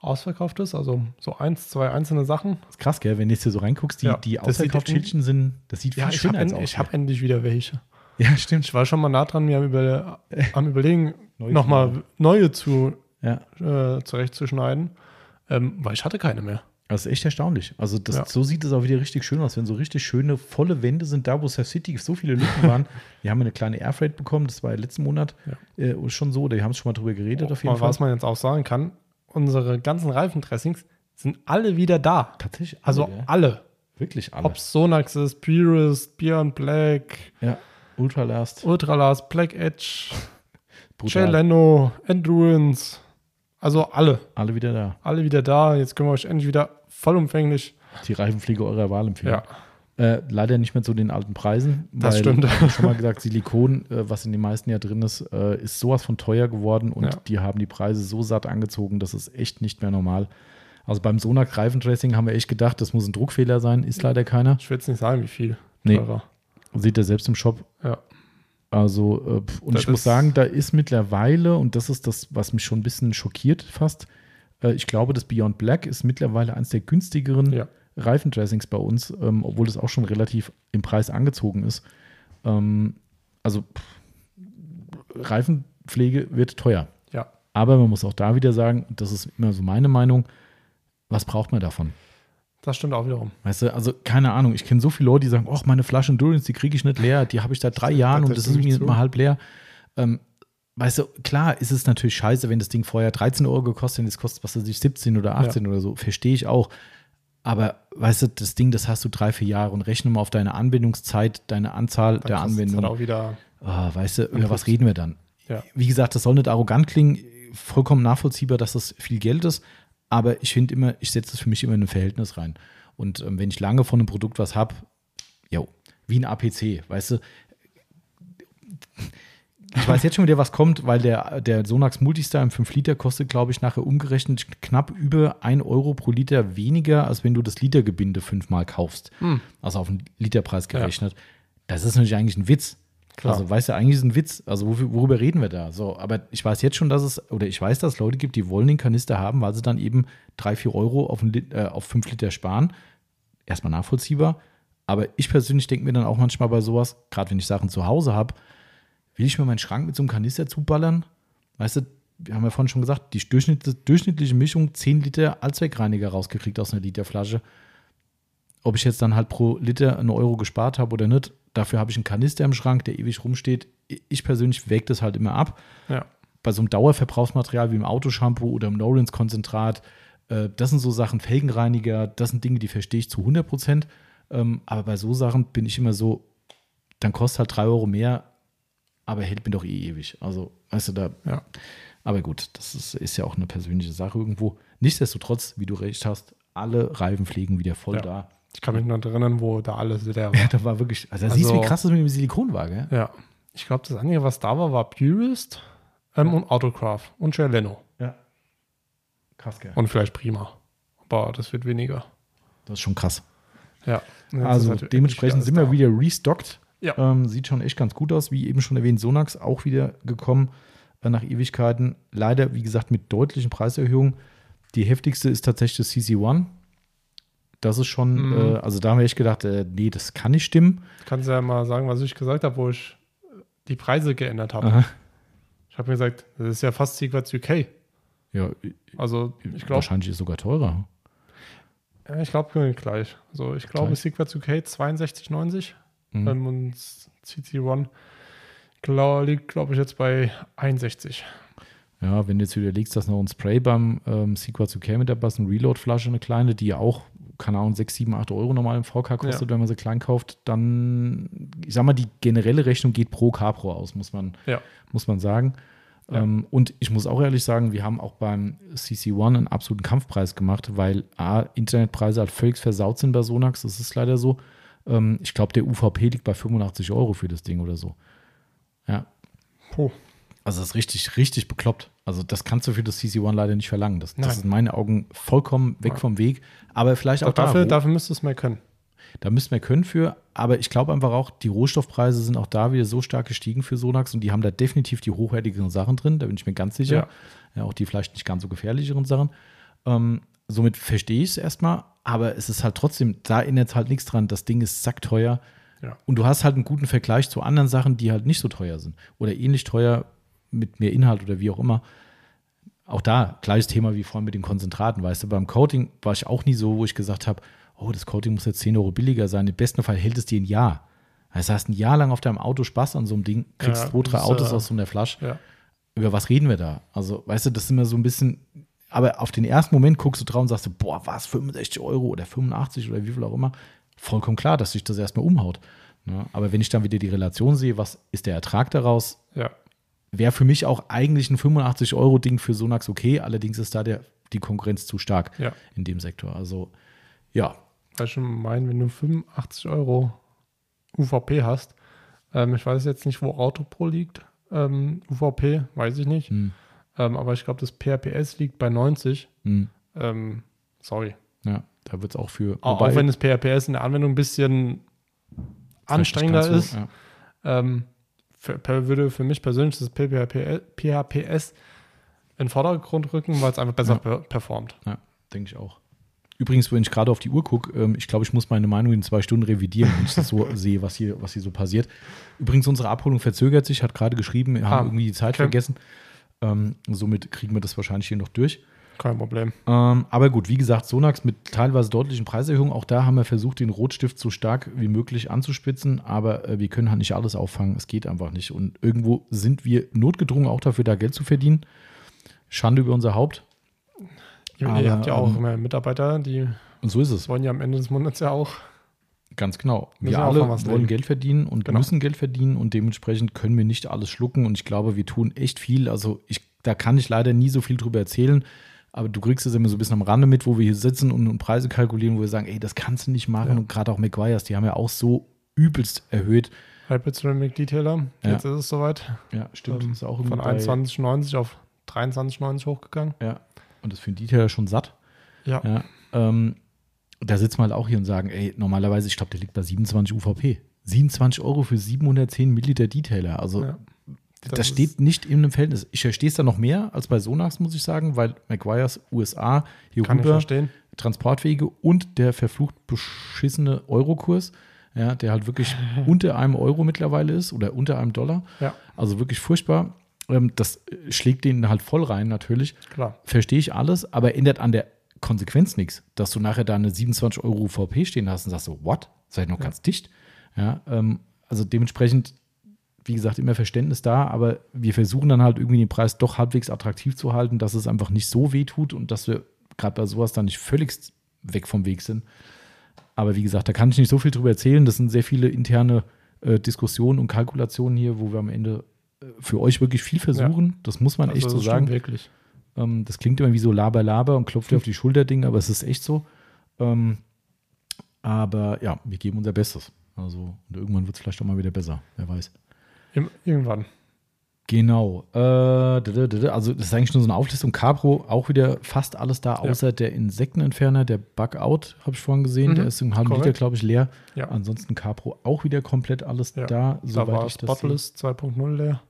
ausverkauft ist. Also so eins, zwei einzelne Sachen. ist krass, gell? Wenn du jetzt hier so reinguckst, die, Ja, die das sieht Ausverkaufsschildchen sind, das sieht viel Ja, ich schöner habe aus. ich hab endlich wieder welche. ja, stimmt. Ich war schon mal nah dran, mir am, über, am Überlegen, nochmal neue zu, Ja, äh, zurechtzuschneiden, ähm, weil ich hatte keine mehr. Das ist echt erstaunlich. Also das, Ja. so sieht es auch wieder richtig schön aus, wenn so richtig schöne, volle Wände sind, da wo Surf City so viele Lücken waren. Wir haben eine kleine Airfreight bekommen, das war ja letzten Monat äh, schon so, oder wir haben es schon mal drüber geredet auf jeden Mal, Fall. was man jetzt auch sagen kann, unsere ganzen Reifendressings sind alle wieder da. Tatsächlich, Also alle, ja. alle. wirklich alle. Ob Sonax ist, Purist, Beyond Black, Ja, Ultralast, Ultralast, Black Edge, Jay. Leno, Endurance. Also alle. Alle wieder da. Alle wieder da. Jetzt können wir euch endlich wieder vollumfänglich. Die Reifenpflege eurer Wahl empfehlen. Ja. Äh, leider nicht mehr zu den alten Preisen. Das stimmt. ich schon mal gesagt, Silikon, äh, was in den meisten ja drin ist, äh, ist sowas von teuer geworden und Ja. die haben die Preise so satt angezogen, das ist echt nicht mehr normal. Also beim Sonax Reifendressing haben wir echt gedacht, das muss ein Druckfehler sein, ist leider keiner. Ich will jetzt nicht sagen, wie viel. Nee. Teurer. Seht ihr selbst im Shop. Ja. Also, äh, und Das ich muss sagen, da ist mittlerweile, und das ist das, was mich schon ein bisschen schockiert fast, äh, ich glaube, das Beyond Black ist mittlerweile eines der günstigeren Ja. Reifendressings bei uns, ähm, obwohl es auch schon relativ im Preis angezogen ist. Ähm, also pff, Reifenpflege wird teuer. Ja. Aber man muss auch da wieder sagen, das ist immer so meine Meinung, was braucht man davon? Das stimmt auch wiederum. Weißt du, also keine Ahnung, ich kenne so viele Leute, die sagen, ach, meine Flasche Endurance, die kriege ich nicht leer, die habe ich seit drei Jahren und das das ist mir mal halb leer. Ähm, weißt du, klar ist es natürlich scheiße, wenn das Ding vorher 13 Euro gekostet hat, jetzt kostet was weiß ich, 17 oder 18 oder so, verstehe ich auch. Aber weißt du, das Ding, das hast du drei, vier Jahre und rechne mal auf deine Anwendungszeit, deine Anzahl der Dann kostet's Anwendungen. Dann auch wieder. Ah, weißt du, über Plus. was reden wir dann? Ja. Wie gesagt, das soll nicht arrogant klingen, vollkommen nachvollziehbar, dass das viel Geld ist, aber ich finde immer, ich setze das für mich immer in ein Verhältnis rein. Und ähm, wenn ich lange von einem Produkt was habe, jo, wie ein APC, weißt du, ich weiß jetzt schon wieder, was kommt, weil der, der Sonax Multistar im 5 Liter kostet, glaube ich, nachher umgerechnet knapp über 1 Euro pro Liter weniger, als wenn du das Litergebinde fünfmal kaufst. Hm. Also auf den Literpreis gerechnet. Das ist natürlich eigentlich ein Witz. Klar. Also, weißt du, eigentlich ist ein Witz. Also, worüber reden wir da? So, aber ich weiß jetzt schon, dass es, oder ich weiß, dass es Leute gibt, die wollen den Kanister haben, weil sie dann eben 3, 4 Euro auf, Lit, äh, auf 5 Liter sparen. Erstmal nachvollziehbar. Aber ich persönlich denke mir dann auch manchmal bei sowas, gerade wenn ich Sachen zu Hause habe, will ich mir meinen Schrank mit so einem Kanister zuballern? Weißt du, wir haben ja vorhin schon gesagt, die durchschnittliche, durchschnittliche Mischung 10 Liter Allzweckreiniger rausgekriegt aus einer Literflasche. Ob ich jetzt dann halt pro Liter einen Euro gespart habe oder nicht, dafür habe ich einen Kanister im Schrank, der ewig rumsteht. Ich persönlich wäge das halt immer ab. Ja. Bei so einem Dauerverbrauchsmaterial wie im Autoshampoo oder im Norins-Konzentrat, äh, das sind so Sachen, Felgenreiniger, das sind Dinge, die verstehe ich zu 100 Prozent. Ähm, aber bei so Sachen bin ich immer so, dann kostet halt 3 Euro mehr, aber hält mir doch eh ewig. Also, weißt du, da, Ja. aber gut, das ist, ist ja auch eine persönliche Sache irgendwo. Nichtsdestotrotz, wie du recht hast, alle Reifenpflegen wieder voll Ja. da. Ich kann mich noch erinnern, wo da alles Ja, war. da war wirklich, also, da Also- siehst du, wie krass das mit dem Silikon war, gell? Ja. Ich glaube, das Einzige, was da war, war Purist ähm, und Autocraft und Jay Leno. Ja. Krass, gell? Und vielleicht Prima. Aber das wird weniger. Das ist schon krass. Ja. Also halt dementsprechend sind wir alles wieder restockt. Ja. Ähm, sieht schon echt ganz gut aus. Wie eben schon erwähnt, Sonax auch wieder gekommen äh, nach Ewigkeiten. Leider, wie gesagt, mit deutlichen Preiserhöhungen. Die heftigste ist tatsächlich das CC1. Das ist schon, Mhm. äh, also da haben wir echt gedacht, äh, nee, das kann nicht stimmen. Kannst ja mal sagen, was ich gesagt habe, wo ich die Preise geändert habe. Aha. Ich habe mir gesagt, das ist ja fast Secrets UK. Ja, Also ich glaube, wahrscheinlich ist es sogar teurer. ja, ich glaube gleich. Also ich glaube. Secrets UK 62,90 Mhm. ähm, und CC1 glaub, liegt, glaube ich, jetzt bei 61. Ja, wenn du jetzt überlegst, dass noch ein Spray beim ähm, Sequel zu mit ist, eine Reload-Flasche, eine kleine, die ja auch, keine Ahnung, 6, 7, 8 Euro normal im VK kostet, Ja. wenn man sie klein kauft, dann, ich sag mal, die generelle Rechnung geht pro Capro aus, muss man, Ja. muss man sagen. Ja. Ähm, und ich muss auch ehrlich sagen, wir haben auch beim CC1 einen absoluten Kampfpreis gemacht, weil A, Internetpreise halt völlig versaut sind bei Sonax, das ist leider so. Ähm, ich glaube, der UVP liegt bei 85 Euro für das Ding oder so. Ja, Puh. Also das ist richtig, richtig bekloppt. Also das kannst du für das CC1 leider nicht verlangen. Das, das ist in meinen Augen vollkommen weg Nein. vom Weg. Aber vielleicht auch dafür, da. dafür müsste es mehr können. Da müssten wir können für. Aber ich glaube einfach auch, die Rohstoffpreise sind auch da wieder so stark gestiegen für Sonax und die haben da definitiv die hochwertigeren Sachen drin. Da bin ich mir ganz sicher. Ja. Ja, auch die vielleicht nicht ganz so gefährlicheren Sachen. Ähm, somit verstehe ich es erstmal. Aber es ist halt trotzdem, da erinnert halt nichts dran. Das Ding ist sackteuer. Ja. Und du hast halt einen guten Vergleich zu anderen Sachen, die halt nicht so teuer sind. Oder ähnlich teuer mit mehr Inhalt oder wie auch immer. Auch da, gleiches Thema wie vorhin mit den Konzentraten, weißt du, beim Coating war ich auch nie so, wo ich gesagt habe, oh, das Coating muss jetzt 10 Euro billiger sein. Im besten Fall hält es dir ein Jahr. Das heißt, ein Jahr lang auf deinem Auto Spaß an so einem Ding, kriegst Ja, zwei, drei Autos äh, aus so einer Flasche. Ja. Über was reden wir da? Also, weißt du, das ist immer so ein bisschen, aber auf den ersten Moment guckst du drauf und sagst, du, boah, was, 65 Euro oder 85 oder wie viel auch immer. Vollkommen klar, dass sich das erstmal umhaut. Ne? Aber wenn ich dann wieder die Relation sehe, was ist der Ertrag daraus, ja. Wäre für mich auch eigentlich ein 85-Euro-Ding für Sonax okay. Allerdings ist da der, die Konkurrenz zu stark Ja. in dem Sektor. Also, ja, Weil ich schon meinen, wenn du 85 Euro UVP hast, ähm, ich weiß jetzt nicht, wo Autopro liegt, ähm, UVP, weiß ich nicht. hm, Ähm, aber ich glaube, das PRPS liegt bei 90. hm, Ähm, sorry. ja, da wird es auch für. Auch, auch wenn das PRPS in der Anwendung ein bisschen anstrengender ist, ja. ähm, für, würde für mich persönlich das PHPS, in den Vordergrund rücken, weil es einfach besser Ja. per performt. Ja, denke ich auch. Übrigens, wenn ich gerade auf die Uhr gucke, ähm, ich glaube, ich muss meine Meinung in zwei Stunden revidieren, wenn ich das so sehe, was hier, was hier so passiert. Übrigens, unsere Abholung verzögert sich, hat gerade geschrieben, wir Ah, haben irgendwie die Zeit okay. vergessen. Ähm, somit kriegen wir das wahrscheinlich hier noch durch. Kein Problem. Ähm, aber gut, wie gesagt, Sonax mit teilweise deutlichen Preiserhöhungen. Auch da haben wir versucht, den Rotstift so stark wie möglich anzuspitzen. Aber äh, wir können halt nicht alles auffangen. Es geht einfach nicht. Und irgendwo sind wir notgedrungen auch dafür, da Geld zu verdienen. Schande über unser Haupt. Ihr, Aber, ihr habt ja auch ähm, immer Mitarbeiter, die Und so ist es. wollen ja am Ende des Monats ja auch. Ganz genau. Wir auch alle wollen leben. Geld verdienen und Genau. müssen Geld verdienen und dementsprechend können wir nicht alles schlucken. Und ich glaube, wir tun echt viel. Also ich, da kann ich leider nie so viel drüber erzählen. Aber du kriegst es immer so ein bisschen am Rande mit, wo wir hier sitzen und, und Preise kalkulieren, wo wir sagen, ey, das kannst du nicht machen. Ja. Und gerade auch McGuire's, die haben ja auch so übelst erhöht. Hybrid Ceramic Detailer. Ja. Jetzt ist es soweit. Ja, stimmt. Ähm, ist auch Von bei- 21,90 auf 23,90 hochgegangen. Ja. Und das für den Detailer schon satt. Ja. Ja. Ähm, da sitzen wir halt auch hier und sagen, ey, normalerweise, ich glaube, der liegt bei 27 UVP. 27 Euro für 710 Milliliter Detailer. Also Ja. Das, Das steht nicht in einem Verhältnis. Ich verstehe es da noch mehr als bei Sonax, muss ich sagen, weil McGuire's USA hier Kann rüber. Transportwege und der verflucht beschissene Eurokurs, ja, der halt wirklich unter einem Euro mittlerweile ist oder unter einem Dollar. Ja, Also wirklich furchtbar. Ähm, das äh, schlägt denen halt voll rein, natürlich. klar. Verstehe ich alles, aber ändert an der Konsequenz nichts, dass du nachher da eine 27 Euro UVP stehen hast und sagst so, what? Seid noch ganz dicht. Ja, ähm, also dementsprechend, wie gesagt, immer Verständnis da, aber wir versuchen dann halt irgendwie den Preis doch halbwegs attraktiv zu halten, dass es einfach nicht so weh tut und dass wir gerade bei sowas dann nicht völlig weg vom Weg sind. Aber wie gesagt, da kann ich nicht so viel drüber erzählen. Das sind sehr viele interne äh, Diskussionen und Kalkulationen hier, wo wir am Ende äh, für euch wirklich viel versuchen. Das muss man echt Also, so das stimmt sagen. Wirklich. Ähm, das klingt immer wie so Laber, Laber und klopft dir auf die Schulter Ding, aber es ist echt so. Ähm, aber ja, wir geben unser Bestes. Also und irgendwann wird es vielleicht auch mal wieder besser. Wer weiß. Im, irgendwann. Genau. Äh, also das ist eigentlich nur so eine Auflistung. Capro auch wieder fast alles da, außer ja. der Insektenentferner, der Bugout, habe ich vorhin gesehen. Mhm. Der ist im halben Korrekt. Liter, glaube ich, leer. Ja. Ansonsten Capro auch wieder komplett alles ja. da. Da war das Bottleless 2.0 leer.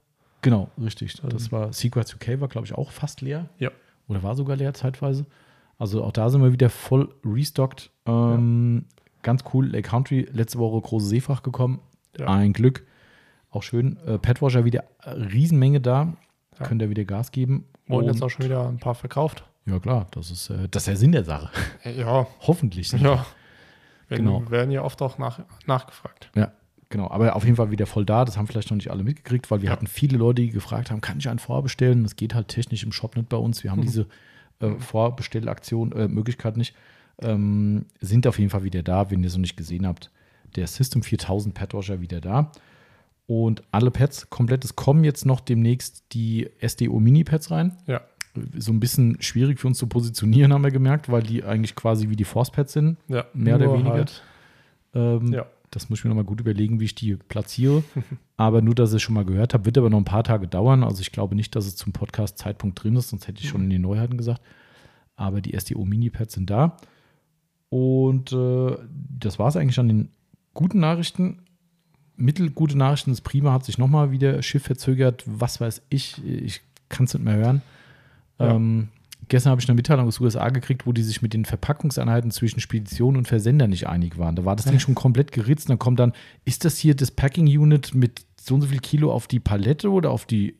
Genau, richtig. Das war Secret UK war, glaube ich, auch fast leer. Ja. Oder war sogar leer zeitweise. Also auch da sind wir wieder voll restockt. Ähm, ganz cool. Lake Country, letzte Woche große Seefracht gekommen. Ein Glück. Auch schön. Äh, Petwasher wieder äh, Riesenmenge da. Ja. Könnt ihr wieder Gas geben. Wurden jetzt auch schon wieder ein paar verkauft. Ja, klar. Das ist, äh, das ist der Sinn der Sache. Ja. Hoffentlich. Ja. Wenn, genau. Werden ja oft auch nach, nachgefragt. Ja, genau. Aber auf jeden Fall wieder voll da. Das haben vielleicht noch nicht alle mitgekriegt, weil wir ja. hatten viele Leute, die gefragt haben, kann ich einen vorbestellen? Das geht halt technisch im Shop nicht bei uns. Wir haben mhm. diese äh, Vorbestellaktion, äh, Möglichkeit nicht. Ähm, sind auf jeden Fall wieder da, wenn ihr es noch nicht gesehen habt. Der System 4000 Padwasher wieder da. Und alle Pads komplett. Es kommen jetzt noch demnächst die SDO Mini-Pads rein. Ja. So ein bisschen schwierig für uns zu positionieren, haben wir gemerkt, weil die eigentlich quasi wie die Force-Pads sind. Ja, mehr oder weniger. Halt. Ähm, ja. Das muss ich mir nochmal gut überlegen, wie ich die platziere. aber nur, dass ich es schon mal gehört habe, wird aber noch ein paar Tage dauern. Also ich glaube nicht, dass es zum Podcast-Zeitpunkt drin ist, sonst hätte ich schon in den Neuheiten gesagt. Aber die SDO Mini-Pads sind da. Und äh, das war es eigentlich an den guten Nachrichten mittelgute Nachrichten. Das Prima hat sich nochmal wieder Schiff verzögert. Was weiß ich. Ich kann es nicht mehr hören. Ja. Ähm, gestern habe ich eine Mitteilung aus USA gekriegt, wo die sich mit den Verpackungseinheiten zwischen Spedition und Versender nicht einig waren. Da war das Ding schon komplett geritzt. Und dann kommt dann, ist das hier das Packing Unit mit so und so viel Kilo auf die Palette oder auf die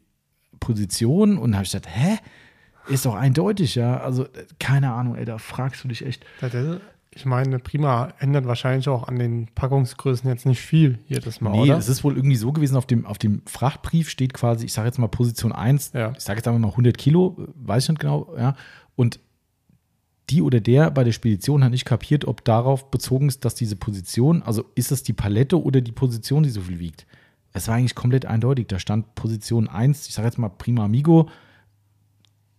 Position? Und dann habe ich gesagt, hä? Ist doch eindeutig, ja. Also, keine Ahnung, ey, da fragst du dich echt. Das ich meine, Prima ändert wahrscheinlich auch an den Packungsgrößen jetzt nicht viel jedes Mal, nee, oder? es ist wohl irgendwie so gewesen, auf dem, auf dem Frachtbrief steht quasi, ich sage jetzt mal Position 1, ja. ich sage jetzt einfach mal 100 Kilo, weiß ich nicht genau, ja, und die oder der bei der Spedition hat nicht kapiert, ob darauf bezogen ist, dass diese Position, also ist es die Palette oder die Position, die so viel wiegt. Es war eigentlich komplett eindeutig. Da stand Position 1, ich sage jetzt mal Prima Amigo,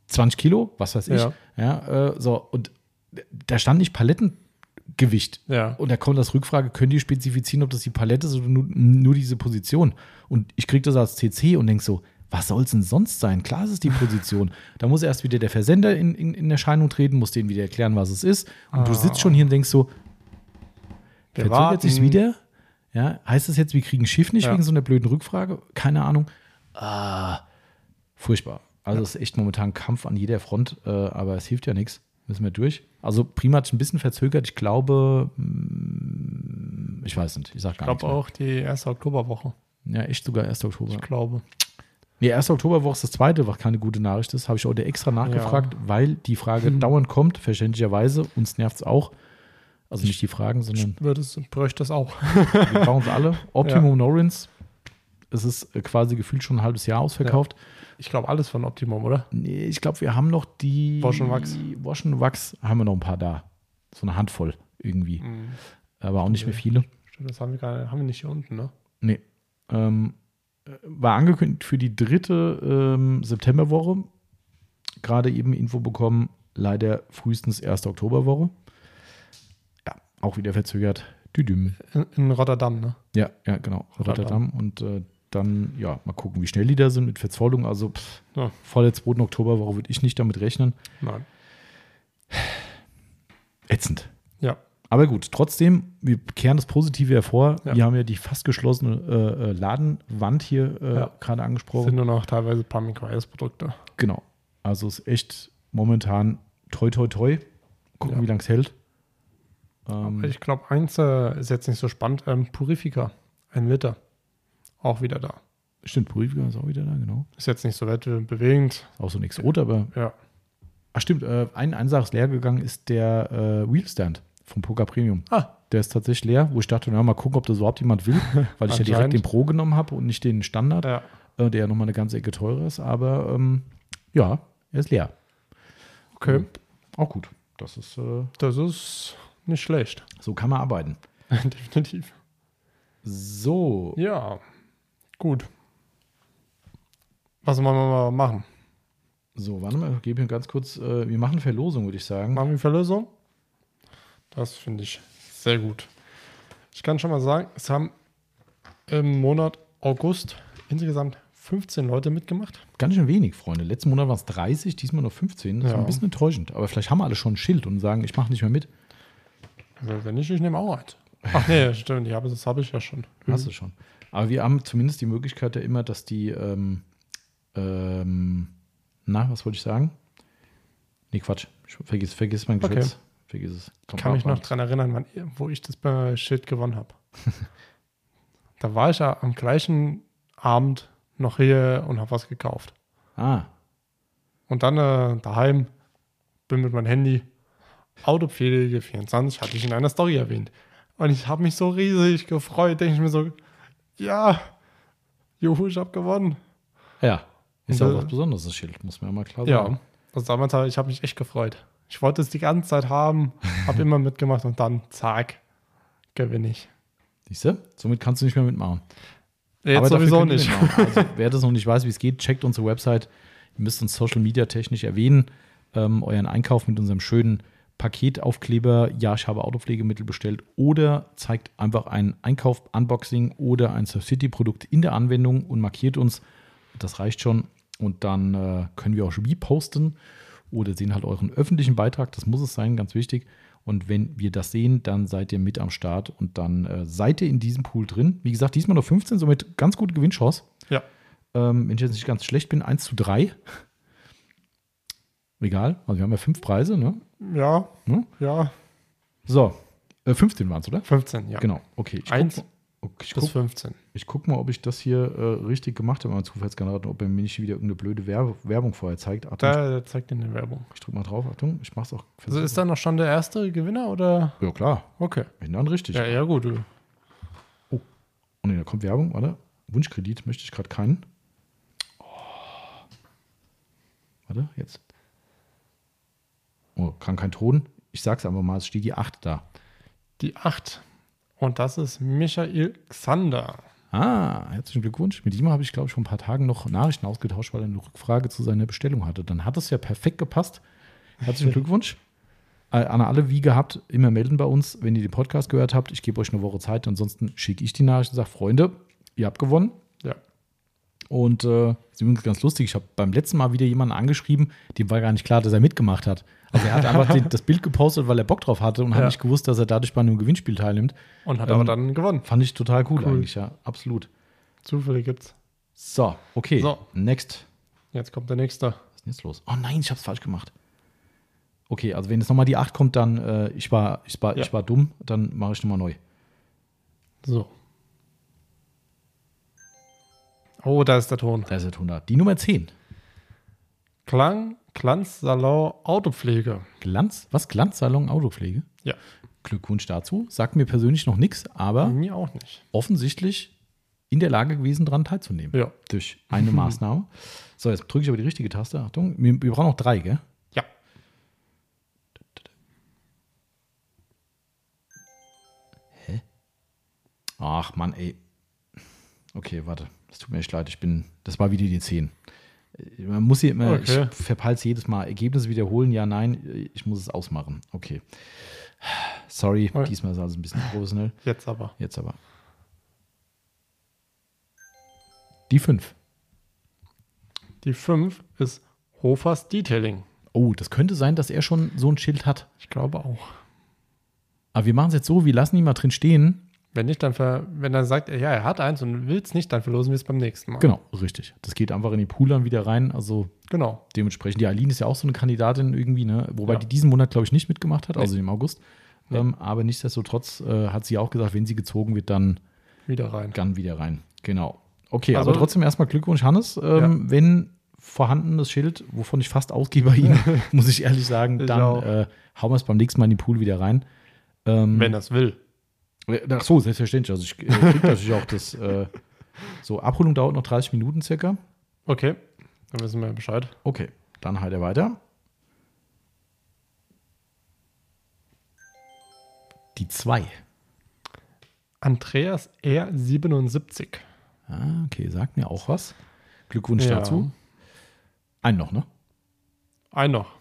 20 Kilo, was weiß ich. Ja, ja äh, so, und da stand nicht Paletten Gewicht. Ja. Und da kommt das Rückfrage, können die spezifizieren, ob das die Palette ist oder nur, nur diese Position? Und ich kriege das als CC und denke so, was soll es denn sonst sein? Klar ist es die Position. Da muss erst wieder der Versender in, in, in Erscheinung treten, muss denen wieder erklären, was es ist. Und ah. du sitzt schon hier und denkst so, wir verzögert sich wieder? Ja, heißt das jetzt, wir kriegen Schiff nicht ja. wegen so einer blöden Rückfrage? Keine Ahnung. Ah, furchtbar. Also es ja. ist echt momentan Kampf an jeder Front, äh, aber es hilft ja nichts. Müssen wir durch. Also Prima hat ein bisschen verzögert. Ich glaube, mm, ich weiß nicht. Ich sag gar Ich glaube auch die erste Oktoberwoche. Ja, echt sogar 1. Oktober. Ich glaube. Nee, 1. Oktoberwoche ist das zweite, was keine gute Nachricht ist. Habe ich heute extra nachgefragt, ja. weil die Frage hm. dauernd kommt, verständlicherweise. Uns nervt es auch. Also nicht die Fragen, sondern. Ich bräuchte das auch. wir brauchen es alle. Optimum ja. Norins. Es ist quasi gefühlt schon ein halbes Jahr ausverkauft. Ja. Ich glaube, alles von Optimum, oder? Nee, ich glaube, wir haben noch die. Wash Wachs. Wash Wachs haben wir noch ein paar da. So eine Handvoll irgendwie. Mhm. Aber auch nicht mehr viele. Stimmt, das haben wir gerade, haben wir nicht hier unten, ne? Nee. Ähm, war angekündigt für die dritte ähm, Septemberwoche. Gerade eben Info bekommen, leider frühestens 1. Oktoberwoche. Ja, auch wieder verzögert. Düdüm. In, in Rotterdam, ne? Ja, ja, genau. Rotterdam. Rotterdam. Und äh, dann, ja, mal gucken, wie schnell die da sind mit Verzwollung. Also pff, ja. vor der 2. Oktoberwoche würde ich nicht damit rechnen. Nein. Ätzend. Ja. Aber gut, trotzdem, wir kehren das Positive hervor. Ja. Wir haben ja die fast geschlossene äh, äh Ladenwand hier äh, ja. gerade angesprochen. Sind nur noch teilweise Pumping Produkte. Genau. Also es ist echt momentan toi toi toi. Gucken, ja. wie lange es hält. Ähm, ich glaube, eins äh, ist jetzt nicht so spannend. Ähm, Purifica, ein Liter auch wieder da. Stimmt, Purifica ist auch wieder da, genau. Ist jetzt nicht so wettbewegend. Auch so nichts rot, aber. Ja. Ach, stimmt, äh, ein, eine Sache ist leer gegangen, ist der äh, Wheelstand vom Poker Premium. Ah. Der ist tatsächlich leer, wo ich dachte, na, mal gucken, ob das überhaupt jemand will, weil ich ja direkt den Pro genommen habe und nicht den Standard, ja. äh, der ja nochmal eine ganze Ecke teurer ist. Aber ähm, ja, er ist leer. Okay. auch gut. Das ist. Äh, das ist nicht schlecht. So kann man arbeiten. Definitiv. So. Ja. Gut. Was wollen wir mal machen? So, warte mal, ich gebe hier ganz kurz. Äh, wir machen Verlosung, würde ich sagen. Machen wir Verlosung? Das finde ich sehr gut. Ich kann schon mal sagen, es haben im Monat August insgesamt 15 Leute mitgemacht. Ganz schön wenig, Freunde. Letzten Monat waren es 30, diesmal nur 15. Das ist Ja. ein bisschen enttäuschend. Aber vielleicht haben alle schon ein Schild und sagen, ich mache nicht mehr mit. Wenn nicht, ich nehme auch eins. Ach nee, stimmt, ja, aber das habe ich ja schon. Hast du schon. Aber wir haben zumindest die Möglichkeit ja immer, dass die, ähm, ähm, na, was wollte ich sagen? Nee, Quatsch. Ich vergiss, vergiss mein Okay. Geschwätz. Vergiss es. Ich kann mich noch dran erinnern, wann, wo ich das bei Schild gewonnen habe. da war ich ja am gleichen Abend noch hier und habe was gekauft. Ah, Und dann äh, daheim bin mit meinem Handy. Autopflege 24 hatte ich in einer Story erwähnt. Und ich habe mich so riesig gefreut, denke ich mir so, ja, juhu, ich habe gewonnen. ja. Ist Und, auch äh, was Besonderes, das Schild, muss man ja mal klar Ja, sagen. also damals habe ich habe mich echt gefreut. Ich wollte es die ganze Zeit haben, habe immer mitgemacht und dann, zack, gewinne ich. Siehst du? Somit kannst du nicht mehr mitmachen. Jetzt Aber sowieso nicht. Also, wer das noch nicht weiß, wie es geht, checkt unsere Website. Ihr müsst uns Social Media technisch erwähnen. Ähm, euren Einkauf mit unserem schönen Paketaufkleber. Ja, ich habe Autopflegemittel bestellt. Oder zeigt einfach ein Einkauf, Unboxing oder ein Surf City Produkt in der Anwendung und markiert uns. Das reicht schon. Und dann äh, können wir auch schon wie posten oder sehen halt euren öffentlichen Beitrag. Das muss es sein, ganz wichtig. Und wenn wir das sehen, dann seid ihr mit am Start und dann äh, seid ihr in diesem Pool drin. Wie gesagt, diesmal nur 15, somit ganz gute Gewinnchance. Ja, Ähm, wenn ich jetzt nicht ganz schlecht bin, 1 zu 3. Egal, also wir haben ja fünf Preise, ne? ja, Hm? ja, So, äh, 15 waren es, oder? 15, ja. Genau, okay. Ich Eins guck, ich, bis guck, 15. ich guck mal, ob ich das hier äh, richtig gemacht habe, mein Zufallsgenerator, ob er mir nicht wieder irgendeine blöde Werbe, Werbung vorher zeigt. Achtung, Da der zeigt in der Werbung. ich drück mal drauf, Achtung, ich mach's auch. Also ist da noch schon der erste Gewinner oder? ja, klar, Okay. wenn dann richtig. Ja, ja, gut. du. Oh ne, da kommt Werbung, warte. Wunschkredit möchte ich gerade keinen. Oh. Warte, jetzt. Oh, kann kein Ton. Ich sag's einfach mal, es steht die 8 da. Die 8. Und das ist Michael Xander. Ah, herzlichen Glückwunsch. Mit ihm habe ich, glaube ich, vor ein paar Tagen noch Nachrichten ausgetauscht, weil er eine Rückfrage zu seiner Bestellung hatte. Dann hat es ja perfekt gepasst. Herzlichen Glückwunsch. Äh, An alle, wie gehabt, immer melden bei uns, wenn ihr den Podcast gehört habt. Ich gebe euch eine Woche Zeit. Ansonsten schicke ich die Nachricht und sage, Freunde, ihr habt gewonnen. Ja. Und äh, ist übrigens ganz lustig, ich habe beim letzten Mal wieder jemanden angeschrieben, dem war gar nicht klar, dass er mitgemacht hat. Also er hat einfach den, das Bild gepostet, weil er Bock drauf hatte und hat Ja. nicht gewusst, dass er dadurch bei einem Gewinnspiel teilnimmt. Und hat Ähm, aber dann gewonnen. Fand ich total cool, Cool. eigentlich, ja, absolut. Zufälle gibt's. So, okay, So. next. Jetzt kommt der nächste. Was ist denn jetzt los? Oh nein, ich habe es falsch gemacht. Okay, also wenn jetzt nochmal die 8 kommt, dann äh, ich, war, ich, war, Ja. ich war dumm, dann mache ich nochmal neu. So. Oh, da ist der Ton. Da ist der 100. Die Nummer 10. Klang, Glanzsalon, Autopflege. Glanz, was? Glanzsalon Autopflege? Ja. Glückwunsch dazu. Sagt mir persönlich noch nichts, aber Mir auch nicht. offensichtlich in der Lage gewesen, daran teilzunehmen. Ja. Durch eine Maßnahme. So, jetzt drücke ich aber die richtige Taste. Achtung, wir, wir brauchen noch drei, gell? Ja. Ach Mann, ey. Okay, warte. Das tut mir echt leid. Ich bin. Das war wieder die 10. Man muss hier immer. Okay. Ich verpeil's jedes Mal. Ergebnisse wiederholen, ja, nein. Ich muss es ausmachen. Okay. Sorry, Okay. diesmal ist alles ein bisschen professionell. Jetzt aber. Jetzt aber. Die 5. Die 5 ist Hofers Detailing. Oh, das könnte sein, dass er schon so ein Schild hat. Ich glaube auch. Aber wir machen es jetzt so, wir lassen ihn mal drin stehen. Wenn nicht, dann ver wenn er sagt, ja, er hat eins und will es nicht, dann verlosen wir es beim nächsten Mal. Genau, richtig. Das geht einfach in die Pool dann wieder rein. Also Genau. dementsprechend. Die Aline ist ja auch so eine Kandidatin irgendwie, ne? Wobei Ja. die diesen Monat, glaube ich, nicht mitgemacht hat, Nee. also im August. Nee. Ähm, aber nichtsdestotrotz äh, hat sie auch gesagt, wenn sie gezogen wird, dann, Wieder rein. dann wieder rein. Genau. Okay, Also- aber trotzdem erstmal Glückwunsch, Hannes. Ähm, Wenn vorhandenes Schild, wovon ich fast ausgehe bei Ihnen, muss ich ehrlich sagen, dann äh, hauen wir es beim nächsten Mal in den Pool wieder rein. Ähm, Wenn es will. Ach so, selbstverständlich. Also ich äh, krieg natürlich auch das. Äh, so, Abholung dauert noch 30 Minuten circa. Okay. Dann wissen wir Bescheid. Okay, dann halt er weiter. Die 2. Andreas R77. Ah, okay, sagt mir auch was. Glückwunsch Ja. dazu. Ein noch, ne? Ein noch.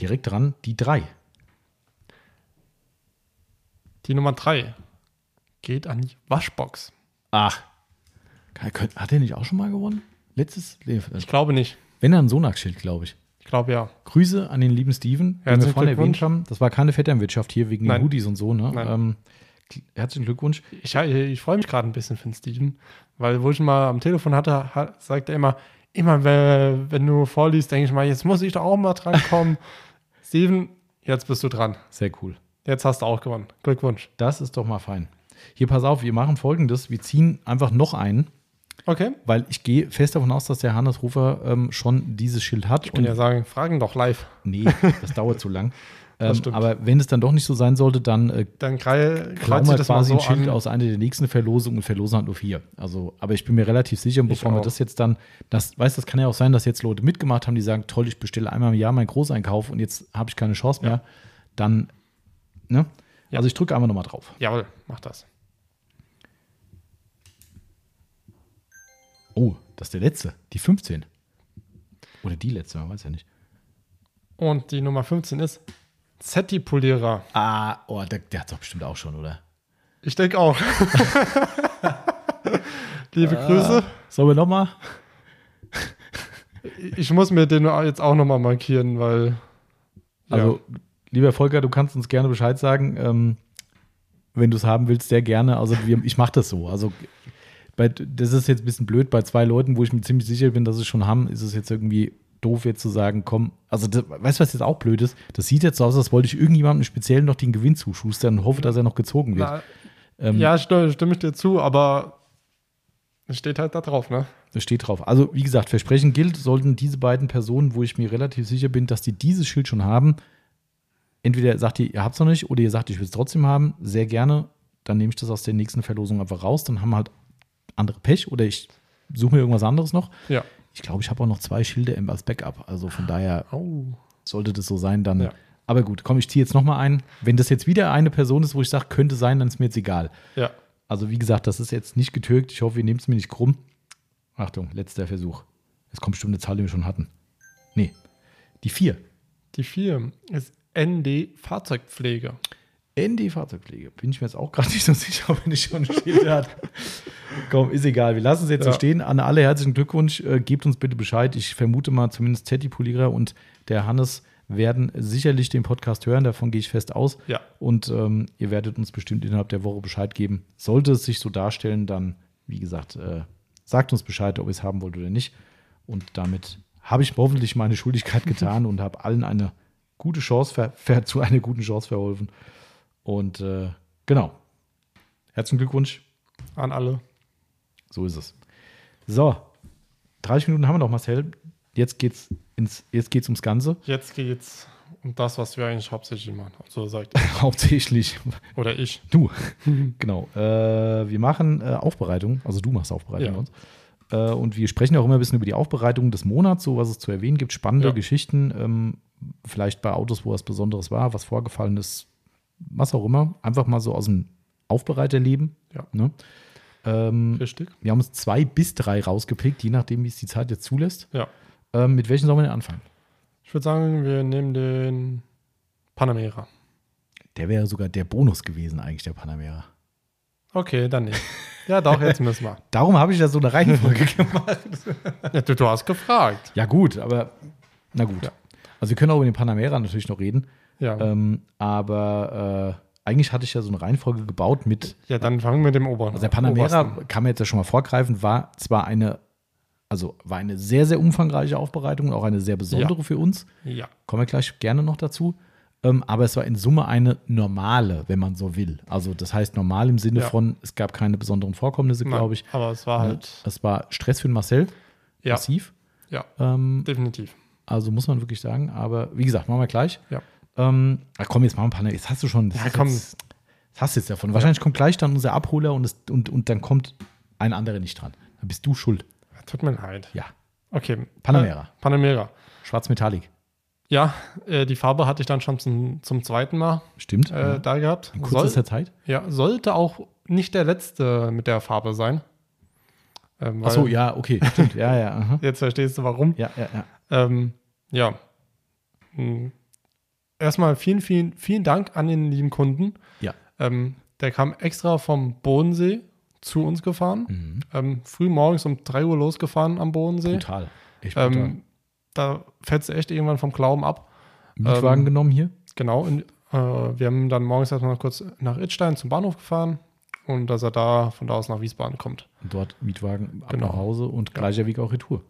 Direkt dran, die 3. Die Nummer 3. geht an die Waschbox. Ach. Hat er nicht auch schon mal gewonnen? Letztes? Nee, Ich glaube nicht. Wenn er ein Sonax-Schild, glaube ich. Ich glaube ja. Grüße an den lieben Steven, den wir vorhin erwähnt haben. Das war keine Vetternwirtschaft hier wegen Nein. den Hoodies und so, ne? Ähm, herzlichen Glückwunsch. Ich, ich freue mich gerade ein bisschen für den Steven, weil wo ich ihn mal am Telefon hatte, hat, sagt er immer, immer wenn, wenn du vorliest, denke ich mal, jetzt muss ich doch auch mal dran kommen. Steven, jetzt bist du dran. Sehr cool. Jetzt hast du auch gewonnen. Glückwunsch. Das ist doch mal fein. Hier, pass auf, wir machen folgendes. Wir ziehen einfach noch einen, Okay. weil ich gehe fest davon aus, dass der Hannes Rufer ähm, schon dieses Schild hat. Ich kann ja sagen, fragen doch live. nee, das dauert zu lang. Ähm, aber wenn es dann doch nicht so sein sollte, dann äh, Dann krei- klauen wir quasi so ein Schild an. aus einer der nächsten Verlosungen und verlosen halt nur vier. Also, aber ich bin mir relativ sicher, bevor wir das jetzt dann, das, weißt das kann ja auch sein, dass jetzt Leute mitgemacht haben, die sagen, toll, ich bestelle einmal im Jahr meinen Großeinkauf und jetzt habe ich keine Chance mehr. Dann, ne? Ja. Also ich drücke einfach nochmal drauf. Jawohl, mach das. Oh, das ist der letzte, die 15. Oder die letzte, man weiß ja nicht. Und die Nummer 15 ist Zetti-Polierer. Ah, oh, der, der hat doch bestimmt auch schon, oder? Ich denke auch. Liebe Grüße. Sollen wir nochmal? Ich muss mir den jetzt auch nochmal markieren, weil. Also, lieber Volker, du kannst uns gerne Bescheid sagen, ähm, wenn du es haben willst, sehr gerne. Also, wir, ich mache das so. Also, bei, das ist jetzt ein bisschen blöd bei zwei Leuten, wo ich mir ziemlich sicher bin, dass sie es schon haben, ist es jetzt irgendwie doof, jetzt zu sagen, komm, also, das, weißt du, was jetzt auch blöd ist? Das sieht jetzt so aus, als wollte ich irgendjemandem speziell noch den Gewinn zuschustern und hoffe, dass er noch gezogen wird. Na, Ähm, ja, stimme, stimme ich dir zu, aber es steht halt da drauf, ne? Das steht drauf. Also, wie gesagt, Versprechen gilt, sollten diese beiden Personen, wo ich mir relativ sicher bin, dass die dieses Schild schon haben, entweder sagt ihr, ihr habt es noch nicht, oder ihr sagt, ich will es trotzdem haben, sehr gerne, dann nehme ich das aus der nächsten Verlosung einfach raus, dann haben wir halt andere Pech oder ich suche mir irgendwas anderes noch. Ja. Ich glaube, ich habe auch noch zwei Schilde im- als Backup, also von daher Oh. sollte das so sein, dann. Ja. Aber gut, komm, ich ziehe jetzt nochmal ein. Wenn das jetzt wieder eine Person ist, wo ich sage, könnte sein, dann ist mir jetzt egal. Ja. Also wie gesagt, das ist jetzt nicht getürkt. Ich hoffe, ihr nehmt es mir nicht krumm. Achtung, letzter Versuch. Es kommt bestimmt eine Zahl, die wir schon hatten. Nee, die vier. Die 4 ist ND Fahrzeugpflege. ND Fahrzeugpflege. Bin ich mir jetzt auch gerade nicht so sicher, wenn ich schon steht hat. Komm, ist egal. Wir lassen es jetzt so Ja. stehen. An alle herzlichen Glückwunsch. Äh, gebt uns bitte Bescheid. Ich vermute mal, zumindest Teddy Polierer und der Hannes werden sicherlich den Podcast hören. Davon gehe ich fest aus. Ja. Und ähm, ihr werdet uns bestimmt innerhalb der Woche Bescheid geben. Sollte es sich so darstellen, dann, wie gesagt, äh, sagt uns Bescheid, ob ihr es haben wollt oder nicht. Und damit habe ich hoffentlich meine Schuldigkeit getan und habe allen eine gute Chance zu einer guten Chance verholfen. Und äh, genau. Herzlichen Glückwunsch. An alle. So ist es. So, 30 Minuten haben wir noch, Marcel. Jetzt geht's ins, jetzt geht's ums Ganze. Jetzt geht's um das, was wir eigentlich hauptsächlich machen. So sagt ihr. Hauptsächlich Oder ich. du. genau. Äh, wir machen äh, Aufbereitung. Also du machst Aufbereitung Ja. uns. Äh, und wir sprechen auch immer ein bisschen über die Aufbereitung des Monats, so was es zu erwähnen gibt. Spannende Ja. Geschichten. Ähm, vielleicht bei Autos, wo was Besonderes war, was vorgefallen ist, was auch immer. Einfach mal so aus dem Aufbereiterleben. Ja. Ne? Ähm, Richtig? Wir haben uns zwei bis drei rausgepickt, je nachdem, wie es die Zeit jetzt zulässt. Ja. Ähm, mit welchen sollen wir denn anfangen? Ich würde sagen, wir nehmen den Panamera. Der wäre sogar der Bonus gewesen, eigentlich, der Panamera. Okay, dann nicht. Ja, doch, jetzt müssen wir. Darum habe ich da so eine Reihenfolge gemacht. Ja, du, du hast gefragt. Ja, gut, aber na gut. Ja. Also, wir können auch über den Panamera natürlich noch reden. Ja. Ähm, aber äh, eigentlich hatte ich ja so eine Reihenfolge gebaut mit. ja, dann fangen wir mit dem oberen. Also, der Panamera, obersten. kann man jetzt ja schon mal vorgreifen, war zwar eine. Also war eine sehr, sehr umfangreiche Aufbereitung, auch eine sehr besondere Ja. für uns. Ja. Kommen wir gleich gerne noch dazu. Ähm, aber es war in Summe eine normale, wenn man so will. Also das heißt normal im Sinne Ja. von, es gab keine besonderen Vorkommnisse, glaube ich. Aber es war halt. Es war Stress für den Marcel, Ja, massiv. ja, Ähm, definitiv. also muss man wirklich sagen. Aber wie gesagt, machen wir gleich. Ja. Ähm, ach komm, jetzt machen wir ein paar. Jetzt hast du schon. Das Ja, komm. Jetzt, das hast du jetzt davon. Wahrscheinlich kommt gleich dann unser Abholer und, es, und, und dann kommt ein anderer nicht dran. Dann bist du schuld. Tut mir leid. Ja. Okay. Panamera. Äh, Panamera. Schwarz Metallic. Ja, äh, die Farbe hatte ich dann schon zum, zum zweiten Mal Stimmt. äh, ja. da gehabt. In Soll, kürzester Zeit. ja, sollte auch nicht der letzte mit der Farbe sein. Ähm, Ach so, ja, okay. Stimmt. Ja, ja. Aha. Jetzt verstehst du warum. Ja, ja, ja. Ähm, ja. Hm. Erstmal vielen, vielen, vielen Dank an den lieben Kunden. Ja. Ähm, Der kam extra vom Bodensee zu uns gefahren. Mhm. Ähm, früh morgens um 3 Uhr losgefahren am Bodensee. Brutal. Echt brutal. Ähm, da fällst du echt irgendwann vom Glauben ab. Mietwagen ähm, genommen hier? Genau. Und, äh, wir haben dann morgens erstmal noch kurz nach Itstein zum Bahnhof gefahren und dass er da von da aus nach Wiesbaden kommt. Und dort Mietwagen ab Genau. nach Hause und gleicher Weg auch Retour.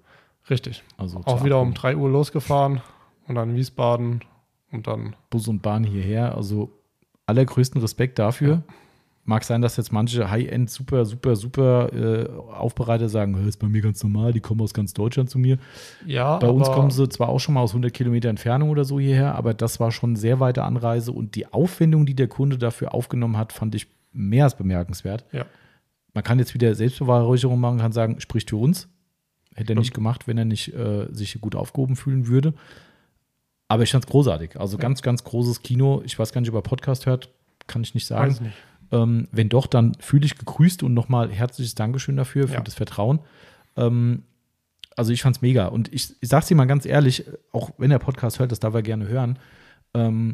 Richtig. Also Auch wieder um Abholung. 3 Uhr losgefahren und dann Wiesbaden und dann. Bus und Bahn hierher. Also allergrößten Respekt dafür. Mag sein, dass jetzt manche High-End super, super, super äh, Aufbereiter sagen, "Hä, ist bei mir ganz normal, die kommen aus ganz Deutschland zu mir. Ja, Bei uns kommen sie zwar auch schon mal aus 100 Kilometer Entfernung oder so hierher, aber das war schon eine sehr weite Anreise und die Aufwendung, die der Kunde dafür aufgenommen hat, fand ich mehr als bemerkenswert. Ja. Man kann jetzt wieder Selbstbeweihräucherung machen, kann sagen, spricht für uns. Hätte er nicht gemacht, wenn er nicht äh, sich gut aufgehoben fühlen würde. Aber ich fand es großartig. Also Ja. ganz, ganz großes Kino. Ich weiß gar nicht, ob er Podcast hört, kann ich nicht sagen. Weiß nicht. Ähm, wenn doch, dann fühle ich gegrüßt und nochmal herzliches Dankeschön dafür, für Ja. das Vertrauen. Ähm, also ich fand es mega. Und ich, ich sage es dir mal ganz ehrlich, auch wenn der Podcast hört, das darf er gerne hören. Ähm,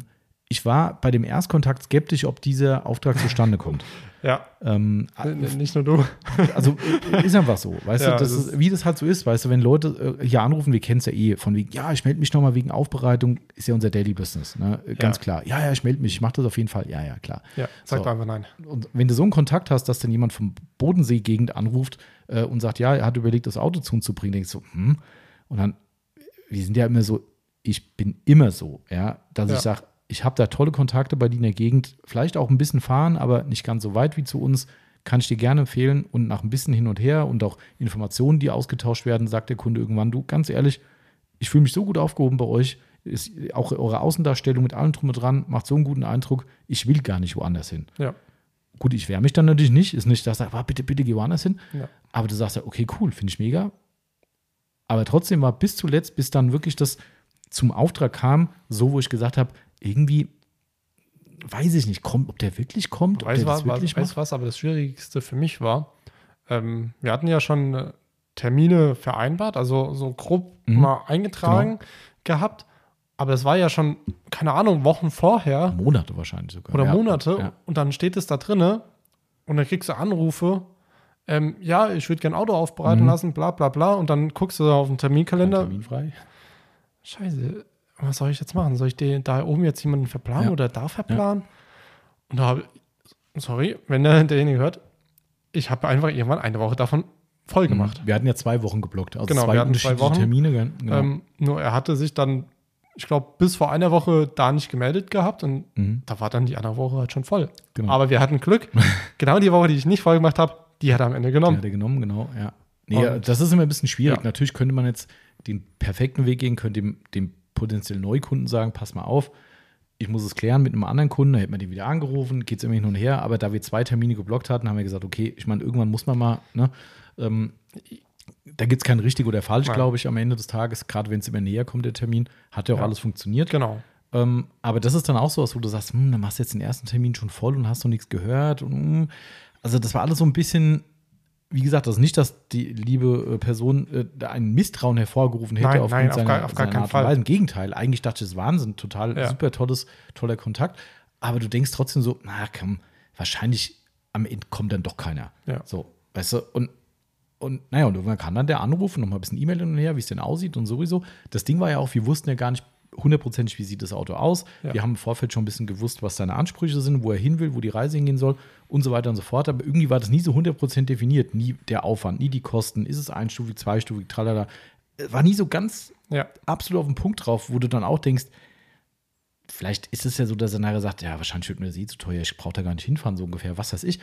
ich war bei dem Erstkontakt skeptisch, ob dieser Auftrag zustande kommt. Ja, Ähm, nicht nur du. also äh, ist einfach so, weißt Ja, du, das ist, wie das halt so ist, weißt du, wenn Leute äh, hier anrufen, wir kennen es ja eh, von wegen, ja, ich melde mich nochmal wegen Aufbereitung, ist ja unser Daily Business, ne? Äh, ganz Ja. klar. Ja, ja, ich melde mich, ich mache das auf jeden Fall, ja, ja, klar. Ja, sag So. doch einfach nein. Und wenn du so einen Kontakt hast, dass dann jemand vom Bodensee-Gegend anruft äh, und sagt, ja, er hat überlegt, das Auto zu uns zu bringen, denkst du, hm? Und dann, wir sind ja immer so, ich bin immer so, ja, dass Ja. ich sage, ich habe da tolle Kontakte bei dir in der Gegend, vielleicht auch ein bisschen fahren, aber nicht ganz so weit wie zu uns, kann ich dir gerne empfehlen. Und nach ein bisschen hin und her und auch Informationen, die ausgetauscht werden, sagt der Kunde irgendwann, du, ganz ehrlich, ich fühle mich so gut aufgehoben bei euch, ist auch eure Außendarstellung mit allem drum und dran macht so einen guten Eindruck, ich will gar nicht woanders hin. Ja, Gut, ich wehre mich dann natürlich nicht. Ist nicht, dass ich sage, "Ah, bitte, bitte geh woanders hin. Ja. Aber du sagst ja, okay, cool, finde ich mega. Aber trotzdem war bis zuletzt, bis dann wirklich das zum Auftrag kam, so, wo ich gesagt habe, irgendwie weiß ich nicht, kommt, ob der wirklich kommt, ob weißt der was, wirklich macht. was, aber das Schwierigste für mich war, ähm, wir hatten ja schon äh, Termine vereinbart, also so grob Mhm. mal eingetragen gehabt, aber es war ja schon, keine Ahnung, Wochen vorher Monate wahrscheinlich sogar. oder Ja, Monate Ja. und dann steht es da drinne und dann kriegst du Anrufe, ähm, ja, ich würde gerne Auto aufbereiten Mhm. lassen, bla bla bla und dann guckst du auf den Terminkalender, Terminfrei. Scheiße, was soll ich jetzt machen? Soll ich den, da oben jetzt jemanden verplanen Ja. oder da verplanen? Und da habe ich, sorry, wenn der, derjenige hört, ich habe einfach irgendwann eine Woche davon voll gemacht. Wir hatten ja zwei Wochen geblockt. Also Genau, zwei wir hatten zwei Wochen. Termine. Genau. Ähm, nur er hatte sich dann, ich glaube, bis vor einer Woche da nicht gemeldet gehabt und Mhm. da war dann die andere Woche halt schon voll. Genau. Aber wir hatten Glück. genau die Woche, die ich nicht voll gemacht habe, die hat er am Ende Die genommen. hat er genommen, genau, ja. Nee, Und- das ist immer ein bisschen schwierig. Ja. Natürlich könnte man jetzt den perfekten Weg gehen, könnte dem, dem potenziellen Neukunden sagen, pass mal auf, ich muss es klären mit einem anderen Kunden, da hätte man den wieder angerufen, geht es immer hin und her, aber da wir zwei Termine geblockt hatten, haben wir gesagt, okay, ich meine, irgendwann muss man mal, ne, ähm, da gibt es kein richtig oder falsch, glaube ich, am Ende des Tages, gerade wenn es immer näher kommt, der Termin, hat ja auch Ja. alles funktioniert. Genau. Ähm, aber das ist dann auch so was, wo du sagst, hm, dann machst du jetzt den ersten Termin schon voll und hast noch nichts gehört. Und, hm. also das war alles so ein bisschen, wie gesagt, das ist nicht, dass die liebe äh, Person äh, da einen Misstrauen hervorgerufen hätte Nein, aufgrund nein, auf seiner, gar- auf gar seiner keinen Art und Fall. Weise. Im Gegenteil, eigentlich dachte ich, das ist Wahnsinn, total Ja. super tolles, toller Kontakt. Aber du denkst trotzdem so, na komm, wahrscheinlich am Ende kommt dann doch keiner. Ja. So, weißt du, und und naja, und irgendwann kam dann der Anruf und nochmal ein bisschen E-Mail hin und her, wie es denn aussieht und sowieso. Das Ding war ja auch, wir wussten ja gar nicht hundertprozentig, wie sieht das Auto aus. Ja. Wir haben im Vorfeld schon ein bisschen gewusst, was seine Ansprüche sind, wo er hin will, wo die Reise hingehen soll und so weiter und so fort. Aber irgendwie war das nie so 100% definiert. Nie der Aufwand, nie die Kosten. Ist es einstufig, zweistufig, tralala. War nie so ganz Ja. absolut auf den Punkt drauf, wo du dann auch denkst, vielleicht ist es ja so, dass er nachher sagt, ja, wahrscheinlich wird mir das eh zu teuer, ich brauche da gar nicht hinfahren, so ungefähr, was weiß ich.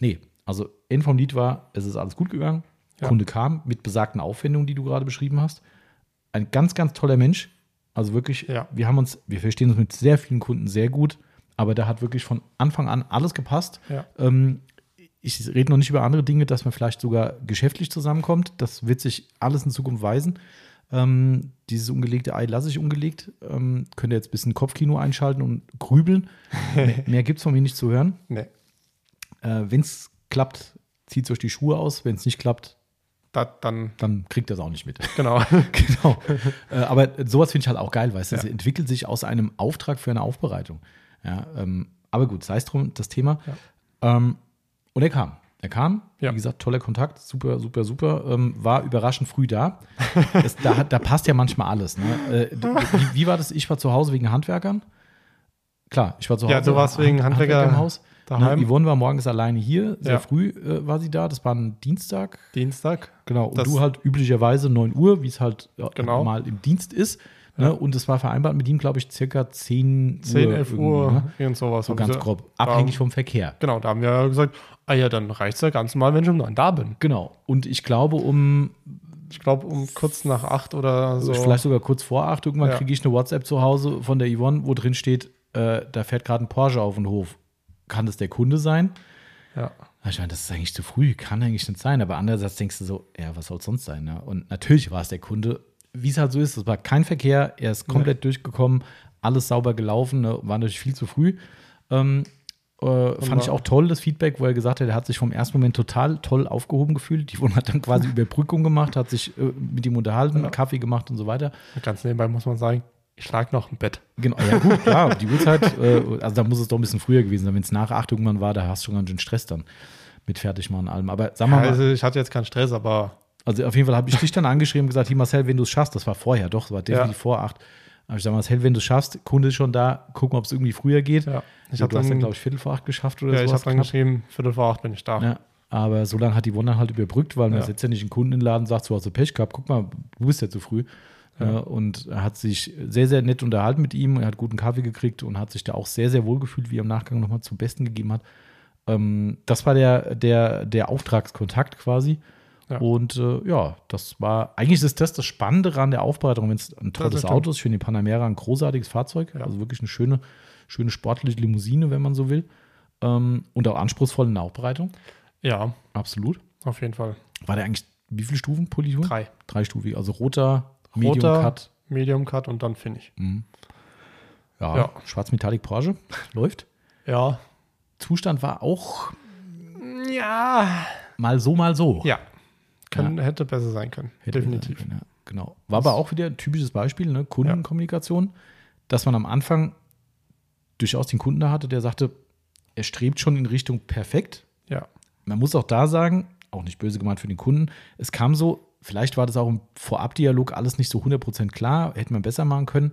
Nee, also End vom Lied war, es ist alles gut gegangen. Ja. Kunde kam mit besagten Aufwendungen, die du gerade beschrieben hast. Ein ganz, ganz toller Mensch. Also wirklich, Ja. wir haben uns, wir verstehen uns mit sehr vielen Kunden sehr gut, aber da hat wirklich von Anfang an alles gepasst. Ja. Ähm, ich rede noch nicht über andere Dinge, dass man vielleicht sogar geschäftlich zusammenkommt. Das wird sich alles in Zukunft weisen. Ähm, dieses ungelegte Ei lasse ich ungelegt. Ähm, könnt ihr jetzt ein bisschen Kopfkino einschalten und grübeln. mehr mehr gibt es von mir nicht zu hören. Nee. Äh, Wenn es klappt, zieht euch die Schuhe aus. Wenn es nicht klappt, Da, dann, dann kriegt ihr es auch nicht mit. genau. genau. Äh, aber sowas finde ich halt auch geil, weißt du, es Ja. entwickelt sich aus einem Auftrag für eine Aufbereitung. Ja, ähm, aber gut, sei es drum, das Thema. Ja. Ähm, und er kam. Er kam, Ja. wie gesagt, toller Kontakt, super, super, super. Ähm, war überraschend früh da. das, da, da passt ja manchmal alles. Ne? Äh, wie, wie war das? Ich war zu Hause wegen Handwerkern. Klar, ich war zu Hause. Ja, du warst wegen Handwerker im Haus. Daheim. Ne, Yvonne war morgens alleine hier, sehr Ja. früh äh, war sie da. Das war ein Dienstag. Dienstag. Genau. Und Das- du halt üblicherweise 9 Uhr, wie es halt ja, Genau. mal im Dienst ist. Ne? Und es war vereinbart mit ihm, glaube ich, circa 10, 10, Uhr. 11 irgendwie, Uhr, Ne? irgend sowas. So ganz grob. da- Abhängig vom Verkehr. Genau, da haben wir ja gesagt, ah ja, dann reicht es ja ganz normal, wenn ich um neun da bin. Genau. Und ich glaube, um Ich glaube, um kurz nach acht oder so. vielleicht sogar kurz vor acht, irgendwann Ja. kriege ich eine WhatsApp zu Hause von der Yvonne, wo drin steht, äh, da fährt gerade ein Porsche auf den Hof. Kann das der Kunde sein? Ja. Ich meine, das ist eigentlich zu früh, kann eigentlich nicht sein. Aber andererseits denkst du so, ja, was soll es sonst sein? Ne? Und natürlich war es der Kunde, wie es halt so ist, es war kein Verkehr, er ist komplett durchgekommen, alles sauber gelaufen, ne? war natürlich viel zu früh. Ähm, äh, fand ich auch toll, das Feedback, wo er gesagt hat, er hat sich vom ersten Moment total toll aufgehoben gefühlt. Die Wohnung hat dann quasi Überbrückung gemacht, hat sich äh, mit ihm unterhalten, Kaffee gemacht und so weiter. Ganz nebenbei muss man sagen, ich lag noch im Bett. Genau, ja gut, klar, die Uhrzeit, äh, also da muss es doch ein bisschen früher gewesen sein. Wenn es nach 8 irgendwann war, da hast du schon ganz schön Stress dann mit Fertigmachen und allem. Aber wir mal, Also ich hatte jetzt keinen Stress, aber also auf jeden Fall habe ich dich dann angeschrieben und gesagt, hier Marcel, wenn du es schaffst, das war vorher, doch, das war definitiv Ja. vor 8. Aber ich sage, Marcel, wenn du es schaffst, Kunde ist schon da, gucken, ob es irgendwie früher geht. ja. Ich habe dann, dann, glaube ich, Viertel vor 8 geschafft oder ja, ich sowas. hab dann knapp. geschrieben, Viertel vor acht bin ich da. Ja, aber so lange hat die Wonder halt überbrückt, weil man Ja. setzt ja nicht einen Kunden in den Laden und sagt, so hast du Pech gehabt, guck mal, du bist ja zu früh. Ja. und er hat sich sehr, sehr nett unterhalten mit ihm, er hat guten Kaffee gekriegt und hat sich da auch sehr, sehr wohl gefühlt, wie er im Nachgang nochmal zum Besten gegeben hat. Ähm, das war der, der, der Auftragskontakt quasi. Ja. Und äh, ja, das war eigentlich ist das das Spannende an der Aufbereitung, wenn es ein tolles stimmt. Auto ist. Ich finde den Panamera ein großartiges Fahrzeug, Ja. also wirklich eine schöne, schöne sportliche Limousine, wenn man so will. Ähm, und auch anspruchsvoll in der Aufbereitung. Ja, Absolut. auf jeden Fall. War der eigentlich wie viele Stufen Politur? Drei. Dreistufig, also roter, Medium Roter, Cut. Medium Cut und dann Finish. Ja, Ja. schwarz Metallic Porsche läuft. Ja. Zustand war auch Ja. mal so, mal so. Ja. Kann, Hätte besser sein können. Hätte Definitiv. sein können, Ja, genau. War aber auch wieder ein typisches Beispiel, ne? Kundenkommunikation, dass man am Anfang durchaus den Kunden da hatte, der sagte, er strebt schon in Richtung perfekt. Ja. Man muss auch da sagen, auch nicht böse gemeint für den Kunden, es kam so, vielleicht war das auch im Vorabdialog alles nicht so 100% klar, hätte man besser machen können.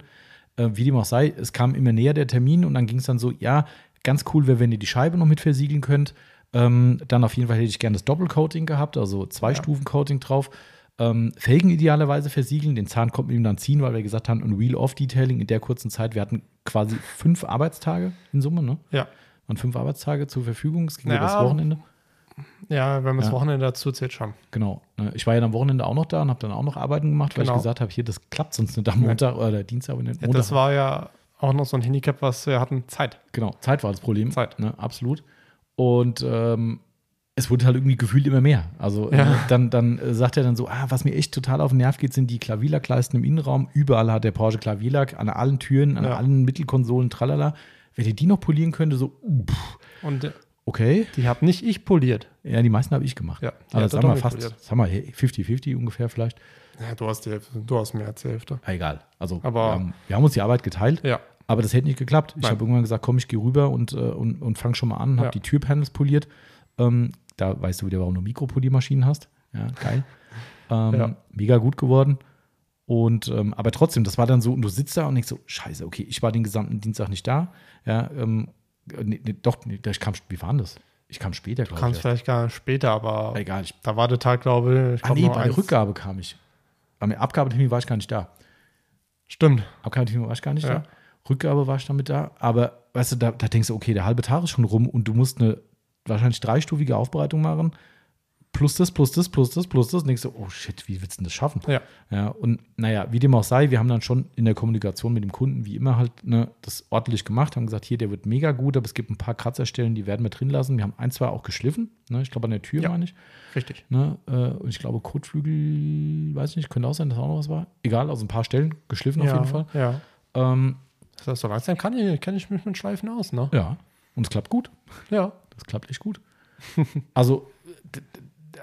Äh, wie dem auch sei, es kam immer näher der Termin und dann ging es dann so, ja, ganz cool wäre, wenn ihr die Scheibe noch mit versiegeln könnt. Ähm, dann auf jeden Fall hätte ich gerne das Doppelcoating gehabt, also zwei Stufen Coating drauf. Ähm, Felgen idealerweise versiegeln, den Zahn konnten wir ihm dann ziehen, weil wir gesagt haben, ein Wheel-Off-Detailing in der kurzen Zeit, wir hatten quasi fünf Arbeitstage in Summe, ne? Ja. Waren fünf Arbeitstage zur Verfügung, es ging Ja. über das Wochenende. Ja, wenn man das Ja. Wochenende dazu zählt, schon. Genau. Ne, Ich war ja am Wochenende auch noch da und habe dann auch noch Arbeiten gemacht, weil Genau. ich gesagt habe, hier, das klappt sonst nicht am Montag oder Dienstag, Ja, Montag. das war ja auch noch so ein Handicap, was wir hatten. Zeit. genau, Zeit war das Problem. Zeit. Ne, absolut. Und ähm, es wurde halt irgendwie gefühlt immer mehr. Also Ja. ne, dann, dann äh, sagt er dann so, ah, was mir echt total auf den Nerv geht, sind die Klavierlackleisten im Innenraum. Überall hat der Porsche Klavierlack, an allen Türen, an Ja. allen Mittelkonsolen, tralala. Wenn ihr die noch polieren könnte, so, uh, Und äh, okay. die habe nicht ich poliert. Ja, die meisten habe ich gemacht. Ja, also sagen wir fast, sagen wir 50-50 ungefähr vielleicht. Ja, du hast die Hälfte. Du hast mehr als die Hälfte. Ah, egal. Also Aber- ähm, wir haben uns die Arbeit geteilt. Ja. Aber das hätte nicht geklappt. Ich habe irgendwann gesagt, komm, ich gehe rüber und, äh, und, und fang schon mal an, habe Ja. die Türpanels poliert. Ähm, da weißt du wieder, warum du Mikropoliermaschinen hast. Ja, geil. ähm, Ja. Mega gut geworden. Und ähm, aber trotzdem, das war dann so, und du sitzt da und denkst so, scheiße, okay, ich war den gesamten Dienstag nicht da. Ja, ähm, nee, nee, doch, nee, ich kam, wie war denn das? Ich kam später, Du glaube kamst ich. vielleicht gar später, aber. Egal, ich, da war der Tag, glaube ich. ich ah, nee, bei der eins. Rückgabe kam ich. Am Abgabetermin war ich gar nicht da. Stimmt. Abgabetermin war ich gar nicht Ja. da. Rückgabe war ich damit da. Aber weißt du, da, da denkst du, okay, der halbe Tag ist schon rum und du musst eine wahrscheinlich dreistufige Aufbereitung machen. Plus das, plus das, plus das, plus das. Und denkst du, oh shit, wie willst du denn das schaffen? Ja. Ja, und naja, wie dem auch sei, wir haben dann schon in der Kommunikation mit dem Kunden, wie immer, halt ne, das ordentlich gemacht, haben gesagt, hier, der wird mega gut, aber es gibt ein paar Kratzerstellen, die werden wir drin lassen. Wir haben ein, zwei auch geschliffen, ne, ich glaube an der Tür, Ja. meine ich. Richtig. Ne, äh, und ich glaube, Kotflügel, weiß ich nicht, könnte auch sein, dass auch noch was war. Egal, also ein paar Stellen geschliffen auf ja, jeden Fall. Ja. Ähm, Das heißt, so langsam kann ich, kenn ich mich mit Schleifen aus, ne? ja, und es klappt gut. Ja. Das klappt echt gut. also,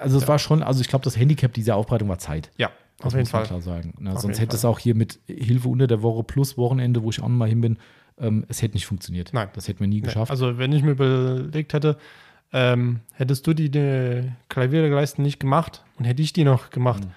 also es war schon, also ich glaube, das Handicap dieser Aufbereitung war Zeit. Ja, Das auf jeden muss man Fall. klar sagen. Ne, Auf sonst hätte es Fall. auch hier mit Hilfe unter der Woche plus Wochenende, wo ich auch noch mal hin bin, ähm, es hätte nicht funktioniert. Nein. Das hätten wir nie Nee, geschafft. Also, wenn ich mir überlegt hätte, Ähm, hättest du die, die Klavierleisten nicht gemacht und hätte ich die noch gemacht, Mhm.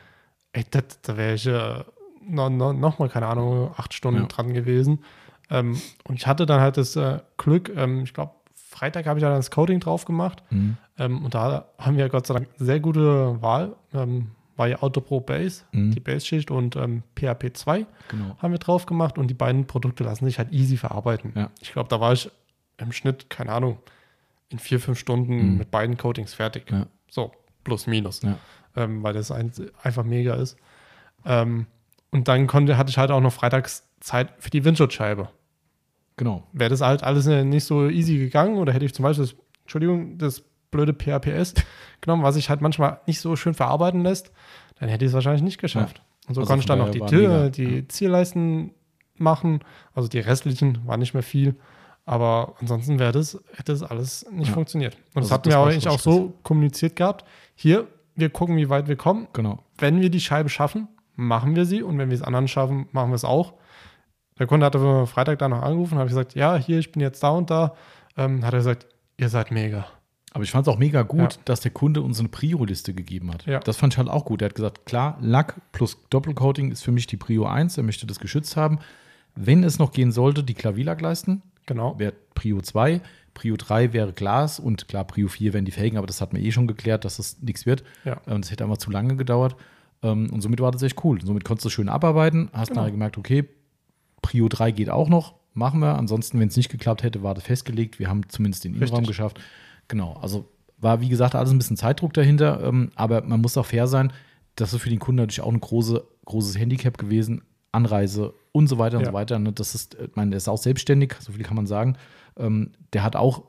ey, da wäre ich äh, noch, noch, noch mal, keine Ahnung, acht Stunden Ja. dran gewesen. Ähm, und ich hatte dann halt das äh, Glück, ähm, ich glaube, Freitag habe ich dann das Coding drauf gemacht. Mhm. Ähm, und da haben wir Gott sei Dank sehr gute Wahl. Ähm, war ja Autopro Base, Mhm. die Base-Schicht und ähm, PHP 2 Genau. haben wir drauf gemacht und die beiden Produkte lassen sich halt easy verarbeiten. Ja. Ich glaube, da war ich im Schnitt, keine Ahnung, in vier, fünf Stunden Mhm. mit beiden Coatings fertig. Ja. So, plus minus, Ja. ähm, weil das ein, einfach mega ist. Ähm, und dann konnte, hatte ich halt auch noch freitags Zeit für die Windschutzscheibe. Genau. Wäre das halt alles äh, nicht so easy gegangen oder hätte ich zum Beispiel, das, Entschuldigung, das blöde PHPS genommen, was sich halt manchmal nicht so schön verarbeiten lässt, dann hätte ich es wahrscheinlich nicht geschafft. Und so Also konnte ich dann noch die, Tür, die ja. Zierleisten machen, also die restlichen war nicht mehr viel, aber ansonsten wäre das, hätte das alles nicht Ja. funktioniert. Und Also das hatten wir auch eigentlich auch so kommuniziert gehabt. Hier, wir gucken, wie weit wir kommen. Genau. Wenn wir die Scheibe schaffen, machen wir sie und wenn wir es anderen schaffen, machen wir es auch. Der Kunde hatte am Freitag da noch angerufen, habe ich gesagt, ja, hier, ich bin jetzt da und da. Ähm, hat er gesagt, ihr seid mega. Aber ich fand es auch mega gut, Ja. dass der Kunde uns eine Prio-Liste gegeben hat. Ja. Das fand ich halt auch gut. Er hat gesagt, klar, Lack plus Doppelcoating ist für mich die Prio 1. Er möchte das geschützt haben. Wenn es noch gehen sollte, die Klavierlackleisten Genau. wäre Prio 2. Prio 3 wäre Glas und klar, Prio 4 wären die Felgen, aber das hat mir eh schon geklärt, dass das nichts wird. Ja. Ähm, Das hätte einfach zu lange gedauert. Ähm, Und somit war das echt cool. Somit konntest du schön abarbeiten, hast Genau. nachher gemerkt, okay, Prio 3 geht auch noch, machen wir. Ansonsten, wenn es nicht geklappt hätte, war das festgelegt. Wir haben zumindest den Innenraum geschafft. Genau, also war, wie gesagt, alles ein bisschen Zeitdruck dahinter, ähm, aber man muss auch fair sein, das ist für den Kunden natürlich auch ein große, großes Handicap gewesen. Anreise und so weiter und Ja. so weiter. Ne? Das ist, ich meine, der ist auch selbstständig, so viel kann man sagen. Ähm, der hat auch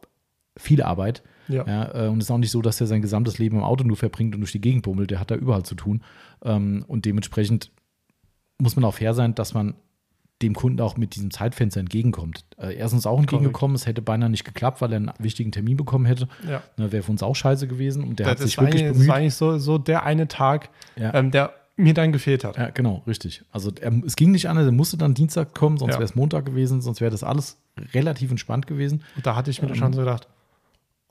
viel Arbeit. Ja. Ja, äh, und es ist auch nicht so, dass er sein gesamtes Leben im Auto nur verbringt und durch die Gegend bummelt. Der hat da überall zu tun. Ähm, und dementsprechend muss man auch fair sein, dass man dem Kunden auch mit diesem Zeitfenster entgegenkommt. Äh, er ist uns auch entgegengekommen. Es hätte beinahe nicht geklappt, weil er einen wichtigen Termin bekommen hätte. Ja. Ne, Wäre für uns auch scheiße gewesen. Und der hat das, sich war wirklich eigentlich, das bemüht. war eigentlich so, so der eine Tag, Ja. ähm, der mir dann gefehlt hat. Ja, genau, richtig. Also er, es ging nicht anders, er musste dann Dienstag kommen, sonst Ja. wäre es Montag gewesen, sonst wäre das alles relativ entspannt gewesen. Und da hatte ich mir Ähm, schon so gedacht,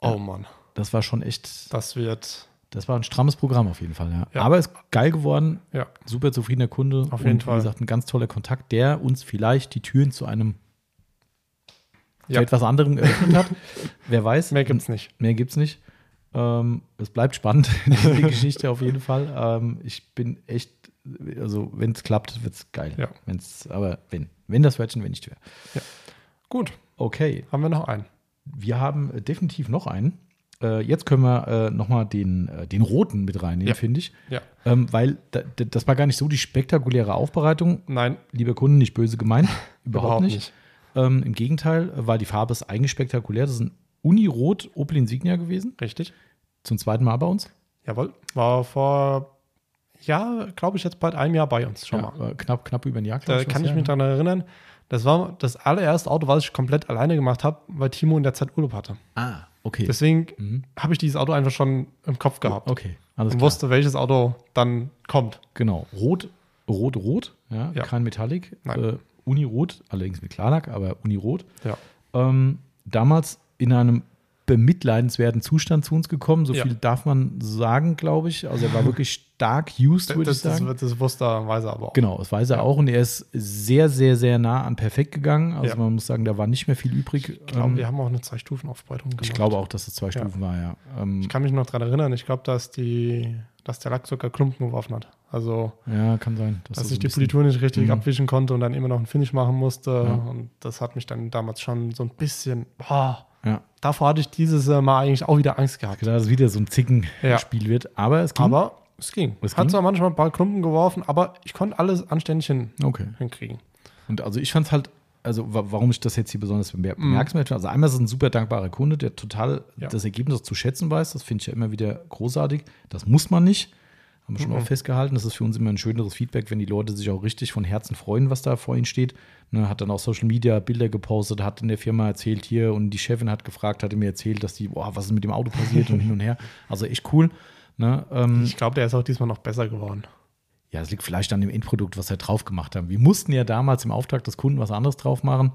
oh Mann, Das war schon echt, das wird, das war ein strammes Programm auf jeden Fall, ja. Ja. Aber ist geil geworden, ja, super zufriedener Kunde. Auf jeden und, Fall. Wie gesagt, ein ganz toller Kontakt, der uns vielleicht die Türen zu einem Ja. etwas anderem geöffnet hat. Wer weiß. mehr gibt's nicht. Mehr gibt's nicht. Ähm, es bleibt spannend, die Geschichte auf jeden Fall. Ähm, ich bin echt, also wenn es klappt, wird es geil. Ja. Wenn's, aber wenn, wenn das Wörtchen, wenn nicht wäre. Gut, Okay, haben wir noch einen. wir haben definitiv noch einen. Äh, jetzt können wir äh, nochmal den, äh, den roten mit reinnehmen, Ja. finde ich. Ja, Ähm, weil da, da- das war gar nicht so die spektakuläre Aufbereitung. nein, Lieber Kunde, nicht böse gemeint. Überhaupt, überhaupt nicht. nicht. Ähm, Im Gegenteil, war die Farbe ist eigentlich spektakulär. Das ist ein Unirot Opel Insignia gewesen. Richtig. Zum zweiten Mal bei uns. Jawohl. War vor, ja, glaube ich, jetzt bald einem Jahr bei uns schon Ja, mal. äh, knapp, knapp über ein Jahr. Da ich, kann ich mich daran erinnern. Das war das allererste Auto, was ich komplett alleine gemacht habe, weil Timo in der Zeit Urlaub hatte. Ah, okay. Deswegen Mhm. habe ich dieses Auto einfach schon im Kopf gehabt Okay, alles und klar. wusste, welches Auto dann kommt. Genau. Rot, rot, rot. Ja, Ja. kein Metallic. Nein. Äh, Unirot, allerdings mit Klarlack, aber Unirot. Ja. ähm, damals in einem bemitleidenswerten Zustand zu uns gekommen. So Ja. viel darf man sagen, glaube ich. Also er war wirklich stark used, würde ich sagen. das, das wusste er, weiß er aber auch. Genau, das weiß er Ja. auch. Und er ist sehr, sehr, sehr nah an perfekt gegangen. Also Ja. man muss sagen, da war nicht mehr viel übrig. Ich glaube, Ähm, wir haben auch eine Zwei-Stufen-Aufbereitung gemacht. ich glaube auch, dass es zwei Ja. Stufen war, ja. Ähm, Ich kann mich noch daran erinnern, ich glaube, dass, die, dass der Lack sogar Klumpen geworfen hat. Also, ja, kann sein. dass das ich die Politur nicht richtig Mhm. abwischen konnte und dann immer noch einen Finish machen musste. Und das hat mich dann damals schon so ein bisschen, boah, Ja, davor hatte ich dieses äh, Mal eigentlich auch wieder Angst gehabt. gedacht, dass es wieder so ein Zicken-Spiel Ja. wird. Aber es ging. Aber es ging. Es hat ging? zwar manchmal ein paar Klumpen geworfen, aber ich konnte alles anständig hin, okay. hinkriegen. Und also ich fand es halt, also wa- warum ich das jetzt hier besonders bemer- Mhm. bemerkenswert finde, also einmal ist es ein super dankbarer Kunde, der total Ja. das Ergebnis zu schätzen weiß. Das finde ich ja immer wieder großartig. Das muss man nicht. Haben wir schon Mhm. auch festgehalten. Das ist für uns immer ein schöneres Feedback, wenn die Leute sich auch richtig von Herzen freuen, was da vor ihnen steht. Ne, hat dann auch Social Media Bilder gepostet, hat in der Firma erzählt hier und die Chefin hat gefragt, hatte mir erzählt, dass die, boah, was ist mit dem Auto passiert und hin und her. Also echt cool. Ne, ähm, Ich glaube, der ist auch diesmal noch besser geworden. ja, es liegt vielleicht an dem Endprodukt, was wir drauf gemacht haben. Wir mussten ja damals im Auftrag des Kunden was anderes drauf machen.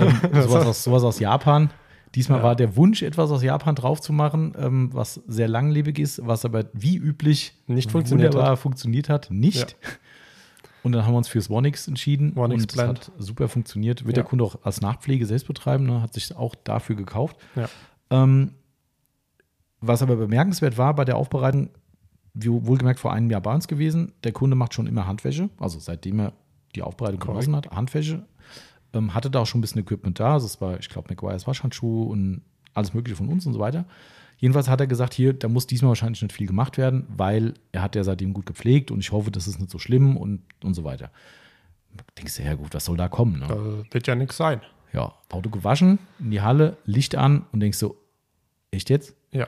ähm, sowas, aus, sowas aus Japan. Diesmal Ja. war der Wunsch, etwas aus Japan drauf zu machen, ähm, was sehr langlebig ist, was aber wie üblich Nicht funktioniert wunderbar hat. funktioniert hat. Nicht. Und dann haben wir uns fürs Onix entschieden. Onix und das Blend. hat super funktioniert. Wird Ja. der Kunde auch als Nachpflege selbst betreiben, ne? hat sich auch dafür gekauft. Ja. Ähm, was aber bemerkenswert war bei der Aufbereitung, wie wohlgemerkt vor einem Jahr bei uns gewesen, der Kunde macht schon immer Handwäsche, also seitdem er die Aufbereitung genossen hat, Handwäsche. Ähm, hatte da auch schon ein bisschen Equipment da, also es war, ich glaube, McGuire's Waschhandschuhe und alles Mögliche von uns und so weiter. Jedenfalls hat er gesagt, hier, da muss diesmal wahrscheinlich nicht viel gemacht werden, weil er hat ja seitdem gut gepflegt und ich hoffe, das ist nicht so schlimm und, und so weiter. Denkst du, ja gut, was soll da kommen? Ne? Da wird ja nichts sein. Ja, Auto gewaschen, in die Halle, Licht an und denkst so, echt jetzt? Ja.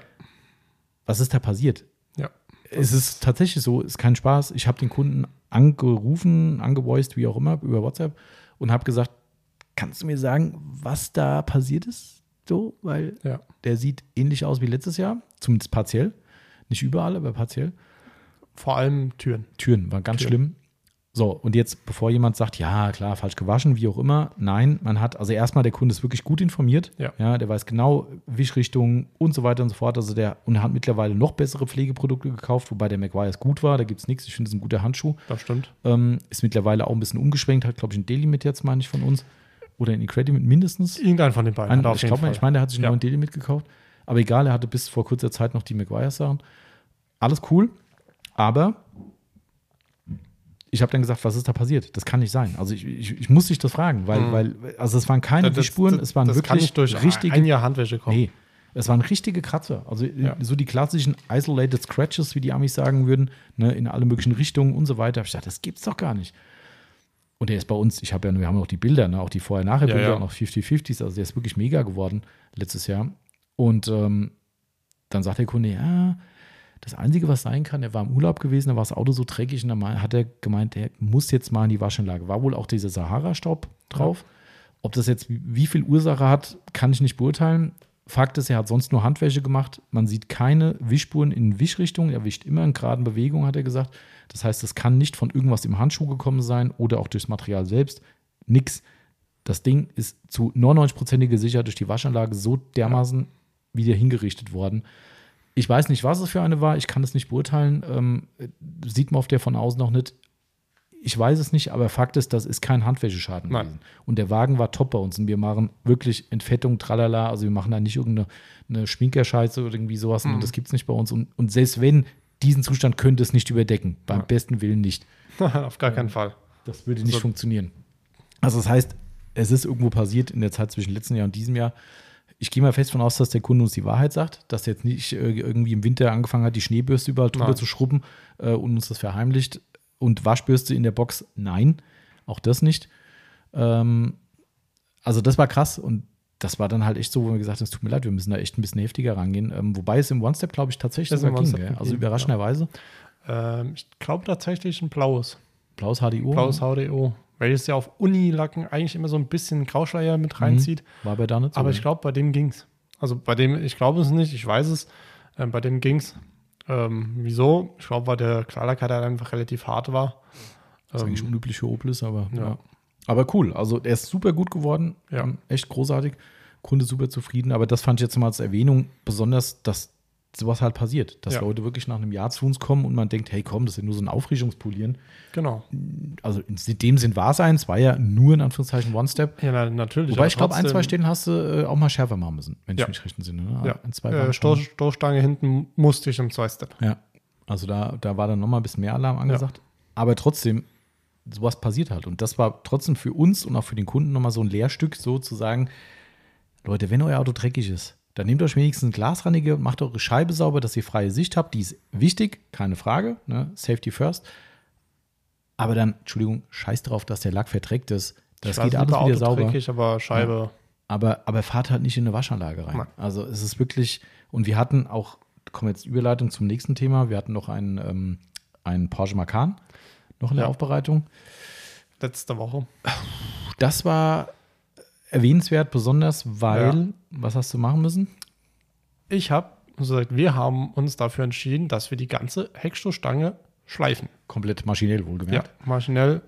Was ist da passiert? Ja. Es ist tatsächlich so, ist kein Spaß. Ich habe den Kunden angerufen, angevoiced, wie auch immer, über WhatsApp und habe gesagt, kannst du mir sagen, was da passiert ist? So, weil Ja. der sieht ähnlich aus wie letztes Jahr, zumindest partiell. Nicht überall, aber partiell. Vor allem Türen. Türen war ganz Türen. schlimm. So, und jetzt, bevor jemand sagt, ja, klar, falsch gewaschen, wie auch immer, nein, man hat, also erstmal, der Kunde ist wirklich gut informiert. Ja. der weiß genau Wischrichtungen und so weiter und so fort. Also der, und er hat mittlerweile noch bessere Pflegeprodukte gekauft, wobei der McGuire's gut war, da gibt es nichts. Ich finde, es ist ein guter Handschuh. Das stimmt. Ähm, ist mittlerweile auch ein bisschen umgeschwenkt, hat, glaube ich, ein Delimit jetzt, meine ich, von uns. Oder ein Incredimit mindestens. Irgendein von den beiden. Ein, ich glaube, ich meine, der hat sich einen Ja. neuen Daily mitgekauft. Aber egal, er hatte bis vor kurzer Zeit noch die Maguire-Sachen. Alles cool, aber ich habe dann gesagt, was ist da passiert? Das kann nicht sein. Also ich, ich, ich muss dich das fragen, weil, Mhm. weil also es waren keine Das- Spuren, das- es waren das wirklich kann nicht durch richtige, ein Jahr Handwäsche kommen. nee, es waren richtige Kratzer. Also Ja. so die klassischen isolated scratches, wie die Amis sagen würden, ne, in alle möglichen Richtungen und so weiter. Hab ich gedacht, das gibt's doch gar nicht. Und der ist bei uns, ich habe ja, wir haben noch die Bilder, ne, auch die Vorher-Nachher-Bilder, Ja, ja. noch 50-50s, also der ist wirklich mega geworden letztes Jahr. Und ähm, dann sagt der Kunde, ja, das Einzige, was sein kann, er war im Urlaub gewesen, da war das Auto so dreckig und dann hat er gemeint, er muss jetzt mal in die Waschanlage. War wohl auch dieser Sahara-Staub drauf. Ob das jetzt wie viel Ursache hat, kann ich nicht beurteilen. Fakt ist, er hat sonst nur Handwäsche gemacht. Man sieht keine Wischspuren in Wischrichtung. Er wischt immer in geraden Bewegungen, hat er gesagt. Das heißt, es kann nicht von irgendwas im Handschuh gekommen sein oder auch durchs Material selbst. Nix. Das Ding ist zu 99%iger Sicherheit durch die Waschanlage so dermaßen wieder hingerichtet worden. Ich weiß nicht, was es für eine war. Ich kann es nicht beurteilen. Ähm, sieht man auf der von außen noch nicht. Ich weiß es nicht, aber Fakt ist, das ist kein Handwäscheschaden Nein. gewesen. Und der Wagen war top bei uns. Und wir machen wirklich Entfettung, tralala. Also wir machen da nicht irgendeine eine Schminkerscheiße oder irgendwie sowas. Mhm. Und das gibt es nicht bei uns. Und, und selbst wenn, diesen Zustand könnte es nicht überdecken. Beim Ja. besten Willen nicht. auf gar keinen Fall. Das würde nicht So- funktionieren. Also das heißt, es ist irgendwo passiert in der Zeit zwischen letztem Jahr und diesem Jahr. Ich gehe mal fest von aus, dass der Kunde uns die Wahrheit sagt, dass er jetzt nicht irgendwie im Winter angefangen hat, die Schneebürste überall drüber Nein. zu schrubben äh, und uns das verheimlicht. Und Waschbürste in der Box, nein, auch das nicht. Ähm, also das war krass und das war dann halt echt so, wo wir gesagt haben, es tut mir leid, wir müssen da echt ein bisschen heftiger rangehen. Ähm, wobei es im One-Step, glaube ich, tatsächlich sogar ging. Gell? Also ging, überraschenderweise. Ähm, ich glaube tatsächlich ein blaues. Blaues HDO. Blaues HDO. Welches ja auf Unilacken eigentlich immer so ein bisschen Grauschleier mit reinzieht. War bei da nicht so. Aber ne? ich glaube, bei dem ging's. Also bei dem, ich glaube es nicht, ich weiß es. Ähm, bei dem ging's. Ähm, wieso? Ich glaube, weil der Klarlackheit einfach relativ hart war. Das ist eigentlich Ähm, unüblich für Opel aber ja. ja. Aber cool, also er ist super gut geworden, Ja. ähm, echt großartig, Kunde super zufrieden, aber das fand ich jetzt mal als Erwähnung besonders, dass sowas halt passiert, dass Ja. Leute wirklich nach einem Jahr zu uns kommen und man denkt, hey komm, das ist ja nur so ein Auffrischungspolieren. genau. Also in dem Sinn war es eins, war ja nur in Anführungszeichen One-Step. Ja, na, natürlich. Wobei aber ich glaube, ein, zwei Stellen hast du äh, auch mal schärfer machen müssen, wenn Ja. ich mich recht entsinne. Ne? Ja, Ein, zwei äh, Stoß, Stoßstange hinten musste ich im Zwei-Step. Ja, also da, da war dann nochmal ein bisschen mehr Alarm angesagt. Aber trotzdem, sowas passiert halt. Und das war trotzdem für uns und auch für den Kunden nochmal so ein Lehrstück, so zu sagen, Leute, wenn euer Auto dreckig ist, dann nehmt euch wenigstens ein Glasreiniger und macht eure Scheibe sauber, dass ihr freie Sicht habt. Die ist wichtig, keine Frage. Ne? Safety first. Aber dann, Entschuldigung, scheiß drauf, dass der Lack verdreckt ist. Das Ich geht alles wieder sauber. dreckig, aber Scheibe. Aber, aber fahrt halt nicht in eine Waschanlage rein. Nein. Also es ist wirklich, und wir hatten auch, kommen jetzt Überleitung zum nächsten Thema, wir hatten noch einen, ähm, einen Porsche Macan noch in der Ja. Aufbereitung. Letzte Woche. Das war erwähnenswert, besonders weil, was hast du machen müssen? Ich habe gesagt, wir haben uns dafür entschieden, dass wir die ganze Heckstoßstange schleifen. Komplett maschinell Ja, wohlgemerkt. maschinell.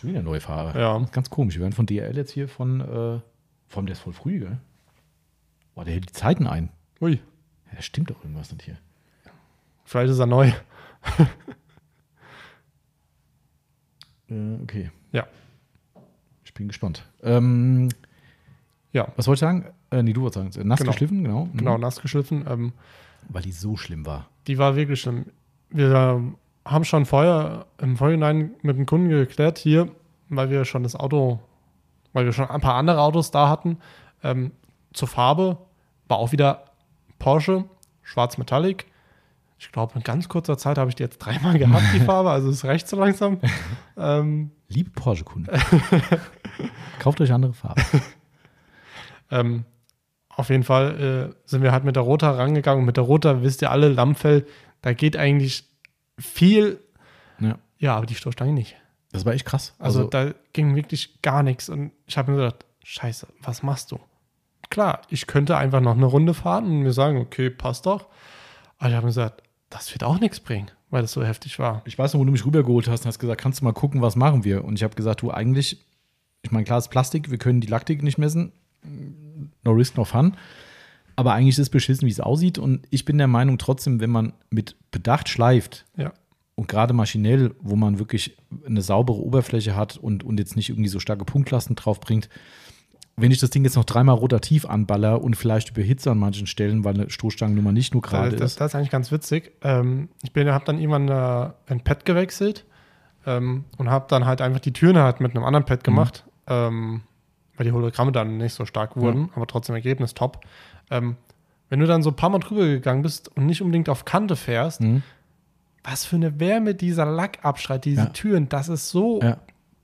Schon wieder neue Fahrer. Ja. Ganz komisch. Wir werden von DRL jetzt hier von, äh, Vor allem der ist voll früh, gell? Boah, der hält die Zeiten ein. Ui, Ja, stimmt doch irgendwas nicht hier. vielleicht ist er neu. Äh, okay. Ja. Ich bin gespannt. Ähm, Ja, was wollte ich sagen? Äh, nee, du wolltest sagen. Nass Genau. geschliffen, genau. Mhm. genau, nass geschliffen. Ähm, Weil die so schlimm war. die war wirklich schlimm. Wir ähm, haben schon vorher im Vorhinein mit dem Kunden geklärt hier, weil wir schon das Auto, weil wir schon ein paar andere Autos da hatten. Ähm, zur Farbe war auch wieder Porsche, schwarz Metallic. Ich glaube, in ganz kurzer Zeit habe ich die jetzt dreimal gehabt, die Farbe, also es reicht so langsam. ähm, Liebe Porsche-Kunden, kauft euch andere Farben. Ähm, auf jeden Fall äh, sind wir halt mit der Rota rangegangen. Und mit der Rota, wisst ihr alle, Lammfell, da geht eigentlich viel, Ja. ja, aber die Stoßstange nicht. Das war echt krass. Also, da ging wirklich gar nichts. Und ich habe mir gedacht, scheiße, was machst du? Klar, ich könnte einfach noch eine Runde fahren und mir sagen, okay, passt doch. Aber ich habe mir gesagt, das wird auch nichts bringen, weil das so heftig war. ich weiß noch, wo du mich rübergeholt hast und hast gesagt, kannst du mal gucken, was machen wir? Und ich habe gesagt, du eigentlich, ich meine, klar ist Plastik, wir können die Laktik nicht messen. No risk, no fun. Aber eigentlich ist es beschissen, wie es aussieht. Und ich bin der Meinung, trotzdem, wenn man mit Bedacht schleift Ja, und gerade maschinell, wo man wirklich eine saubere Oberfläche hat und, und jetzt nicht irgendwie so starke Punktlasten drauf bringt, wenn ich das Ding jetzt noch dreimal rotativ anballer und vielleicht überhitze an manchen Stellen, weil eine Stoßstangennummer nicht nur gerade ist. das ist eigentlich ganz witzig. Ähm, ich habe dann irgendwann äh, ein Pad gewechselt ähm, und habe dann halt einfach die Türen halt mit einem anderen Pad gemacht, ähm, weil die Hologramme dann nicht so stark wurden, aber trotzdem Ergebnis top. Ähm, wenn du dann so ein paar Mal drüber gegangen bist und nicht unbedingt auf Kante fährst, Mhm. was für eine Wärme dieser Lack abschreit, diese Ja. Türen, das ist so, Ja.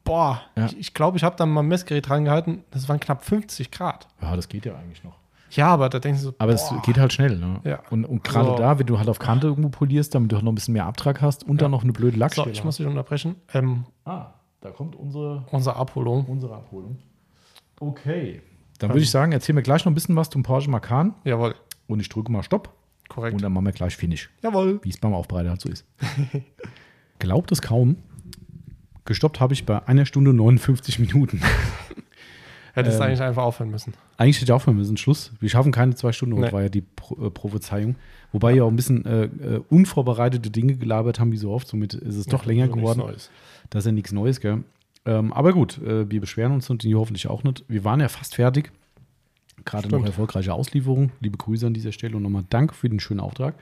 Boah, Ja. ich, ich glaube, ich habe dann mal ein Messgerät dran gehalten, das waren knapp 50 Grad. Ja, das geht ja eigentlich noch. Ja, aber da denkst du so, Aber es geht halt schnell. Ne? Ja. Und, und gerade So. da, wenn du halt auf Kante irgendwo polierst, damit du halt noch ein bisschen mehr Abtrag hast und dann noch eine blöde so, Lackstelle ich muss dich unterbrechen. Ähm. Ah, da kommt unsere, unsere Abholung. unsere Abholung. Okay. Dann würde ich sagen, erzähl mir gleich noch ein bisschen was zum Porsche Macan Jawohl, und ich drücke mal Stopp korrekt. und dann machen wir gleich Finish. Jawohl. wie es beim Aufbereiter halt so ist. Glaubt es kaum. Gestoppt habe ich bei einer Stunde 59 Minuten. Hättest Ähm, eigentlich einfach aufhören müssen. Eigentlich hätte ich aufhören müssen. Schluss. Wir schaffen keine zwei Stunden. Nee. Das war ja die Pro äh, Prophezeiung. Wobei ja auch ein bisschen äh, äh, unvorbereitete Dinge gelabert haben, wie so oft. Somit ist es doch länger geworden. Neues. Das ist ja nichts Neues, gell? Ähm, aber gut, äh, wir beschweren uns und die hoffentlich auch nicht. Wir waren ja fast fertig. Gerade noch erfolgreiche Auslieferung. Liebe Grüße an dieser Stelle und nochmal Dank für den schönen Auftrag.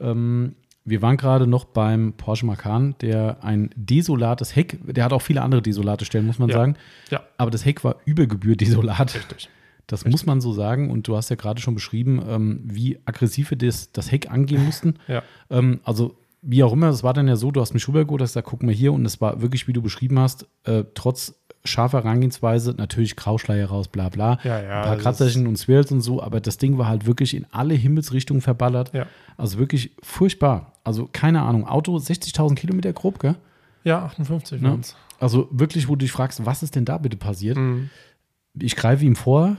Ähm, wir waren gerade noch beim Porsche Macan, der ein desolates Heck, der hat auch viele andere desolate Stellen, muss man Ja. sagen. Ja, Aber das Heck war über Gebühr desolat. richtig. Das muss man so sagen. Und du hast ja gerade schon beschrieben, ähm, wie aggressiv wir das, das Heck angehen mussten. Ja, Ähm, also, wie auch immer, es war dann ja so, du hast mich rübergeholt, hast gesagt, guck mal hier. Und es war wirklich, wie du beschrieben hast, äh, trotz scharfer Herangehensweise, natürlich Grauschleier raus, bla bla. Ja, ja, Ein paar Kratzerchen und Swirls und so, aber das Ding war halt wirklich in alle Himmelsrichtungen verballert. ja. Also wirklich furchtbar. Also, keine Ahnung, Auto 60.000 Kilometer grob, gell? Ja, 58 Ne? Also wirklich, wo du dich fragst, was ist denn da bitte passiert? Mhm. Ich greife ihm vor,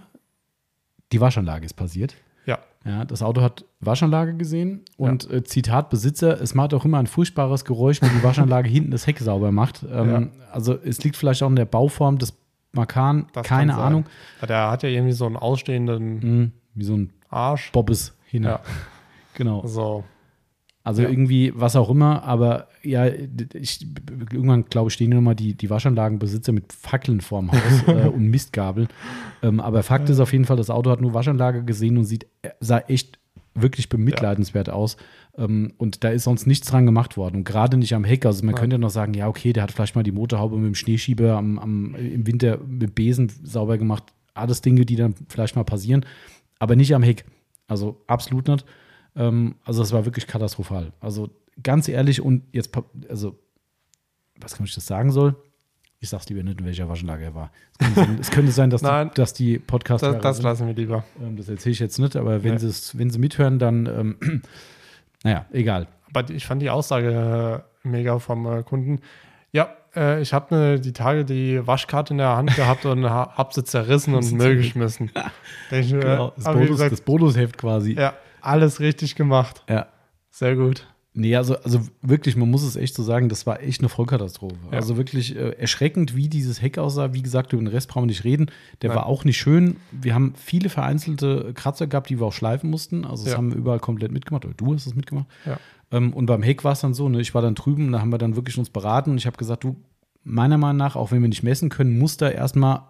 die Waschanlage ist passiert. Ja, Ja, das Auto hat Waschanlage gesehen und äh, Zitat Besitzer, es macht auch immer ein furchtbares Geräusch, wenn die Waschanlage hinten das Heck sauber macht. Ähm, Also es liegt vielleicht auch in der Bauform des Macan, das keine. Ahnung. Ja, Der hat ja irgendwie so einen ausstehenden Hm, wie so ein Arsch. Bobbes hin. Ja. Genau. So, Also Ja. irgendwie was auch immer, aber ja, ich, irgendwann glaube ich stehen nur mal die, die Waschanlagenbesitzer mit Fackeln vorm Haus äh, und Mistgabeln. Ähm, aber Fakt ist auf jeden Fall, das Auto hat nur Waschanlage gesehen und sieht, äh, sah echt wirklich bemitleidenswert aus. Ähm, und da ist sonst nichts dran gemacht worden. Und gerade nicht am Heck. Also man Nein. könnte ja noch sagen, ja, okay, der hat vielleicht mal die Motorhaube mit dem Schneeschieber am, am, im Winter mit Besen sauber gemacht. Alles Dinge, die dann vielleicht mal passieren. Aber nicht am Heck. Also absolut nicht. Ähm, also das war wirklich katastrophal. Also ganz ehrlich und jetzt, also was kann ich das sagen soll? Ich sag's lieber nicht, in welcher Waschanlage er war. Es könnte sein, es könnte sein dass, die, dass die podcast das, das lassen wir lieber. ähm, das erzähle ich jetzt nicht, aber wenn, es, wenn sie mithören, dann, ähm, naja, egal. Aber ich fand die Aussage äh, mega vom äh, Kunden. Ja, äh, ich habe ne, die Tage die Waschkarte in der Hand gehabt und ha, hab sie zerrissen und Müll geschmissen. Ich, Genau, das, hab ich Bonus, gesagt, das Bonusheft quasi. ja, alles richtig gemacht. Ja. Sehr gut. Nee, also, also wirklich, man muss es echt so sagen, das war echt eine Vollkatastrophe. Ja. Also wirklich äh, erschreckend, wie dieses Heck aussah. Wie gesagt, über den Rest brauchen wir nicht reden. Der Nein. war auch nicht schön. Wir haben viele vereinzelte Kratzer gehabt, die wir auch schleifen mussten. Also das Ja. haben wir überall komplett mitgemacht. Oder du hast es mitgemacht. Ja. Ähm, und beim Heck war es dann so, ne, ich war dann drüben, da haben wir dann wirklich uns beraten und ich habe gesagt, du, meiner Meinung nach, auch wenn wir nicht messen können, muss da erstmal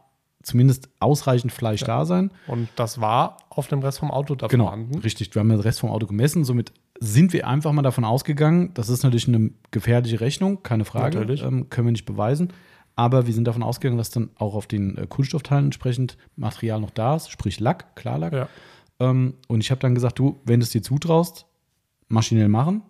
zumindest ausreichend Fleisch da sein. Und das war auf dem Rest vom Auto da Genau, vorhanden. richtig. Wir haben den Rest vom Auto gemessen. Somit sind wir einfach mal davon ausgegangen, das ist natürlich eine gefährliche Rechnung, keine Frage. Ähm, können wir nicht beweisen. Aber wir sind davon ausgegangen, dass dann auch auf den äh, Kunststoffteilen entsprechend Material noch da ist, sprich Lack, Klarlack. Ja. Ähm, und ich habe dann gesagt, du, wenn du es dir zutraust, maschinell machen.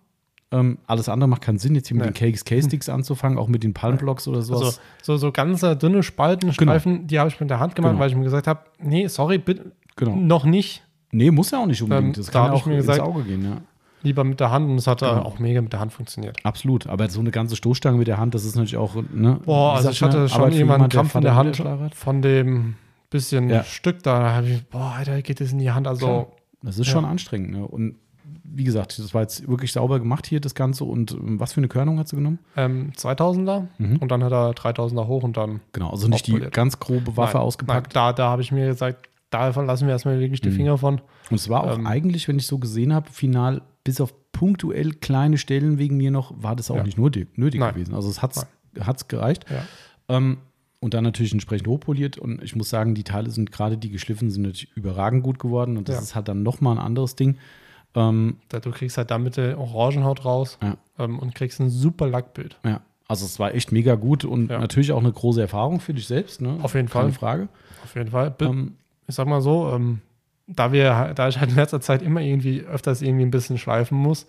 Ähm, alles andere macht keinen Sinn, jetzt hier mit Nee. den K-Sticks anzufangen, auch mit den Palmblocks oder sowas. Also so, so ganz äh, dünne Spalten, Streifen, die habe ich mit der Hand gemacht, Genau. weil ich mir gesagt habe, nee, sorry, bitte, Genau. noch nicht. nee, muss ja auch nicht unbedingt. Ähm, das da kann hab ja ich auch mir ins gesagt- Auge gehen, ja. Lieber mit der Hand und es hat Genau. auch mega mit der Hand funktioniert. Absolut, aber so eine ganze Stoßstange mit der Hand, das ist natürlich auch, ne? Boah, also ich hatte schon jemanden jemand, Krampf in der Hand von dem bisschen Ja. Stück da. Da habe ich, boah, Alter, geht das in die Hand. Also, Klar. Das ist Ja. schon anstrengend, ne? Und wie gesagt, das war jetzt wirklich sauber gemacht hier, das Ganze. Und ähm, was für eine Körnung hat sie genommen? ähm, 2000er Mhm. und dann hat er 3000er hoch und dann. Genau, also nicht die ganz grobe Waffe Nein, ausgepackt. Nein, da da habe ich mir gesagt, davon lassen wir erstmal wirklich die Mhm. Finger von. Und es war auch Ähm, eigentlich, wenn ich so gesehen habe, final, bis auf punktuell kleine Stellen wegen mir noch, war das auch Ja. nicht nötig, nötig Nein. gewesen. Also es hat es gereicht. Ja. Ähm, und dann natürlich entsprechend hochpoliert. Und ich muss sagen, die Teile sind gerade die geschliffen, sind natürlich überragend gut geworden. Und das Ja. ist halt dann nochmal ein anderes Ding. Ähm, Da, du kriegst halt damit die Orangenhaut raus Ja. ähm, und kriegst ein super Lackbild. ja, also es war echt mega gut und Ja. natürlich auch eine große Erfahrung für dich selbst. Ne? Auf jeden Keine Fall. Frage. Auf jeden Fall. Ähm, ich sag mal so, ähm, da wir, da ich halt in letzter Zeit immer irgendwie öfters irgendwie ein bisschen schleifen muss,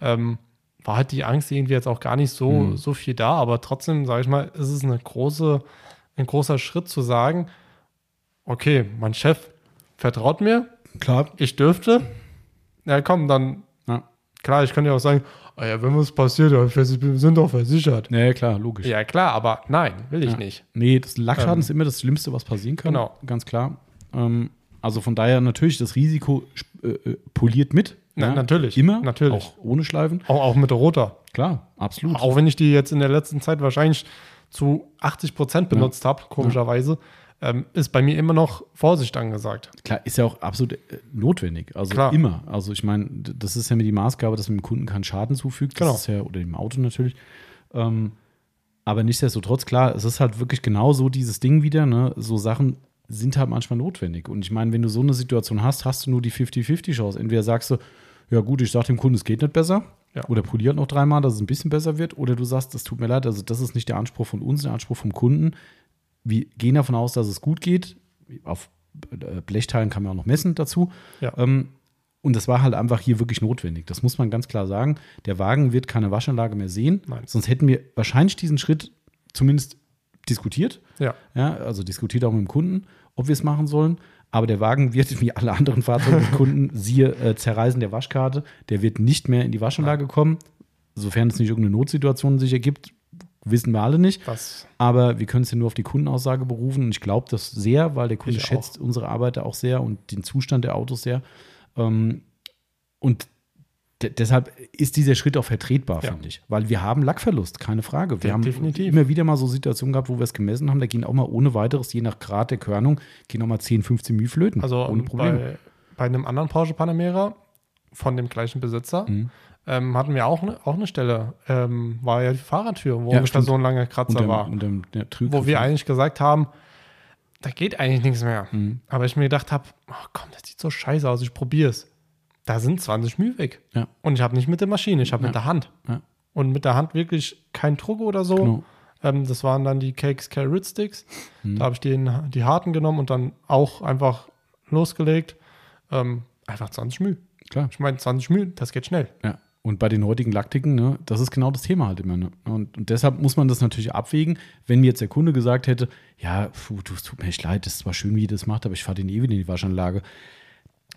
ähm, war halt die Angst irgendwie jetzt auch gar nicht so, Mhm. so viel da, aber trotzdem, sage ich mal, ist es eine große, ein großer Schritt zu sagen, okay, mein Chef vertraut mir, klar. ich dürfte, ja komm, dann, Ja. klar, ich könnte ja auch sagen, ah ja, wenn was passiert, ja, wir sind doch versichert. ja, klar, logisch. Ja, klar, aber nein, will ich Ja. nicht. Nee, das Lackschaden Ähm, ist immer das Schlimmste, was passieren kann. Genau. Ganz klar. Ähm, also von daher natürlich, das Risiko äh, äh, poliert mit. Na, natürlich, Immer. natürlich. Auch ohne Schleifen. Auch, auch mit der Roter. Klar, absolut. Auch wenn ich die jetzt in der letzten Zeit wahrscheinlich zu 80 Prozent benutzt habe, komischerweise, ähm, ist bei mir immer noch Vorsicht angesagt. Klar, ist ja auch absolut äh, notwendig. Also Klar. immer. Also ich meine, das ist ja mir die Maßgabe, dass man dem Kunden keinen Schaden zufügt. Das Genau. ist ja, oder dem Auto natürlich. Ähm, aber nichtsdestotrotz, klar, es ist halt wirklich genau so dieses Ding wieder, ne? So Sachen sind halt manchmal notwendig. Und ich meine, wenn du so eine Situation hast, hast du nur die 50-50-Chance. Entweder sagst du, ja gut, ich sag dem Kunden, es geht nicht besser. Ja. Oder poliert noch dreimal, dass es ein bisschen besser wird. Oder du sagst, das tut mir leid, also das ist nicht der Anspruch von uns, der Anspruch vom Kunden. Wir gehen davon aus, dass es gut geht. Auf äh, Blechteilen kann man auch noch messen dazu. Ja. Ähm, und das war halt einfach hier wirklich notwendig. Das muss man ganz klar sagen. Der Wagen wird keine Waschanlage mehr sehen. Nein. Sonst hätten wir wahrscheinlich diesen Schritt zumindest diskutiert. Ja, Ja, also diskutiert auch mit dem Kunden, ob wir es machen sollen. Aber der Wagen wird, wie alle anderen Fahrzeuge Kunden, siehe äh, Zerreißen der Waschkarte, der wird nicht mehr in die Waschanlage kommen. Sofern es nicht irgendeine Notsituation sich ergibt, wissen wir alle nicht. das, Aber wir können es ja nur auf die Kundenaussage berufen. Und ich glaube das sehr, weil der Kunde Ich auch. schätzt unsere Arbeit auch sehr und den Zustand der Autos sehr. Ähm, und de deshalb ist dieser Schritt auch vertretbar, Ja. finde ich. Weil wir haben Lackverlust, keine Frage. Wir Ja, haben definitiv. immer wieder mal so Situationen gehabt, wo wir es gemessen haben. Da gehen auch mal ohne weiteres, je nach Grad der Körnung, gehen auch mal 10, 15 Mühe flöten. also ohne Probleme. bei, bei einem anderen Porsche Panamera von dem gleichen Besitzer Mhm. Ähm, hatten wir auch, ne, auch eine Stelle, ähm, war ja die Fahrradtür, wo Ja, ungefähr stimmt. so ein langer Kratzer Unterm- war. Trügriff. wo wir eigentlich gesagt haben, da geht eigentlich nichts mehr. Mhm. Aber ich mir gedacht habe, oh, komm, das sieht so scheiße aus, ich probiere es. Da sind 20 Mühe weg. Ja. Und ich habe nicht mit der Maschine, ich habe Ja. mit der Hand. Ja. Und mit der Hand wirklich kein Druck oder so. Genau. Ähm, das waren dann die Cakes Carrot Sticks. Mhm. Da habe ich den, die harten genommen und dann auch einfach losgelegt. Ähm, einfach 20 Mühe. Klar. Ich meine, 20 Mühe, das geht schnell. Ja, und bei den heutigen Laktiken, ne, das ist genau das Thema halt immer. Ne? Und, und deshalb muss man das natürlich abwägen. Wenn mir jetzt der Kunde gesagt hätte, ja, puh, du, es tut mir echt leid, das ist zwar schön, wie ihr das macht, aber ich fahre den eh wieder in die Waschanlage.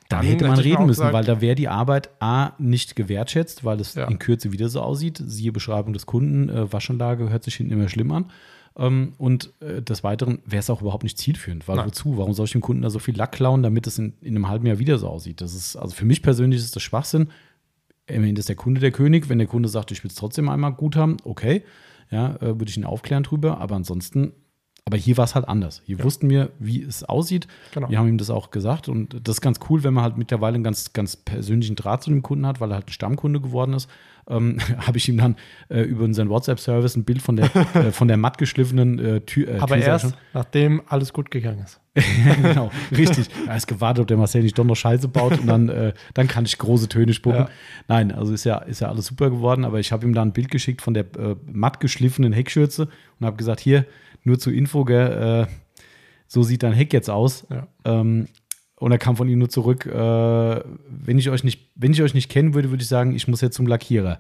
Dann hätte man reden müssen, gesagt- weil da wäre die Arbeit A nicht gewertschätzt, weil es Ja. in Kürze wieder so aussieht. Siehe Beschreibung des Kunden, äh, Waschanlage hört sich hinten immer schlimm an. Ähm, und äh, des Weiteren wäre es auch überhaupt nicht zielführend. Weil Nein. wozu? Warum soll ich dem Kunden da so viel Lack klauen, damit es in, in einem halben Jahr wieder so aussieht? Das ist, also für mich persönlich ist das Schwachsinn Ende ist der Kunde der König. Wenn der Kunde sagt, ich will es trotzdem einmal gut haben, okay, ja, äh, würde ich ihn aufklären drüber. Aber ansonsten, aber hier war es halt anders. Hier Ja. wussten wir, wie es aussieht. Genau. Wir haben ihm das auch gesagt und das ist ganz cool, wenn man halt mittlerweile einen ganz, ganz persönlichen Draht zu dem Kunden hat, weil er halt ein Stammkunde geworden ist. Ähm, habe ich ihm dann äh, über unseren WhatsApp-Service ein Bild von der, äh, von der matt geschliffenen äh, Tür. Äh, Aber Tür, erst, schon. nachdem alles gut gegangen ist. Genau, richtig. Er ist gewartet, ob der Marcel nicht doch noch Scheiße baut und dann, äh, dann kann ich große Töne spucken. Ja. Nein, also ist ja, ist ja alles super geworden, aber ich habe ihm da ein Bild geschickt von der äh, matt geschliffenen Heckschürze und habe gesagt, hier, nur zur Info, gell, äh, so sieht dein Heck jetzt aus. Ja. Ähm, und er kam von ihm nur zurück, äh, wenn ich euch nicht, wenn ich euch nicht kennen würde, würde ich sagen, ich muss jetzt zum Lackierer.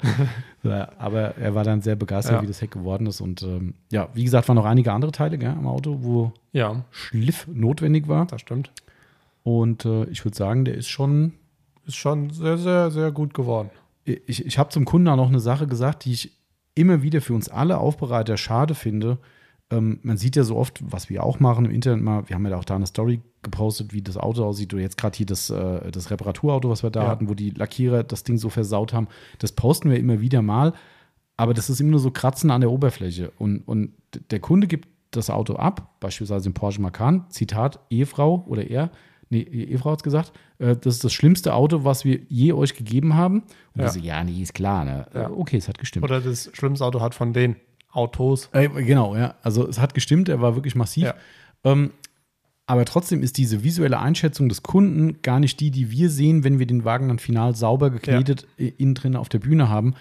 aber er war dann sehr begeistert, Ja. wie das Heck geworden ist. Und ähm, ja, wie gesagt, waren noch einige andere Teile gell, am Auto, wo Ja, Schliff notwendig war. das stimmt. Und äh, ich würde sagen, der ist schon. Ist schon sehr, sehr, sehr gut geworden. Ich, ich habe zum Kunden auch noch eine Sache gesagt, die ich immer wieder für uns alle Aufbereiter schade finde. Ähm, man sieht ja so oft, was wir auch machen im Internet mal, wir haben ja auch da eine Story gepostet, wie das Auto aussieht. Oder jetzt gerade hier das, äh, das Reparaturauto, was wir da Ja. hatten, wo die Lackierer das Ding so versaut haben. Das posten wir immer wieder mal. Aber das ist immer nur so Kratzen an der Oberfläche. Und, und der Kunde gibt das Auto ab, beispielsweise im Porsche Macan, Zitat, Ehefrau oder er, nee, Ehefrau hat es gesagt, äh, das ist das schlimmste Auto, was wir je euch gegeben haben. Und Ja. so, ja, nee, ist klar. Ne? Ja. Okay, es hat gestimmt. Oder das schlimmste Auto hat von den Autos. Äh, genau, ja. Also es hat gestimmt, er war wirklich massiv. Ja. Ähm, aber trotzdem ist diese visuelle Einschätzung des Kunden gar nicht die, die wir sehen, wenn wir den Wagen dann final sauber geknetet äh, innen drin auf der Bühne haben.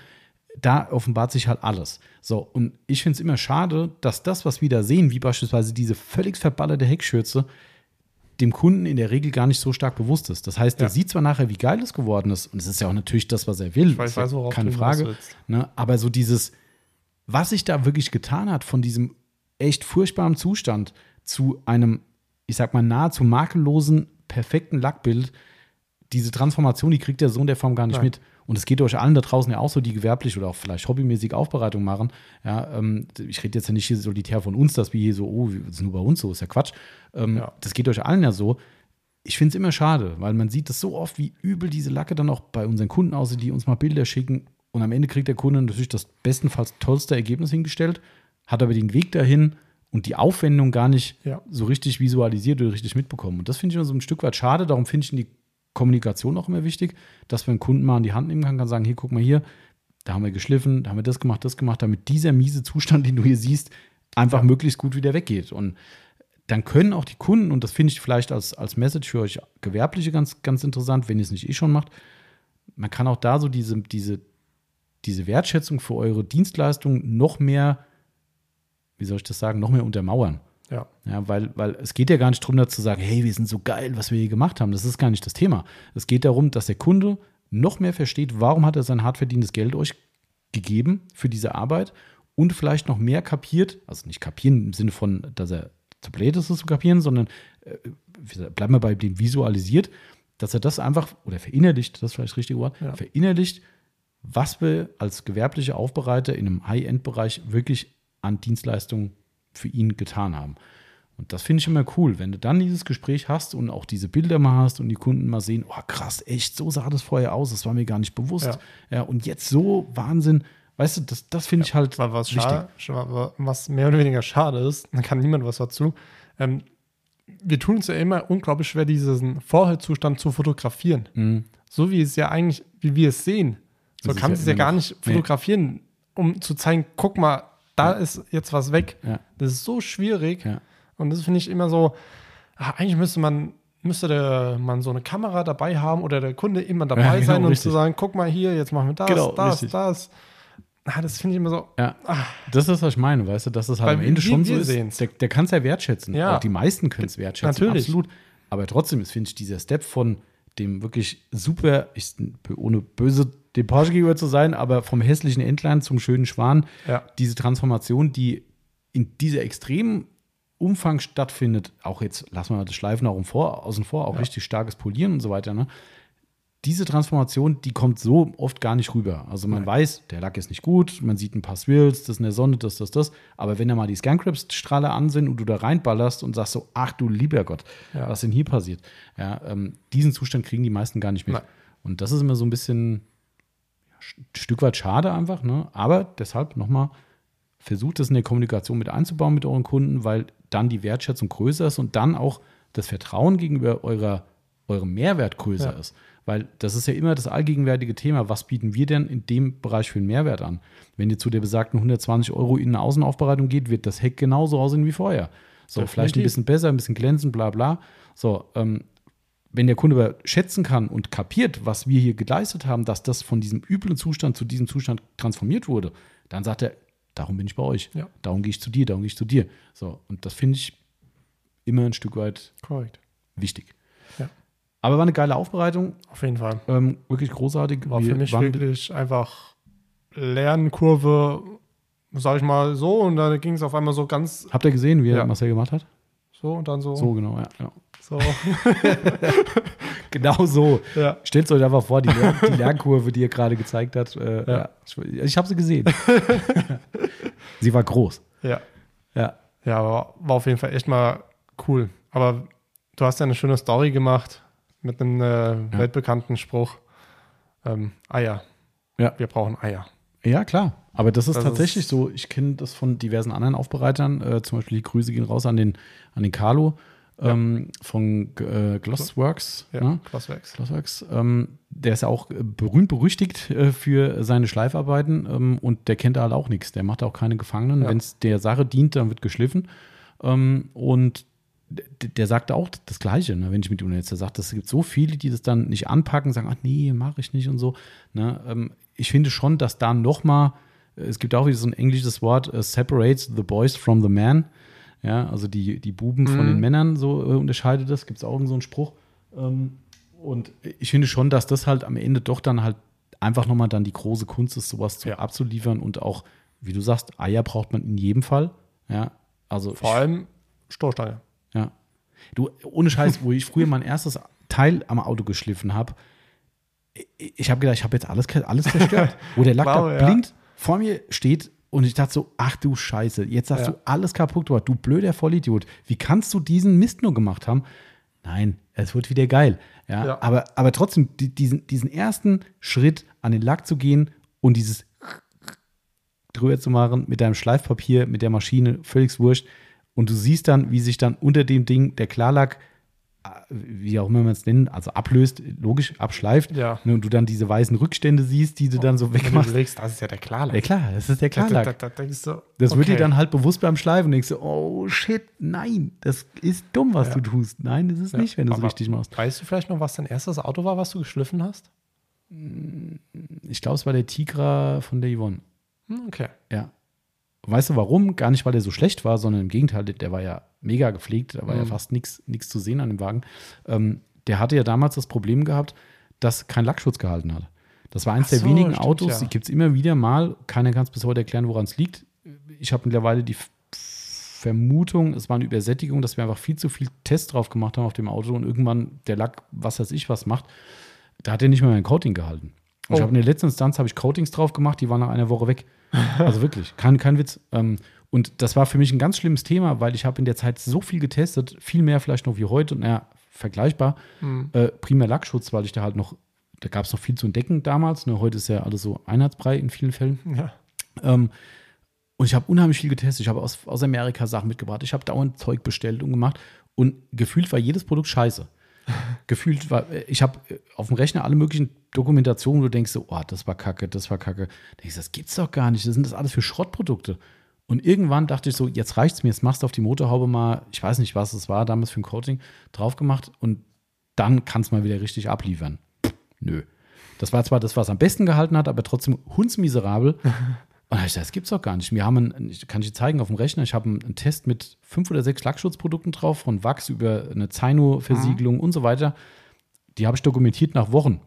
Da offenbart sich halt alles. So, und ich finde es immer schade, dass das, was wir da sehen, wie beispielsweise diese völlig verballerte Heckschürze, dem Kunden in der Regel gar nicht so stark bewusst ist. Das heißt, der Ja. sieht zwar nachher, wie geil es geworden ist, und es ist ja auch natürlich das, was er will, Ich weiß, ist ja weiß, worauf keine Frage. Ne? Aber so dieses, was sich da wirklich getan hat von diesem echt furchtbaren Zustand zu einem, ich sag mal, nahezu makellosen, perfekten Lackbild, diese Transformation, die kriegt der Sohn der Form gar nicht Nein. mit. Und es geht euch allen da draußen ja auch so, die gewerblich oder auch vielleicht hobbymäßig Aufbereitung machen. Ja, ähm, ich rede jetzt ja nicht hier solitär von uns, dass wir hier so, oh, das ist nur bei uns so, ist ja Quatsch. Ähm, Ja. Das geht euch allen ja so. Ich finde es immer schade, weil man sieht das so oft, wie übel diese Lacke dann auch bei unseren Kunden aussieht, die uns mal Bilder schicken. Und am Ende kriegt der Kunde natürlich das bestenfalls tollste Ergebnis hingestellt, hat aber den Weg dahin und die Aufwendung gar nicht Ja. so richtig visualisiert oder richtig mitbekommen. Und das finde ich immer so ein Stück weit schade. Darum finde ich die Kommunikation auch immer wichtig, dass wir einen Kunden mal in die Hand nehmen kann, kann sagen, hier, guck mal hier, da haben wir geschliffen, da haben wir das gemacht, das gemacht, damit dieser miese Zustand, den du hier siehst, einfach Ja. möglichst gut wieder weggeht. Und dann können auch die Kunden, und das finde ich vielleicht als, als Message für euch Gewerbliche ganz, ganz interessant, wenn ihr es nicht eh schon macht, man kann auch da so diese, diese, diese Wertschätzung für eure Dienstleistung noch mehr, wie soll ich das sagen, noch mehr untermauern. Ja. Ja, weil, weil es geht ja gar nicht darum, da zu sagen, hey, wir sind so geil, was wir hier gemacht haben. Das ist gar nicht das Thema. Es geht darum, dass der Kunde noch mehr versteht, warum hat er sein hart verdientes Geld euch gegeben für diese Arbeit und vielleicht noch mehr kapiert, also nicht kapieren im Sinne von, dass er zu blöd ist, es zu kapieren, sondern äh, bleiben wir bei dem visualisiert, dass er das einfach, oder verinnerlicht, das ist vielleicht das richtige Wort, Ja. verinnerlicht, was wir als gewerbliche Aufbereiter in einem High-End-Bereich wirklich an Dienstleistungen für ihn getan haben. Und das finde ich immer cool, wenn du dann dieses Gespräch hast und auch diese Bilder mal hast und die Kunden mal sehen, oh krass, echt, so sah das vorher aus, das war mir gar nicht bewusst. Ja, Ja. und jetzt so Wahnsinn. Weißt du, das, das finde ich halt was, schade, scha- was mehr oder weniger schade ist, dann kann niemand was dazu. Ähm, wir tun uns ja immer unglaublich schwer, diesen Vorhaltzustand zu fotografieren. Mhm. So wie es ja eigentlich, wie wir es sehen. So Das kannst du ja es ja gar nicht fotografieren, um zu zeigen, guck mal, da ist jetzt was weg. Ja. Das ist so schwierig. Ja. Und das finde ich immer so, ah, eigentlich müsste man, müsste der, man so eine Kamera dabei haben oder der Kunde immer dabei Ja, genau, sein und richtig. zu sagen, guck mal hier, jetzt machen wir das, Genau, das, richtig. das. Ah, das finde ich immer so, Ja, das ist, was ich meine, weißt du, dass es halt Weil am Ende schon so ist. sehen's. Der, der kann es ja wertschätzen. Ja. Auch die meisten können es wertschätzen. Natürlich. Absolut. Aber trotzdem ist, finde ich, dieser Step von dem wirklich super, ich, ohne böse dem Porsche gegenüber zu sein, aber vom hässlichen Entlein zum schönen Schwan, Ja. diese Transformation, die in dieser extremen Umfang stattfindet, auch jetzt lassen wir mal das Schleifen auch vor, außen vor, auch Ja. richtig starkes Polieren und so weiter, ne? diese Transformation, die kommt so oft gar nicht rüber. Also man Nein. weiß, der Lack ist nicht gut, man sieht ein paar Swirls, das in der Sonne, das, das, das. Aber wenn da mal die Scancraps-Strahler an sind und du da reinballerst und sagst so, ach du lieber Gott, Ja. was denn hier passiert? Ja, ähm, diesen Zustand kriegen die meisten gar nicht mit. Nein. Und das ist immer so ein bisschen, ein Stück weit schade einfach, ne? aber deshalb nochmal, versucht es in der Kommunikation mit einzubauen mit euren Kunden, weil dann die Wertschätzung größer ist und dann auch das Vertrauen gegenüber eurer, eurem Mehrwert größer Ja. ist. Weil das ist ja immer das allgegenwärtige Thema. Was bieten wir denn in dem Bereich für einen Mehrwert an? Wenn ihr zu der besagten 120 Euro in eine Außenaufbereitung geht, wird das Heck genauso aussehen wie vorher. So, Definitiv. vielleicht ein bisschen besser, ein bisschen glänzend, bla bla. So, ähm, wenn der Kunde aber schätzen kann und kapiert, was wir hier geleistet haben, dass das von diesem üblen Zustand zu diesem Zustand transformiert wurde, dann sagt er, darum bin ich bei euch. Ja. Darum gehe ich zu dir, darum gehe ich zu dir. So, und das finde ich immer ein Stück weit Korrekt. wichtig. Ja. Aber war eine geile Aufbereitung, Auf jeden Fall. ähm, wirklich großartig. War für mich wirklich einfach Lernkurve, sag ich mal, so und dann ging es auf einmal so ganz Habt ihr gesehen, wie er Ja. Marcel gemacht hat? So und dann so. So, genau, ja. ja. so. Genau so. ja. Stellt euch einfach vor, die, die Lernkurve, die er gerade gezeigt hat. Äh, ja. Ja. Ich, ich habe sie gesehen. sie war groß. ja. Ja. Ja, aber war auf jeden Fall echt mal cool. Aber du hast ja eine schöne Story gemacht mit einem äh, weltbekannten Spruch. Ähm, Eier. Ja. Wir brauchen Eier. Ja, klar. Aber das ist Das tatsächlich ist- so. Ich kenne das von diversen anderen Aufbereitern. Äh, zum Beispiel die Grüße gehen raus an den, an den Carlo ähm, von äh, Glossworks. Ja, ne? Crossworks. Glossworks. Ähm, der ist ja auch äh, berühmt berüchtigt äh, für seine Schleifarbeiten ähm, und der kennt da halt auch nichts. Der macht auch keine Gefangenen. Ja. Wenn es der Sache dient, dann wird geschliffen. Ähm, und der sagte auch das Gleiche, ne, wenn ich mit ihm jetzt sagt, es gibt so viele, die das dann nicht anpacken, sagen, ach nee, mache ich nicht und so. Ne, ähm, ich finde schon, dass da noch mal, äh, es gibt auch wieder so ein englisches Wort, äh, separates the boys from the man. Ja, also die, die Buben von Mhm. den Männern, so äh, unterscheidet das. Gibt es auch so einen Spruch. Ähm, und ich finde schon, dass das halt am Ende doch dann halt einfach nochmal dann die große Kunst ist, sowas zu Ja. abzuliefern und auch, wie du sagst, Eier braucht man in jedem Fall. Ja, also Vor allem Stoßstange. ja. Du, ohne Scheiß, wo ich früher mein erstes Teil am Auto geschliffen habe, ich, habe gedacht, ich habe jetzt alles, alles zerstört. Wo der Lack Wow, da ja. blind vor mir steht und ich dachte so, ach du Scheiße, jetzt hast Ja. du alles kaputt gemacht, du blöder Vollidiot. Wie kannst du diesen Mist nur gemacht haben? Nein, es wird wieder geil. Ja, Ja. Aber, aber trotzdem, die, diesen, diesen ersten Schritt an den Lack zu gehen und dieses drüber zu machen mit deinem Schleifpapier, mit der Maschine, völlig wurscht. Und du siehst dann, wie sich dann unter dem Ding der Klarlack, wie auch immer man es nennt, also ablöst, logisch, abschleift. Ja. Ne, Und du dann diese weißen Rückstände siehst, die du dann so Wenn du wegmachst. überlegst, das ist ja der Klarlack. Ja klar, das ist der Da, da, Klarlack. da, da denkst du, Das wird dir dann halt bewusst beim Schleifen. Denkst du, oh shit, nein, das ist dumm, was Ja. du tust. Nein, das ist Ja, nicht, wenn du es richtig machst. Weißt du vielleicht noch, was dein erstes Auto war, was du geschliffen hast? Ich glaube, es war der Tigra von der Yvonne. Hm, okay. Ja. Weißt du warum? Gar nicht, weil der so schlecht war, sondern im Gegenteil, der war ja mega gepflegt, da war ja Mhm. fast nichts zu sehen an dem Wagen. Ähm, der hatte ja damals das Problem gehabt, dass kein Lackschutz gehalten hat. Das war eins Ach der so, wenigen stimmt, Autos, ja. die gibt es immer wieder mal. Keiner kann es bis heute erklären, woran es liegt. Ich habe mittlerweile die Vermutung, es war eine Übersättigung, dass wir einfach viel zu viel Test drauf gemacht haben auf dem Auto und irgendwann der Lack, was weiß ich, was macht, da hat er nicht mehr mein Coating gehalten. Und ich Oh. habe in der letzten Instanz habe ich Coatings drauf gemacht, die waren nach einer Woche weg. Also wirklich, kein, kein Witz. Ähm, und das war für mich ein ganz schlimmes Thema, weil ich habe in der Zeit so viel getestet, viel mehr vielleicht noch wie heute, und naja, vergleichbar. Hm. Äh, primär Lackschutz, weil ich da halt noch, da gab es noch viel zu entdecken damals. Ne? Heute ist ja alles so Einheitsbrei in vielen Fällen. Ja. Ähm, und ich habe unheimlich viel getestet. Ich habe aus, aus Amerika Sachen mitgebracht. Ich habe dauernd Zeug bestellt und gemacht. Und gefühlt war jedes Produkt scheiße. Gefühlt war, ich habe auf dem Rechner alle möglichen Dokumentationen, wo du denkst so, oh, das war kacke, das war kacke. Da denkst du, das gibt's doch gar nicht. Das sind das alles für Schrottprodukte. Und irgendwann dachte ich so, jetzt reicht's mir, jetzt machst du auf die Motorhaube mal, ich weiß nicht, was es war, damals für ein Coating, drauf gemacht und dann kannst mal wieder richtig abliefern. Nö. Das war zwar das, was am besten gehalten hat, aber trotzdem hundsmiserabel. Und da ich gedacht, das gibt's doch gar nicht. Wir haben, einen, kann ich dir zeigen auf dem Rechner, ich habe einen, Test mit fünf oder sechs Lackschutzprodukten drauf, von Wachs über eine Zaino-Versiegelung und so weiter. Die habe ich dokumentiert nach Wochen.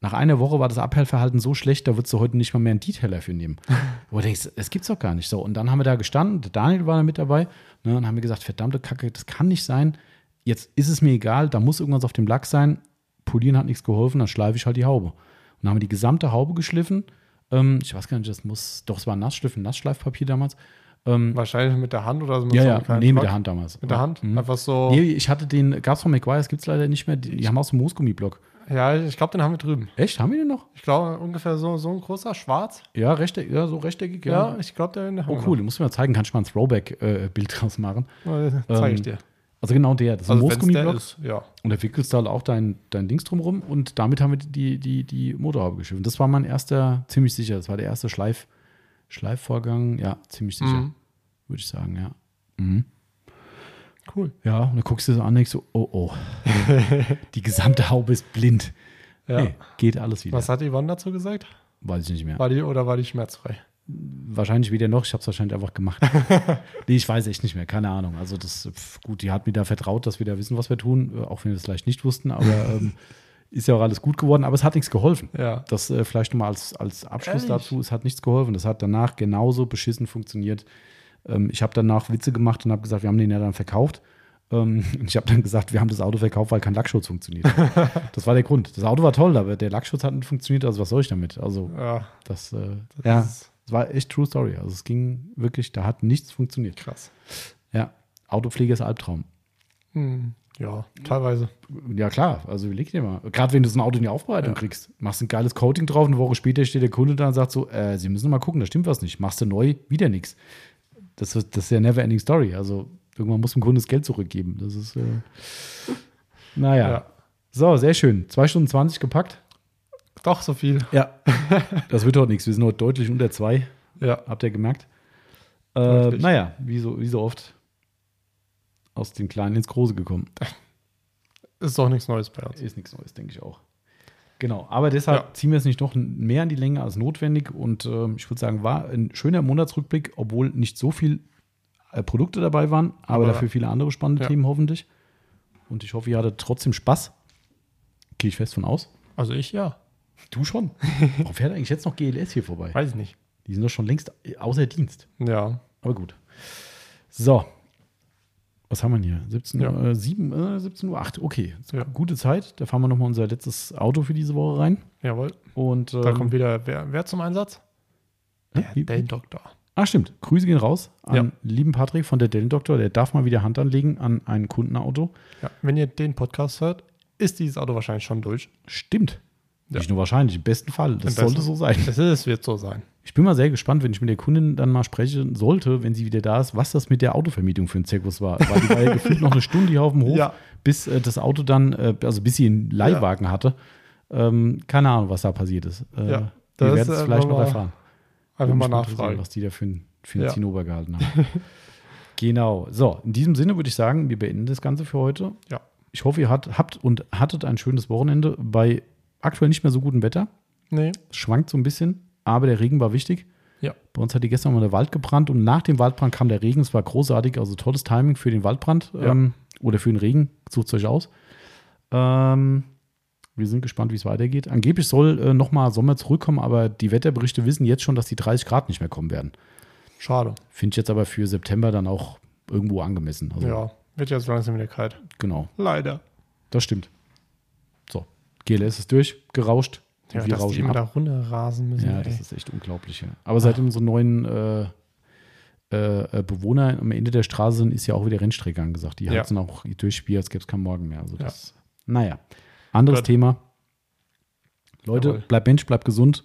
Nach einer Woche war das Abhellverhalten so schlecht, da würdest du heute nicht mal mehr einen Detailer für nehmen. Wo du denkst, das gibt's doch gar nicht. So, und dann haben wir da gestanden, der Daniel war da mit dabei, ne, und haben wir gesagt, verdammte Kacke, das kann nicht sein. Jetzt ist es mir egal, da muss irgendwas auf dem Lack sein. Polieren hat nichts geholfen, dann schleife ich halt die Haube. Und dann haben wir die gesamte Haube geschliffen. Ähm, ich weiß gar nicht, das muss, doch, es war ein Nassschliffen, Nassschleifpapier damals. Ähm, Wahrscheinlich mit der Hand oder so. ja, so ja, nee, mit Schlag. der Hand damals. Mit der Hand? Mhm. Einfach so. Nee, ich hatte den, gab es von McGuire's, gibt es leider nicht mehr. Die, die haben aus dem Moosgummiblock. Ja, ich glaube, den haben wir drüben. Echt? Haben wir den noch? Ich glaube, ungefähr so, so ein großer Schwarz. Ja, rechteckig, ja so rechteckig. Ja, ich glaube, der den haben Oh, cool, den musst du mir mal zeigen. Kann ich mal ein Throwback-Bild draus machen. noch. Zeige ich Ähm, dir. Also genau der. Das ist ein Also, wenn's der Moosgummiblock. ist, ja. Und da wickelst du halt auch dein, dein Dings drumrum und damit haben wir die, die, die Motorhaube geschiffen. Das war mein erster, ziemlich sicher, das war der erste Schleif, Schleifvorgang. Ja, ziemlich sicher, Mhm. würde ich sagen, ja. Mhm. Cool. Ja, und dann guckst du so an und denkst so, oh, oh, die gesamte Haube ist blind. Ja. Nee, geht alles wieder. Was hat Yvonne dazu gesagt? Weiß ich nicht mehr. War die oder war die schmerzfrei? Wahrscheinlich weder noch, ich habe es wahrscheinlich einfach gemacht. nee, ich weiß echt nicht mehr, keine Ahnung. Also das, pf, gut, die hat mir da vertraut, dass wir da wissen, was wir tun, äh, auch wenn wir das vielleicht nicht wussten, aber ähm, ist ja auch alles gut geworden, aber es hat nichts geholfen. Ja. Das äh, vielleicht nochmal als, als Abschluss Ehrlich? dazu, es hat nichts geholfen. Das hat danach genauso beschissen funktioniert. Ähm, ich habe danach Witze gemacht und habe gesagt, wir haben den ja dann verkauft. Ähm, und ich habe dann gesagt, wir haben das Auto verkauft, weil kein Lackschutz funktioniert. das war der Grund. Das Auto war toll, aber der Lackschutz hat nicht funktioniert, also was soll ich damit? Also Ja, das, äh, das ja, ist es war echt True Story. Also es ging wirklich, da hat nichts funktioniert. krass. Ja, Autopflege ist Albtraum. Hm. Ja, teilweise. Ja, klar, also überleg dir mal. Gerade wenn du so ein Auto in die Aufbereitung Ja. kriegst, machst ein geiles Coating drauf, eine Woche später steht der Kunde da und sagt so, äh, Sie müssen mal gucken, da stimmt was nicht. Machst du neu, wieder nichts. Das, ist- das ist ja never ending story. Also irgendwann muss dem Kunde das Geld zurückgeben. Das ist, äh, naja. Ja. So, sehr schön. Zwei Stunden 20 gepackt. Doch, so viel. Ja. das wird heute nichts. Wir sind heute deutlich unter zwei. Ja. Habt ihr gemerkt? Äh, naja, wie so, wie so oft aus dem Kleinen ins Große gekommen. Ist doch nichts Neues bei uns. Ist nichts Neues, denke ich auch. Genau, aber deshalb Ja. ziehen wir es nicht noch mehr in die Länge als notwendig. Und ähm, ich würde sagen, war ein schöner Monatsrückblick, obwohl nicht so viel äh, Produkte dabei waren, aber, Aber- dafür viele andere spannende Ja. Themen hoffentlich. Und ich hoffe, ihr hattet trotzdem Spaß. Gehe ich fest von aus. Also ich ja. Du schon. Warum fährt eigentlich jetzt noch GLS hier vorbei? Weiß ich nicht. Die sind doch schon längst außer Dienst. Ja. Aber gut. So. Was haben wir denn hier? 17 Ja. Uhr, äh, 7, äh, 17 Uhr 8. Okay. Ja. Gute Zeit. Da fahren wir nochmal unser letztes Auto für diese Woche rein. Jawohl. Und ähm, Da kommt wieder wer, wer zum Einsatz? äh, Der Dellendoktor. Ah, stimmt. Grüße gehen raus an Ja. lieben Patrick von der Dellendoktor. Der darf mal wieder Hand anlegen an ein Kundenauto. Ja. Wenn ihr den Podcast hört, ist dieses Auto wahrscheinlich schon durch. Stimmt. Ja. Nicht nur wahrscheinlich, im besten Fall. Das Im sollte besten- so sein. Es ist, wird so sein. Ich bin mal sehr gespannt, wenn ich mit der Kundin dann mal sprechen sollte, wenn sie wieder da ist, was das mit der Autovermietung für ein Zirkus war. Weil die war ja gefühlt noch eine Stunde hier auf dem Hof, Ja. bis äh, das Auto dann, äh, also bis sie einen Leihwagen hatte. Ähm, keine Ahnung, was da passiert ist. Äh, Ja, wir das werden es vielleicht noch erfahren. Einfach mal nachfragen. Was die da für, ein- für einen Ja. Zinnober gehalten haben. genau. So, in diesem Sinne würde ich sagen, wir beenden das Ganze für heute. Ja. Ich hoffe, ihr hat, habt und hattet ein schönes Wochenende bei aktuell nicht mehr so gutem Wetter. Nee. Schwankt so ein bisschen, aber der Regen war wichtig. Ja. Bei uns hat die gestern mal der Wald gebrannt und nach dem Waldbrand kam der Regen. Es war großartig, also tolles Timing für den Waldbrand Ja. ähm, oder für den Regen. Sucht euch aus. Ähm, wir sind gespannt, wie es weitergeht. Angeblich soll äh, nochmal Sommer zurückkommen, aber die Wetterberichte wissen jetzt schon, dass die 30 Grad nicht mehr kommen werden. Schade. Finde ich jetzt aber für September dann auch irgendwo angemessen. Also, Ja. Wird jetzt langsam wieder kalt. Genau, Leider. das stimmt. GLS ist durch, gerauscht. Ja, wir dass die immer ab. da runterrasen müssen. Ja, ey. das ist echt unglaublich. Ja. Aber seit unsere neuen äh, äh, äh, Bewohner am Ende der Straße sind, ist ja auch wieder Rennstrecke angesagt. Die Ja. heizen auch durch Spiel, als gäbe es keinen Morgen mehr. Also das, naja, anderes Gut. Thema. Leute, Jawohl. bleibt Mensch, bleibt gesund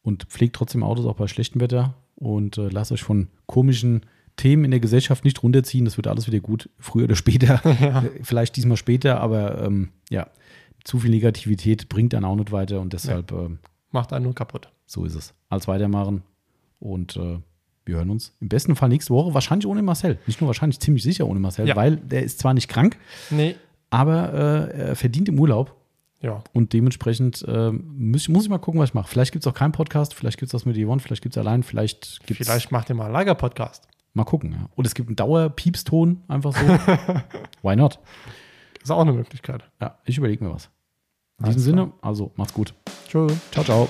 und pflegt trotzdem Autos auch bei schlechtem Wetter und äh, lasst euch von komischen Themen in der Gesellschaft nicht runterziehen. Das wird alles wieder gut, früher oder später. Ja. Vielleicht diesmal später, aber ähm, ja, zu viel Negativität bringt dann auch nicht weiter und deshalb ähm, Macht einen nur kaputt. so ist es. Als weitermachen. Und äh, wir hören uns im besten Fall nächste Woche, wahrscheinlich ohne Marcel. Nicht nur wahrscheinlich, ziemlich sicher ohne Marcel, Ja. weil der ist zwar nicht krank, Nee. aber äh, er verdient im Urlaub. Ja. Und dementsprechend äh, muss, muss ich mal gucken, was ich mache. Vielleicht gibt es auch keinen Podcast, vielleicht gibt es das mit Yvonne, vielleicht gibt es allein, vielleicht gibt es. Vielleicht macht ihr mal einen Lager-Podcast. Mal gucken. Ja. Und es gibt einen Dauerpiepston, einfach so. Why not? Ist auch eine Möglichkeit. Ja, ich überlege mir was. In diesem. Sinne, also macht's gut. Tschüss. Ciao, ciao.